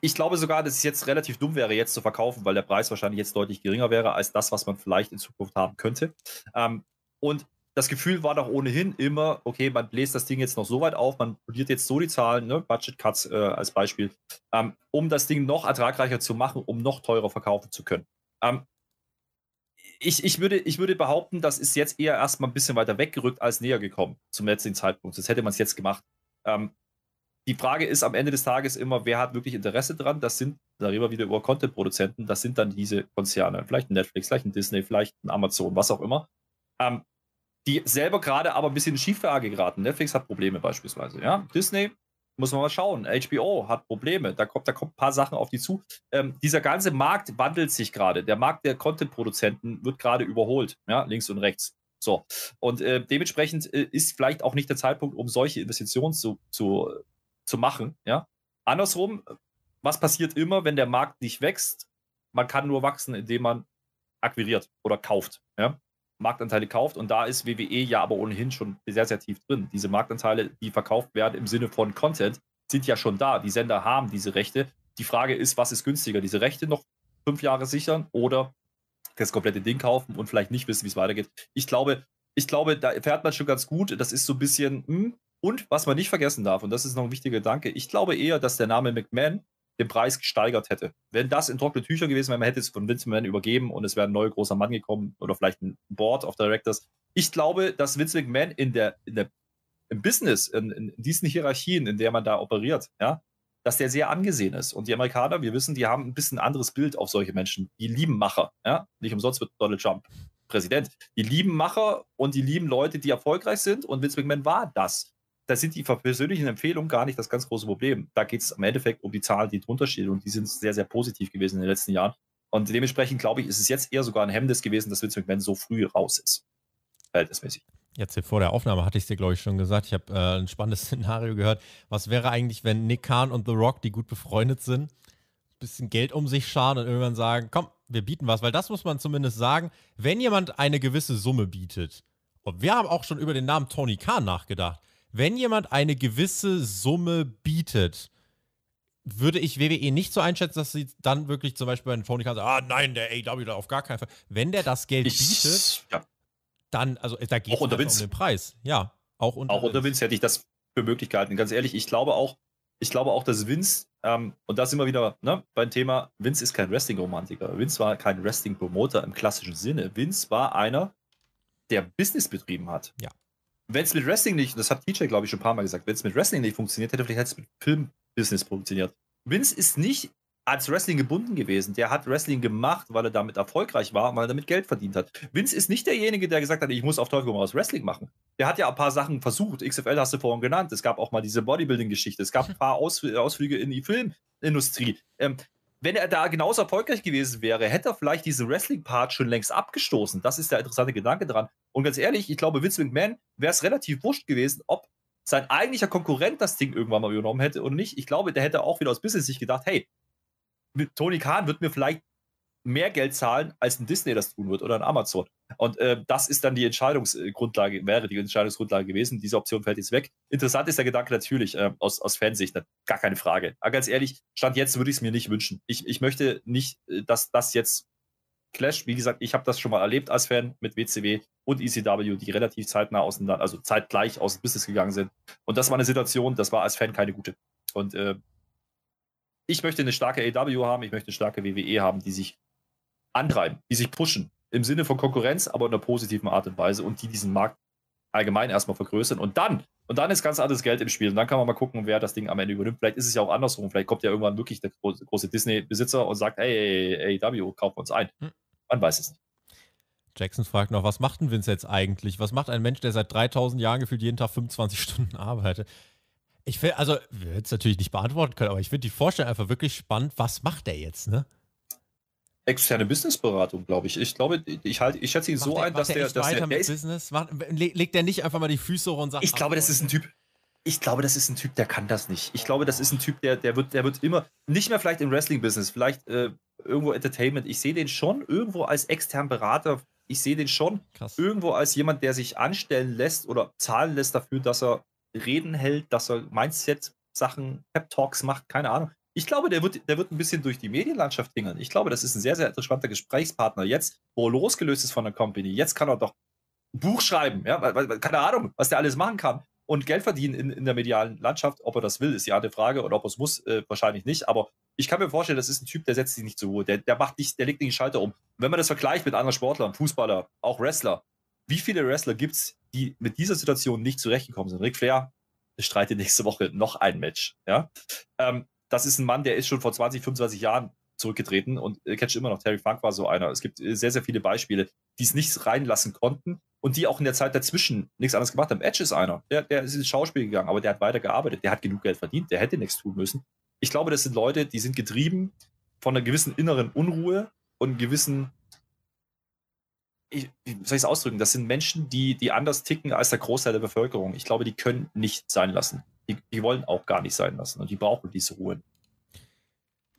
B: ich glaube sogar, dass es jetzt relativ dumm wäre, jetzt zu verkaufen, weil der Preis wahrscheinlich jetzt deutlich geringer wäre als das, was man vielleicht in Zukunft haben könnte. Ähm, und das Gefühl war doch ohnehin immer, okay, man bläst das Ding jetzt noch so weit auf, man poliert jetzt so die Zahlen, ne, Budget Cuts äh, als Beispiel, ähm, um das Ding noch ertragreicher zu machen, um noch teurer verkaufen zu können. Ähm, ich, ich, würde, ich würde behaupten, das ist jetzt eher erstmal ein bisschen weiter weggerückt als näher gekommen zum letzten Zeitpunkt. Das hätte man es jetzt gemacht. Ähm, die Frage ist am Ende des Tages immer, wer hat wirklich Interesse dran? Das sind, da reden wir wieder über Content-Produzenten, das sind dann diese Konzerne, vielleicht ein Netflix, vielleicht ein Disney, vielleicht ein Amazon, was auch immer. Ähm, die selber gerade aber ein bisschen in Schieflage geraten. Netflix hat Probleme beispielsweise. Ja? Disney muss man mal schauen. HBO hat Probleme. Da kommt, da kommt ein paar Sachen auf die zu. Ähm, dieser ganze Markt wandelt sich gerade. Der Markt der Content-Produzenten wird gerade überholt, ja, links und rechts. So. Und äh, dementsprechend äh, ist vielleicht auch nicht der Zeitpunkt, um solche Investitionen zu, zu, zu machen. Ja? Andersrum, was passiert immer, wenn der Markt nicht wächst? Man kann nur wachsen, indem man akquiriert oder kauft. Ja? Marktanteile kauft. Und da ist WWE ja aber ohnehin schon sehr, sehr tief drin. Diese Marktanteile, die verkauft werden im Sinne von Content, sind ja schon da. Die Sender haben diese Rechte. Die Frage ist, was ist günstiger? Diese Rechte noch fünf Jahre sichern oder das komplette Ding kaufen und vielleicht nicht wissen, wie es weitergeht. Ich glaube, ich glaube, da fährt man schon ganz gut. Das ist so ein bisschen, hm. und was man nicht vergessen darf, und das ist noch ein wichtiger Gedanke, ich glaube eher, dass der Name McMahon den Preis gesteigert hätte. Wenn das in trockene Tücher gewesen wäre, man hätte es von Vince McMahon übergeben und es wäre ein neuer großer Mann gekommen oder vielleicht ein Board of Directors. Ich glaube, dass Vince McMahon in der, in der im Business, in, in diesen Hierarchien, in der man da operiert, ja, dass der sehr angesehen ist. Und die Amerikaner, wir wissen, die haben ein bisschen anderes Bild auf solche Menschen. Die lieben Macher, ja. Nicht umsonst wird Donald Trump Präsident. Die lieben Macher und die lieben Leute, die erfolgreich sind. Und Vince McMahon war das da sind die persönlichen Empfehlungen gar nicht das ganz große Problem. Da geht es im Endeffekt um die Zahlen, die drunter stehen und die sind sehr, sehr positiv gewesen in den letzten Jahren. Und dementsprechend glaube ich, ist es jetzt eher sogar ein Hemmnis gewesen, dass Vince McMahon so früh raus ist. Verhältnismäßig.
A: Jetzt hier vor der Aufnahme hatte ich es dir, glaube ich, schon gesagt. Ich habe äh, ein spannendes Szenario gehört. Was wäre eigentlich, wenn Nick Khan und The Rock, die gut befreundet sind, ein bisschen Geld um sich scharen und irgendwann sagen, komm, wir bieten was, weil das muss man zumindest sagen, wenn jemand eine gewisse Summe bietet. Und wir haben auch schon über den Namen Tony Khan nachgedacht wenn jemand eine gewisse Summe bietet, würde ich WWE nicht so einschätzen, dass sie dann wirklich zum Beispiel bei Tony Khan sagen, ah nein, der AW da auf gar keinen Fall. Wenn der das Geld ich, bietet, ja. dann, also da geht es um den Preis. Ja,
B: auch unter, auch unter Vince hätte ich das für möglich gehalten. Ganz ehrlich, ich glaube auch, ich glaube auch, dass Vince, ähm, und da sind wir wieder ne, beim Thema, Vince ist kein Wrestling-Romantiker. Vince war kein Wrestling-Promoter im klassischen Sinne. Vince war einer, der Business betrieben hat.
A: Ja
B: wenn es mit Wrestling nicht, das hat TJ, glaube ich, schon ein paar Mal gesagt, wenn es mit Wrestling nicht funktioniert hätte, vielleicht hätte es mit Filmbusiness funktioniert. Vince ist nicht als Wrestling gebunden gewesen. Der hat Wrestling gemacht, weil er damit erfolgreich war, weil er damit Geld verdient hat. Vince ist nicht derjenige, der gesagt hat, ich muss auf Teufel komm raus Wrestling machen. Der hat ja ein paar Sachen versucht. XFL hast du vorhin genannt. Es gab auch mal diese Bodybuilding-Geschichte. Es gab ein paar Ausflüge in die Filmindustrie. Ähm, wenn er da genauso erfolgreich gewesen wäre, hätte er vielleicht diesen Wrestling-Part schon längst abgestoßen. Das ist der interessante Gedanke dran. Und ganz ehrlich, ich glaube, Vince McMahon wäre es relativ wurscht gewesen, ob sein eigentlicher Konkurrent das Ding irgendwann mal übernommen hätte oder nicht. Ich glaube, der hätte auch wieder aus Business sich gedacht, hey, Tony Khan wird mir vielleicht mehr Geld zahlen, als ein Disney das tun wird oder ein Amazon. Und äh, das ist dann die Entscheidungsgrundlage, wäre die Entscheidungsgrundlage gewesen. Diese Option fällt jetzt weg. Interessant ist der Gedanke natürlich äh, aus, aus Fansicht, gar keine Frage. Aber ganz ehrlich, Stand jetzt würde ich es mir nicht wünschen. Ich, ich möchte nicht, äh, dass das jetzt clasht. Wie gesagt, ich habe das schon mal erlebt als Fan mit WCW und ECW, die relativ zeitnah auseinander, also zeitgleich aus dem Business gegangen sind. Und das war eine Situation, das war als Fan keine gute. Und äh, ich möchte eine starke AW haben, ich möchte eine starke WWE haben, die sich antreiben, die sich pushen. Im Sinne von Konkurrenz, aber in einer positiven Art und Weise und die diesen Markt allgemein erstmal vergrößern. Und dann, und dann ist ganz anderes Geld im Spiel. Und dann kann man mal gucken, wer das Ding am Ende übernimmt. Vielleicht ist es ja auch andersrum. Vielleicht kommt ja irgendwann wirklich der große Disney-Besitzer und sagt, hey, AW, kaufen wir uns ein. Hm. Man weiß es nicht.
A: Jackson fragt noch, was macht denn Vince jetzt eigentlich? Was macht ein Mensch, der seit 3000 Jahren gefühlt jeden Tag 25 Stunden arbeitet? Ich will, also, wir hätten es natürlich nicht beantworten können, aber ich finde die Vorstellung einfach wirklich spannend. Was macht der jetzt, ne?
B: Externe Businessberatung, glaube ich. Ich glaube, ich halte, ich schätze ihn so der, ein, dass der, der
A: dass
B: der,
A: der ist, Business macht, legt der nicht einfach mal die Füße hoch und sagt.
B: Ich glaube, das ist ein Typ. Ich glaube, das ist ein Typ, der kann das nicht. Ich glaube, das ist ein Typ, der, der wird, der wird immer nicht mehr vielleicht im Wrestling-Business, vielleicht äh, irgendwo Entertainment. Ich sehe den schon irgendwo als externen Berater. Ich sehe den schon Krass. irgendwo als jemand, der sich anstellen lässt oder zahlen lässt dafür, dass er Reden hält, dass er Mindset-Sachen, Pep-Talks macht, keine Ahnung. Ich glaube, der wird, der wird ein bisschen durch die Medienlandschaft tingeln. Ich glaube, das ist ein sehr, sehr interessanter Gesprächspartner. Jetzt, wo er losgelöst ist von der Company, jetzt kann er doch ein Buch schreiben. Ja? Keine Ahnung, was der alles machen kann. Und Geld verdienen in, in der medialen Landschaft. Ob er das will, ist die andere Frage. Oder ob er es muss, äh, wahrscheinlich nicht. Aber ich kann mir vorstellen, das ist ein Typ, der setzt sich nicht zur Ruhe. Der, der macht nicht, der legt nicht den Schalter um. wenn man das vergleicht mit anderen Sportlern, Fußballer, auch Wrestler, wie viele Wrestler gibt es, die mit dieser Situation nicht zurechtgekommen sind? Ric Flair streitet nächste Woche noch ein Match. Ja? Ähm, das ist ein Mann, der ist schon vor 20, 25 Jahren zurückgetreten und äh, catch immer noch. Terry Funk war so einer. Es gibt äh, sehr, sehr viele Beispiele, die es nicht reinlassen konnten und die auch in der Zeit dazwischen nichts anderes gemacht haben. Edge ist einer, der, der ist ins Schauspiel gegangen, aber der hat weiter gearbeitet, der hat genug Geld verdient, der hätte nichts tun müssen. Ich glaube, das sind Leute, die sind getrieben von einer gewissen inneren Unruhe und gewissen ich, wie soll ich es ausdrücken? Das sind Menschen, die, die anders ticken als der Großteil der Bevölkerung. Ich glaube, die können nicht sein lassen. Die, die wollen auch gar nicht sein lassen und die brauchen diese Ruhe.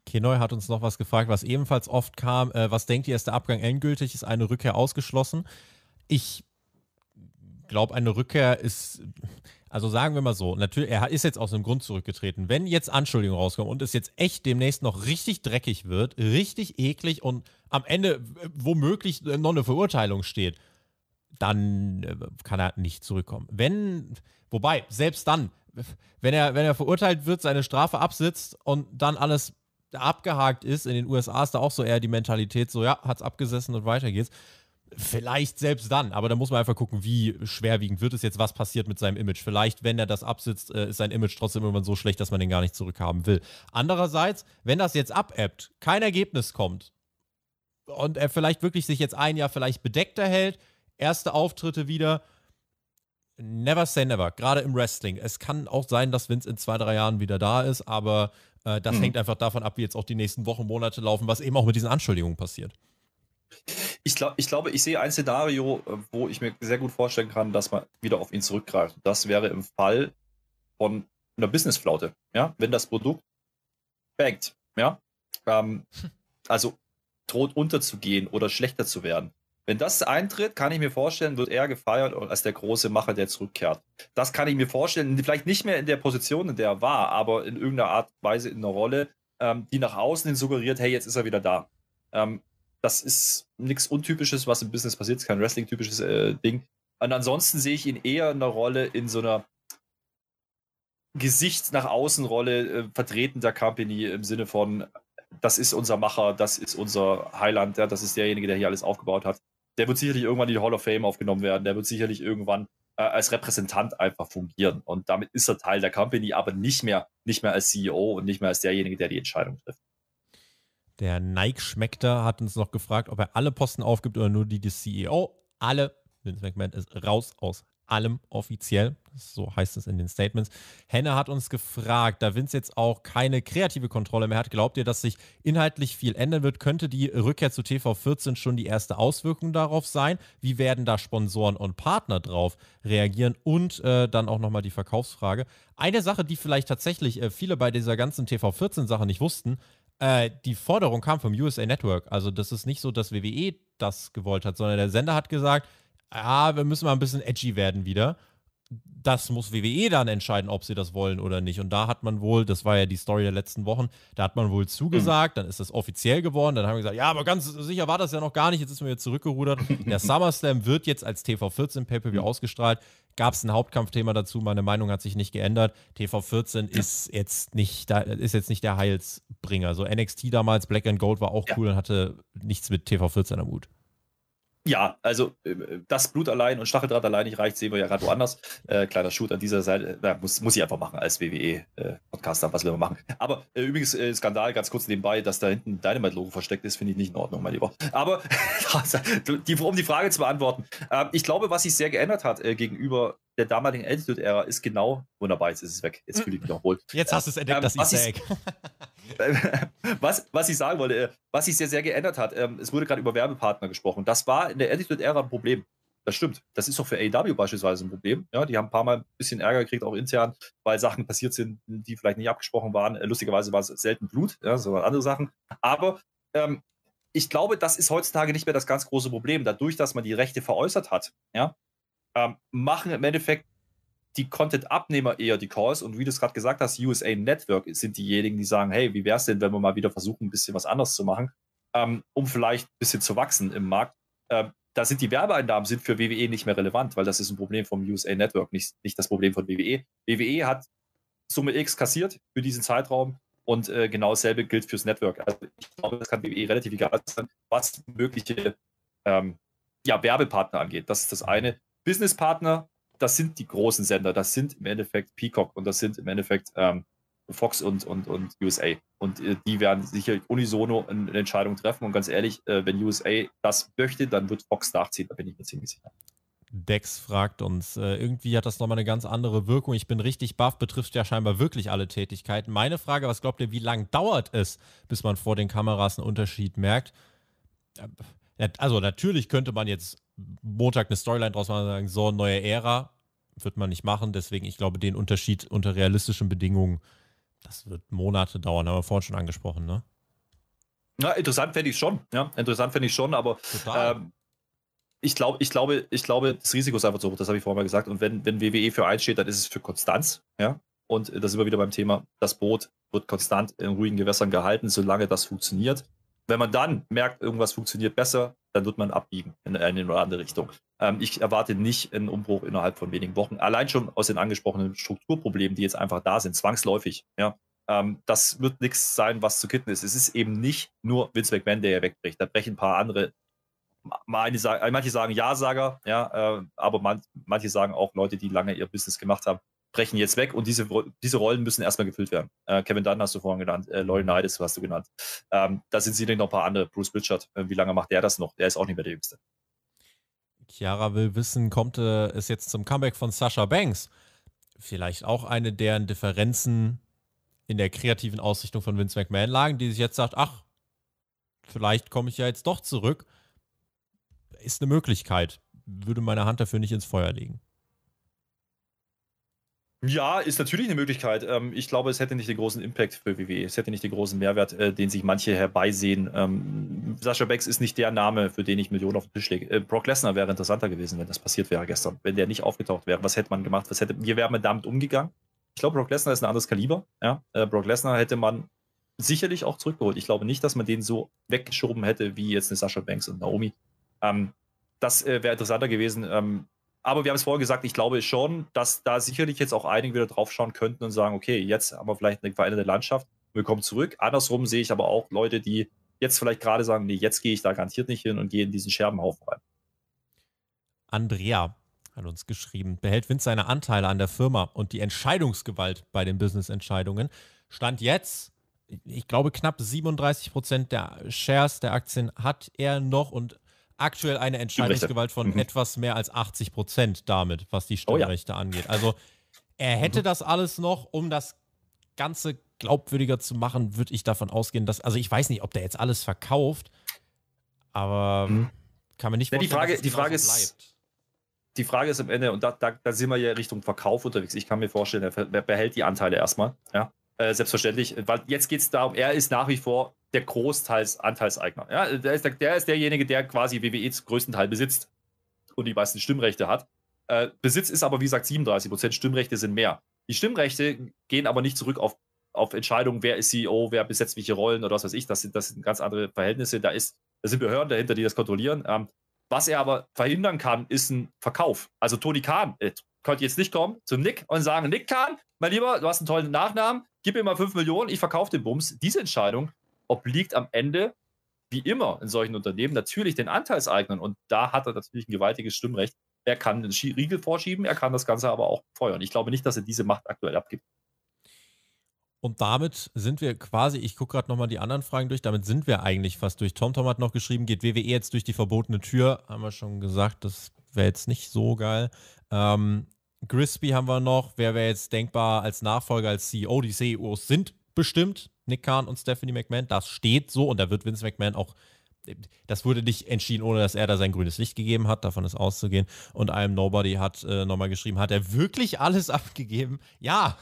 A: Kenoy hat uns noch was gefragt, was ebenfalls oft kam. Äh, was denkt ihr, ist der Abgang endgültig? Ist eine Rückkehr ausgeschlossen? Ich glaube, eine Rückkehr ist, also sagen wir mal so, natürlich, er ist jetzt aus dem Grund zurückgetreten. Wenn jetzt Anschuldigungen rauskommen und es jetzt echt demnächst noch richtig dreckig wird, richtig eklig und am Ende womöglich noch eine Verurteilung steht, dann äh, kann er nicht zurückkommen. Wenn, wobei, selbst dann, wenn er, wenn er verurteilt wird, seine Strafe absitzt und dann alles abgehakt ist, in den USA ist da auch so eher die Mentalität, so ja, hat's abgesessen und weiter geht's. Vielleicht selbst dann, aber da muss man einfach gucken, wie schwerwiegend wird es jetzt, was passiert mit seinem Image. Vielleicht, wenn er das absitzt, äh, ist sein Image trotzdem irgendwann so schlecht, dass man den gar nicht zurückhaben will. Andererseits, wenn das jetzt abebbt, kein Ergebnis kommt und er vielleicht wirklich sich jetzt ein Jahr vielleicht bedeckter hält, erste Auftritte wieder, never say never, gerade im Wrestling. Es kann auch sein, dass Vince in zwei, drei Jahren wieder da ist, aber äh, das mhm. hängt einfach davon ab, wie jetzt auch die nächsten Wochen, Monate laufen, was eben auch mit diesen Anschuldigungen passiert.
B: Ich, glaub, ich glaube, ich sehe ein Szenario, äh, wo ich mir sehr gut vorstellen kann, dass man wieder auf ihn zurückgreift. Das wäre im Fall von einer Businessflaute. Ja? Wenn das Produkt bangt, ja? Ähm, also droht unterzugehen oder schlechter zu werden. Wenn das eintritt, kann ich mir vorstellen, wird er gefeiert als der große Macher, der zurückkehrt. Das kann ich mir vorstellen, vielleicht nicht mehr in der Position, in der er war, aber in irgendeiner Art und Weise in einer Rolle, ähm, die nach außen hin suggeriert, hey, jetzt ist er wieder da. Ähm, das ist nichts Untypisches, was im Business passiert, kein Wrestling-typisches äh, Ding. Und ansonsten sehe ich ihn eher in einer Rolle, in so einer Gesicht nach außen Rolle, äh, vertreten der Company im Sinne von, das ist unser Macher, das ist unser Highland, ja, das ist derjenige, der hier alles aufgebaut hat. Der wird sicherlich irgendwann in die Hall of Fame aufgenommen werden, der wird sicherlich irgendwann äh, als Repräsentant einfach fungieren. Und damit ist er Teil der Company, aber nicht mehr, nicht mehr als CEO und nicht mehr als derjenige, der die Entscheidung trifft.
A: Der Nike Schmeckter hat uns noch gefragt, ob er alle Posten aufgibt oder nur die des CEO. Alle. Vince McMahon ist raus aus allem offiziell. So heißt es in den Statements. Henne hat uns gefragt, da Vince jetzt auch keine kreative Kontrolle mehr hat, glaubt ihr, dass sich inhaltlich viel ändern wird? Könnte die Rückkehr zu TV14 schon die erste Auswirkung darauf sein? Wie werden da Sponsoren und Partner drauf reagieren? Und äh, dann auch nochmal die Verkaufsfrage. Eine Sache, die vielleicht tatsächlich äh, viele bei dieser ganzen TV14-Sache nicht wussten, äh, die Forderung kam vom USA Network. Also, das ist nicht so, dass WWE das gewollt hat, sondern der Sender hat gesagt, ja, wir müssen mal ein bisschen edgy werden wieder. Das muss WWE dann entscheiden, ob sie das wollen oder nicht. Und da hat man wohl, das war ja die Story der letzten Wochen, da hat man wohl zugesagt, mhm. dann ist das offiziell geworden. Dann haben wir gesagt, ja, aber ganz sicher war das ja noch gar nicht, jetzt ist man wieder zurückgerudert. Der SummerSlam wird jetzt als TV14 Pay-Per-View mhm. ausgestrahlt gab es ein Hauptkampfthema dazu. Meine Meinung hat sich nicht geändert. TV14 ist jetzt nicht, da, ist jetzt nicht der Heilsbringer. So NXT damals, Black and Gold war auch ja. cool und hatte nichts mit TV14 am Hut.
B: Ja, also äh, das Blut allein und Stacheldraht allein nicht reicht, sehen wir ja gerade woanders. Äh, kleiner Shoot an dieser Seite, äh, muss, muss ich einfach machen als WWE-Podcaster, äh, was wir machen. Aber äh, übrigens, äh, Skandal, ganz kurz nebenbei, dass da hinten Dynamite-Logo versteckt ist, finde ich nicht in Ordnung, mein Lieber. Aber die, um die Frage zu beantworten, ähm, ich glaube, was sich sehr geändert hat gegenüber der damaligen Attitude-Ära, ist genau, wunderbar, jetzt ist es weg, jetzt fühle ich mich noch wohl.
A: Jetzt hast du es entdeckt, ähm, das Easter Egg.
B: was, was ich sagen wollte, äh, was sich sehr, sehr geändert hat, ähm, es wurde gerade über Werbepartner gesprochen. Das war in der Attitude-Ära ein Problem. Das stimmt. Das ist auch für AEW beispielsweise ein Problem. Ja, die haben ein paar Mal ein bisschen Ärger gekriegt, auch intern, weil Sachen passiert sind, die vielleicht nicht abgesprochen waren. Äh, lustigerweise war es selten Blut, ja, sondern andere Sachen. Aber ähm, ich glaube, das ist heutzutage nicht mehr das ganz große Problem. Dadurch, dass man die Rechte veräußert hat, ja, ähm, machen im Endeffekt die Content-Abnehmer eher die Calls und wie du es gerade gesagt hast, USA Network sind diejenigen, die sagen, hey, wie wäre es denn, wenn wir mal wieder versuchen, ein bisschen was anderes zu machen, ähm, um vielleicht ein bisschen zu wachsen im Markt. Ähm, da sind die Werbeeinnahmen sind für WWE nicht mehr relevant, weil das ist ein Problem vom USA Network, nicht, nicht das Problem von WWE. WWE hat Summe X kassiert für diesen Zeitraum und äh, genau dasselbe gilt fürs Network. Also ich glaube, das kann WWE relativ egal sein, was mögliche ähm, ja, Werbepartner angeht. Das ist das eine. Businesspartner das sind die großen Sender, das sind im Endeffekt Peacock und das sind im Endeffekt ähm, Fox und, und, und USA. Und äh, die werden sicher unisono eine, Entscheidung treffen. Und ganz ehrlich, äh, wenn USA das möchte, dann wird Fox nachziehen, da bin ich mir ziemlich sicher.
A: Dex fragt uns, äh, irgendwie hat das nochmal eine ganz andere Wirkung. Ich bin richtig baff, betrifft ja scheinbar wirklich alle Tätigkeiten. Meine Frage, was glaubt ihr, wie lange dauert es, bis man vor den Kameras einen Unterschied merkt? Also natürlich könnte man jetzt Montag eine Storyline draus machen und sagen, so, neue Ära, wird man nicht machen. Deswegen, ich glaube, den Unterschied unter realistischen Bedingungen, das wird Monate dauern, haben wir vorhin schon angesprochen, ne?
B: Ja, interessant fände ich schon, ja. Interessant fände ich schon, aber ähm, ich, glaub, ich, glaube, ich glaube, das Risiko ist einfach so hoch, das habe ich vorhin mal gesagt. Und wenn, wenn WWE für eins steht, dann ist es für Konstanz, ja. Und das sind wir wieder beim Thema, das Boot wird konstant in ruhigen Gewässern gehalten, solange das funktioniert. Wenn man dann merkt, irgendwas funktioniert besser, dann wird man abbiegen in eine oder andere Richtung. Ähm, ich erwarte nicht einen Umbruch innerhalb von wenigen Wochen. Allein schon aus den angesprochenen Strukturproblemen, die jetzt einfach da sind, zwangsläufig. Ja, ähm, das wird nichts sein, was zu kitten ist. Es ist eben nicht nur Vince McMahon, der hier wegbricht. Da brechen ein paar andere. Meine, manche sagen Ja-Sager, ja, äh, aber man, manche sagen auch Leute, die lange ihr Business gemacht haben, brechen jetzt weg und diese, diese Rollen müssen erstmal gefüllt werden. Äh, Kevin Dunn hast du vorhin genannt, äh, Laurie Knights hast du genannt. Ähm, da sind sicherlich noch ein paar andere. Bruce Richard, äh, wie lange macht der das noch? Der ist auch nicht mehr der Jüngste.
A: Chiara will wissen, kommt äh, es jetzt zum Comeback von Sasha Banks? Vielleicht auch eine deren Differenzen in der kreativen Ausrichtung von Vince McMahon lagen, die sich jetzt sagt, ach, vielleicht komme ich ja jetzt doch zurück. Ist eine Möglichkeit. Würde meine Hand dafür nicht ins Feuer legen.
B: Ja, ist natürlich eine Möglichkeit. Ähm, ich glaube, es hätte nicht den großen Impact für WWE. Es hätte nicht den großen Mehrwert, äh, den sich manche herbeisehen. Ähm, Sascha Becks ist nicht der Name, für den ich Millionen auf den Tisch lege. Äh, Brock Lesnar wäre interessanter gewesen, wenn das passiert wäre gestern. Wenn der nicht aufgetaucht wäre, was hätte man gemacht? Was hätte, wie wäre damit umgegangen? Ich glaube, Brock Lesnar ist ein anderes Kaliber. Ja? Äh, Brock Lesnar hätte man sicherlich auch zurückgeholt. Ich glaube nicht, dass man den so weggeschoben hätte, wie jetzt eine Sascha Banks und Naomi. Ähm, das wäre interessanter gewesen aber wir haben es vorher gesagt, ich glaube schon, dass da sicherlich jetzt auch einige wieder drauf schauen könnten und sagen, okay, jetzt haben wir vielleicht eine veränderte Landschaft, wir kommen zurück. Andersrum sehe ich aber auch Leute, die jetzt vielleicht gerade sagen, nee, jetzt gehe ich da garantiert nicht hin und gehe in diesen Scherbenhaufen rein.
A: Andrea hat uns geschrieben, behält Vince seine Anteile an der Firma und die Entscheidungsgewalt bei den Business-Entscheidungen. Stand jetzt, ich glaube, knapp 37 Prozent der Shares der Aktien hat er noch und aktuell eine Entscheidungsgewalt von mhm. etwas mehr als 80 Prozent damit, was die Stimmrechte oh ja. angeht. Also er hätte mhm. das alles noch, um das Ganze glaubwürdiger zu machen, würde ich davon ausgehen, dass, also ich weiß nicht, ob der jetzt alles verkauft, aber mhm. kann man nicht
B: ja, die Frage, die Frage ist, bleibt. Die Frage ist am Ende, und da, da, da sind wir ja Richtung Verkauf unterwegs. Ich kann mir vorstellen, er behält die Anteile erstmal. Ja? Äh, selbstverständlich, weil jetzt geht es darum, er ist nach wie vor der Großteilsanteilseigner. Ja, der, ist der, der, ist derjenige, der quasi WWE zum größten Teil besitzt und die meisten Stimmrechte hat. Äh, Besitz ist aber, wie gesagt, 37 Prozent. Stimmrechte sind mehr. Die Stimmrechte gehen aber nicht zurück auf, auf Entscheidungen, wer ist CEO, wer besetzt welche Rollen oder was weiß ich. Das sind, das sind ganz andere Verhältnisse. Da, ist, da sind Behörden dahinter, die das kontrollieren. Ähm, was er aber verhindern kann, ist ein Verkauf. Also Tony Khan äh, könnte jetzt nicht kommen zu Nick und sagen, Nick Khan, mein Lieber, du hast einen tollen Nachnamen, gib mir mal 5 Millionen, ich verkaufe den Bums. Diese Entscheidung obliegt am Ende, wie immer in solchen Unternehmen, natürlich den Anteilseignern. Und da hat er natürlich ein gewaltiges Stimmrecht. Er kann den Riegel vorschieben, er kann das Ganze aber auch feuern. Ich glaube nicht, dass er diese Macht aktuell abgibt.
A: Und damit sind wir quasi, ich gucke gerade nochmal die anderen Fragen durch, damit sind wir eigentlich fast durch. TomTom hat noch geschrieben, geht WWE jetzt durch die verbotene Tür? Haben wir schon gesagt, das wäre jetzt nicht so geil. Ähm, Grisby haben wir noch. Wer wäre jetzt denkbar als Nachfolger, als CEO? Die CEOs sind bestimmt. Nick Khan und Stephanie McMahon. Das steht so und da wird Vince McMahon auch. Das wurde nicht entschieden, ohne dass er da sein grünes Licht gegeben hat. Davon ist auszugehen. Und I'm Nobody hat äh, nochmal geschrieben: Hat er wirklich alles abgegeben? Ja,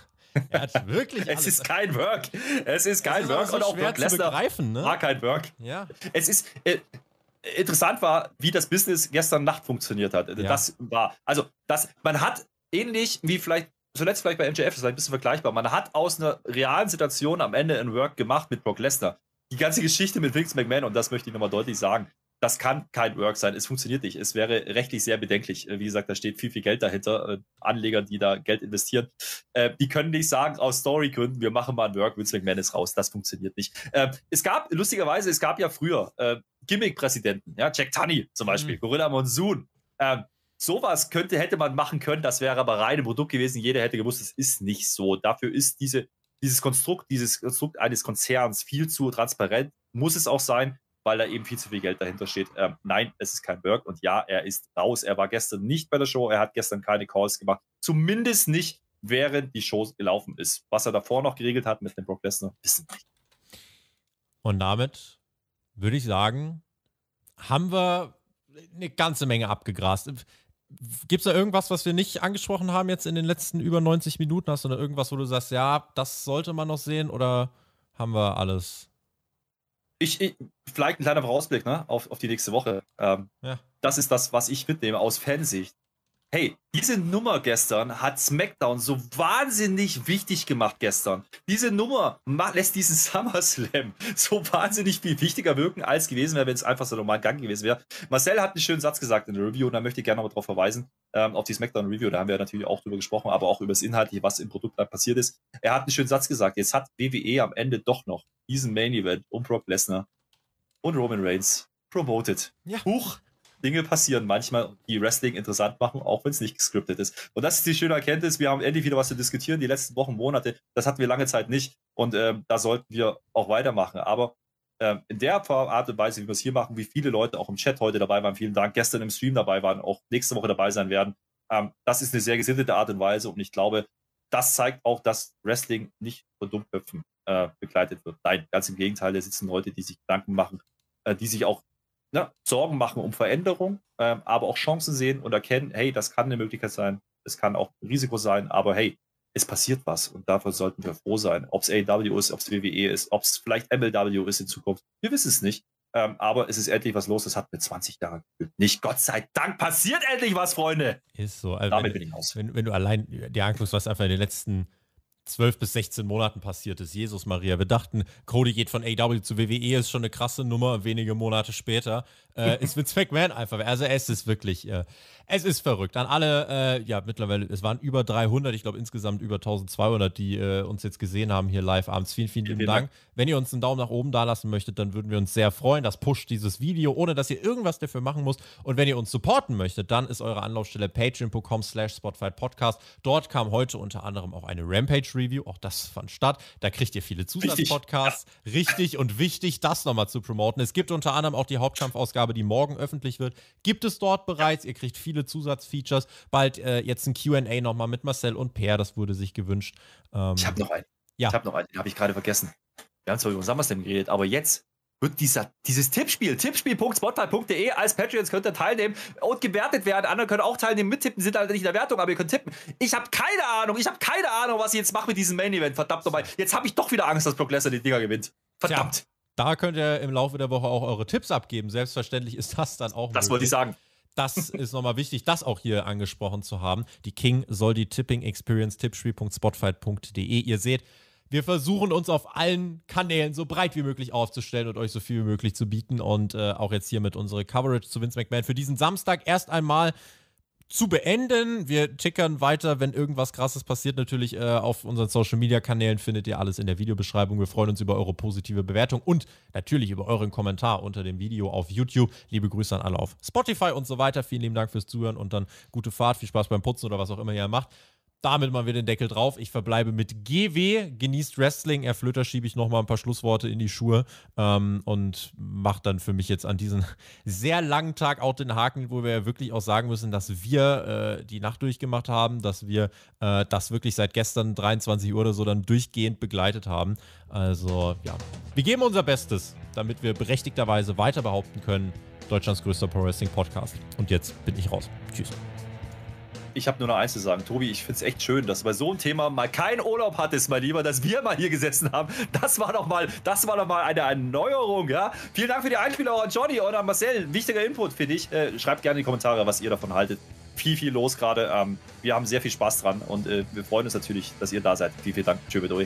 A: er hat wirklich
B: Es ist kein Work. Es ist kein Work.
A: So und auch Brock Lesnar
B: ne? war kein Work. Ja. Es ist. Äh, interessant war, wie das Business gestern Nacht funktioniert hat. Ja. Das war. Also, das, man hat ähnlich wie vielleicht zuletzt vielleicht bei MJF, das ist ein bisschen vergleichbar. Man hat aus einer realen Situation am Ende ein Work gemacht mit Brock Lesnar. Die ganze Geschichte mit Vince McMahon, und das möchte ich nochmal deutlich sagen, das kann kein Work sein. Es funktioniert nicht. Es wäre rechtlich sehr bedenklich. Wie gesagt, da steht viel, viel Geld dahinter. Äh, Anleger, die da Geld investieren, äh, die können nicht sagen, aus Storygründen, wir machen mal ein Work, Vince McMahon ist raus. Das funktioniert nicht. Äh, es gab, lustigerweise, es gab ja früher Gimmick-Präsidenten, ja, Jack Tunney zum Beispiel, mhm. Gorilla Monsoon. Ähm, sowas könnte, hätte man machen können, das wäre aber rein im Produkt gewesen. Jeder hätte gewusst, es ist nicht so. Dafür ist diese, dieses Konstrukt, dieses Konstrukt eines Konzerns viel zu transparent, muss es auch sein, weil da eben viel zu viel Geld dahinter steht. Ähm, nein, es ist kein Work und ja, er ist raus. Er war gestern nicht bei der Show, er hat gestern keine Calls gemacht. Zumindest nicht, während die Show gelaufen ist. Was er davor noch geregelt hat mit dem Brock Lesnar, wissen wir nicht.
A: Und damit würde ich sagen, haben wir eine ganze Menge abgegrast. Gibt es da irgendwas, was wir nicht angesprochen haben jetzt in den letzten über 90 Minuten? Hast du da irgendwas, wo du sagst, ja, das sollte man noch sehen oder haben wir alles?
B: Ich, ich vielleicht ein kleiner Vorausblick ne, auf, auf die nächste Woche. Ähm, ja. Das ist das, was ich mitnehme aus Fansicht. Hey, diese Nummer gestern hat SmackDown so wahnsinnig wichtig gemacht gestern. Diese Nummer lässt diesen SummerSlam so wahnsinnig viel wichtiger wirken, als gewesen wäre, wenn es einfach so normal Gang gewesen wäre. Marcel hat einen schönen Satz gesagt in der Review und da möchte ich gerne noch darauf verweisen, ähm, auf die SmackDown Review. Da haben wir natürlich auch drüber gesprochen, aber auch über das Inhaltliche, was im Produkt da passiert ist. Er hat einen schönen Satz gesagt. Jetzt hat WWE am Ende doch noch diesen Main Event um Brock Lesnar und Roman Reigns promoted. Ja. Huch, Dinge passieren manchmal, die Wrestling interessant machen, auch wenn es nicht gescriptet ist. Und das ist die schöne Erkenntnis. Wir haben endlich wieder was zu diskutieren. Die letzten Wochen, Monate, das hatten wir lange Zeit nicht. Und ähm, da sollten wir auch weitermachen. Aber ähm, in der Art und Weise, wie wir es hier machen, wie viele Leute auch im Chat heute dabei waren, vielen Dank, gestern im Stream dabei waren, auch nächste Woche dabei sein werden. Ähm, das ist eine sehr gesittete Art und Weise. Und ich glaube, das zeigt auch, dass Wrestling nicht von Dummköpfen äh, begleitet wird. Nein, ganz im Gegenteil, da sitzen Leute, die sich Gedanken machen, äh, die sich auch ne, Sorgen machen um Veränderung, ähm, aber auch Chancen sehen und erkennen, hey, das kann eine Möglichkeit sein, es kann auch ein Risiko sein, aber hey, es passiert was und dafür sollten wir froh sein. Ob es AW ist, ob es WWE ist, ob es vielleicht MLW ist in Zukunft, wir wissen es nicht. Ähm, aber es ist endlich was los. Das hat mir 20 Jahre gefühlt. Nicht Gott sei Dank passiert endlich was, Freunde.
A: Ist so. Also Damit wenn, bin ich aus. Wenn, wenn du allein dir anguckst, was einfach in den letzten 12 bis 16 Monaten passiert ist. Jesus Maria. Wir dachten, Cody geht von AW zu WWE, ist schon eine krasse Nummer. Wenige Monate später äh, ist Vince McMahon einfach. Also es ist wirklich, äh, es ist verrückt. An alle, äh, ja, mittlerweile, es waren über 300, ich glaube insgesamt über 1200, die äh, uns jetzt gesehen haben hier live abends. Vielen, vielen lieben Dank. Wenn ihr uns einen Daumen nach oben da lassen möchtet, dann würden wir uns sehr freuen. Das pusht dieses Video, ohne dass ihr irgendwas dafür machen müsst. Und wenn ihr uns supporten möchtet, dann ist eure Anlaufstelle patreon.com slash Spotify Podcast. Dort kam heute unter anderem auch eine Rampage-Review. Auch das fand statt. Da kriegt ihr viele Zusatzpodcasts. Richtig, ja. Richtig und wichtig, das nochmal zu promoten. Es gibt unter anderem auch die Hauptkampfausgabe, die morgen öffentlich wird. Gibt es dort bereits. Ihr kriegt viele viele Zusatzfeatures. Bald äh, jetzt ein QA nochmal mit Marcel und Per, das wurde sich gewünscht.
B: Ähm, ich habe noch einen. Ja. Ich habe noch einen, den habe ich gerade vergessen. Wir haben zwar über SummerSlam geredet, aber jetzt wird dieser, dieses Tippspiel, tippspiel.spotify.de als Patreons könnt ihr teilnehmen und gewertet werden. Andere können auch teilnehmen, mittippen, sind halt nicht in der Wertung, aber ihr könnt tippen. Ich habe keine Ahnung, ich habe keine Ahnung, was ich jetzt mache mit diesem Main Event. Verdammt nochmal. Jetzt habe ich doch wieder Angst, dass Brock Lesnar die Dinger gewinnt. Verdammt. Tja,
A: da könnt ihr im Laufe der Woche auch eure Tipps abgeben. Selbstverständlich ist das dann auch.
B: Das möglich. wollte ich sagen.
A: Das ist nochmal wichtig, das auch hier angesprochen zu haben. Die King soll die Tipping Experience tippspiel.spotfight.de. Ihr seht, wir versuchen uns auf allen Kanälen so breit wie möglich aufzustellen und euch so viel wie möglich zu bieten. Und äh, auch jetzt hier mit unserer Coverage zu Vince McMahon für diesen Samstag erst einmal zu beenden. Wir tickern weiter, wenn irgendwas krasses passiert. Natürlich äh, auf unseren Social Media Kanälen findet ihr alles in der Videobeschreibung. Wir freuen uns über eure positive Bewertung und natürlich über euren Kommentar unter dem Video auf YouTube. Liebe Grüße an alle auf Spotify und so weiter. Vielen lieben Dank fürs Zuhören und dann gute Fahrt, viel Spaß beim Putzen oder was auch immer ihr macht damit mal wieder den Deckel drauf. Ich verbleibe mit GW, genießt Wrestling. Herr Flöter schiebe ich nochmal ein paar Schlussworte in die Schuhe ähm, und macht dann für mich jetzt an diesem sehr langen Tag auch den Haken, wo wir ja wirklich auch sagen müssen, dass wir äh, die Nacht durchgemacht haben, dass wir äh, das wirklich seit gestern 23 Uhr oder so dann durchgehend begleitet haben. Also ja, wir geben unser Bestes, damit wir berechtigterweise weiter behaupten können, Deutschlands größter Pro Wrestling Podcast. Und jetzt bin ich raus. Tschüss
B: ich habe nur noch eins zu sagen. Tobi, ich finde es echt schön, dass du bei so einem Thema mal keinen Urlaub hattest, mein Lieber, dass wir mal hier gesessen haben. Das war doch mal, das war doch mal eine Erneuerung, ja. Vielen Dank für die Einspieler an Johnny und an Marcel. Wichtiger Input, finde ich. Äh, schreibt gerne in die Kommentare, was ihr davon haltet. Viel, viel los gerade. Ähm, wir haben sehr viel Spaß dran und äh, wir freuen uns natürlich, dass ihr da seid. Vielen, vielen Dank. Tschö,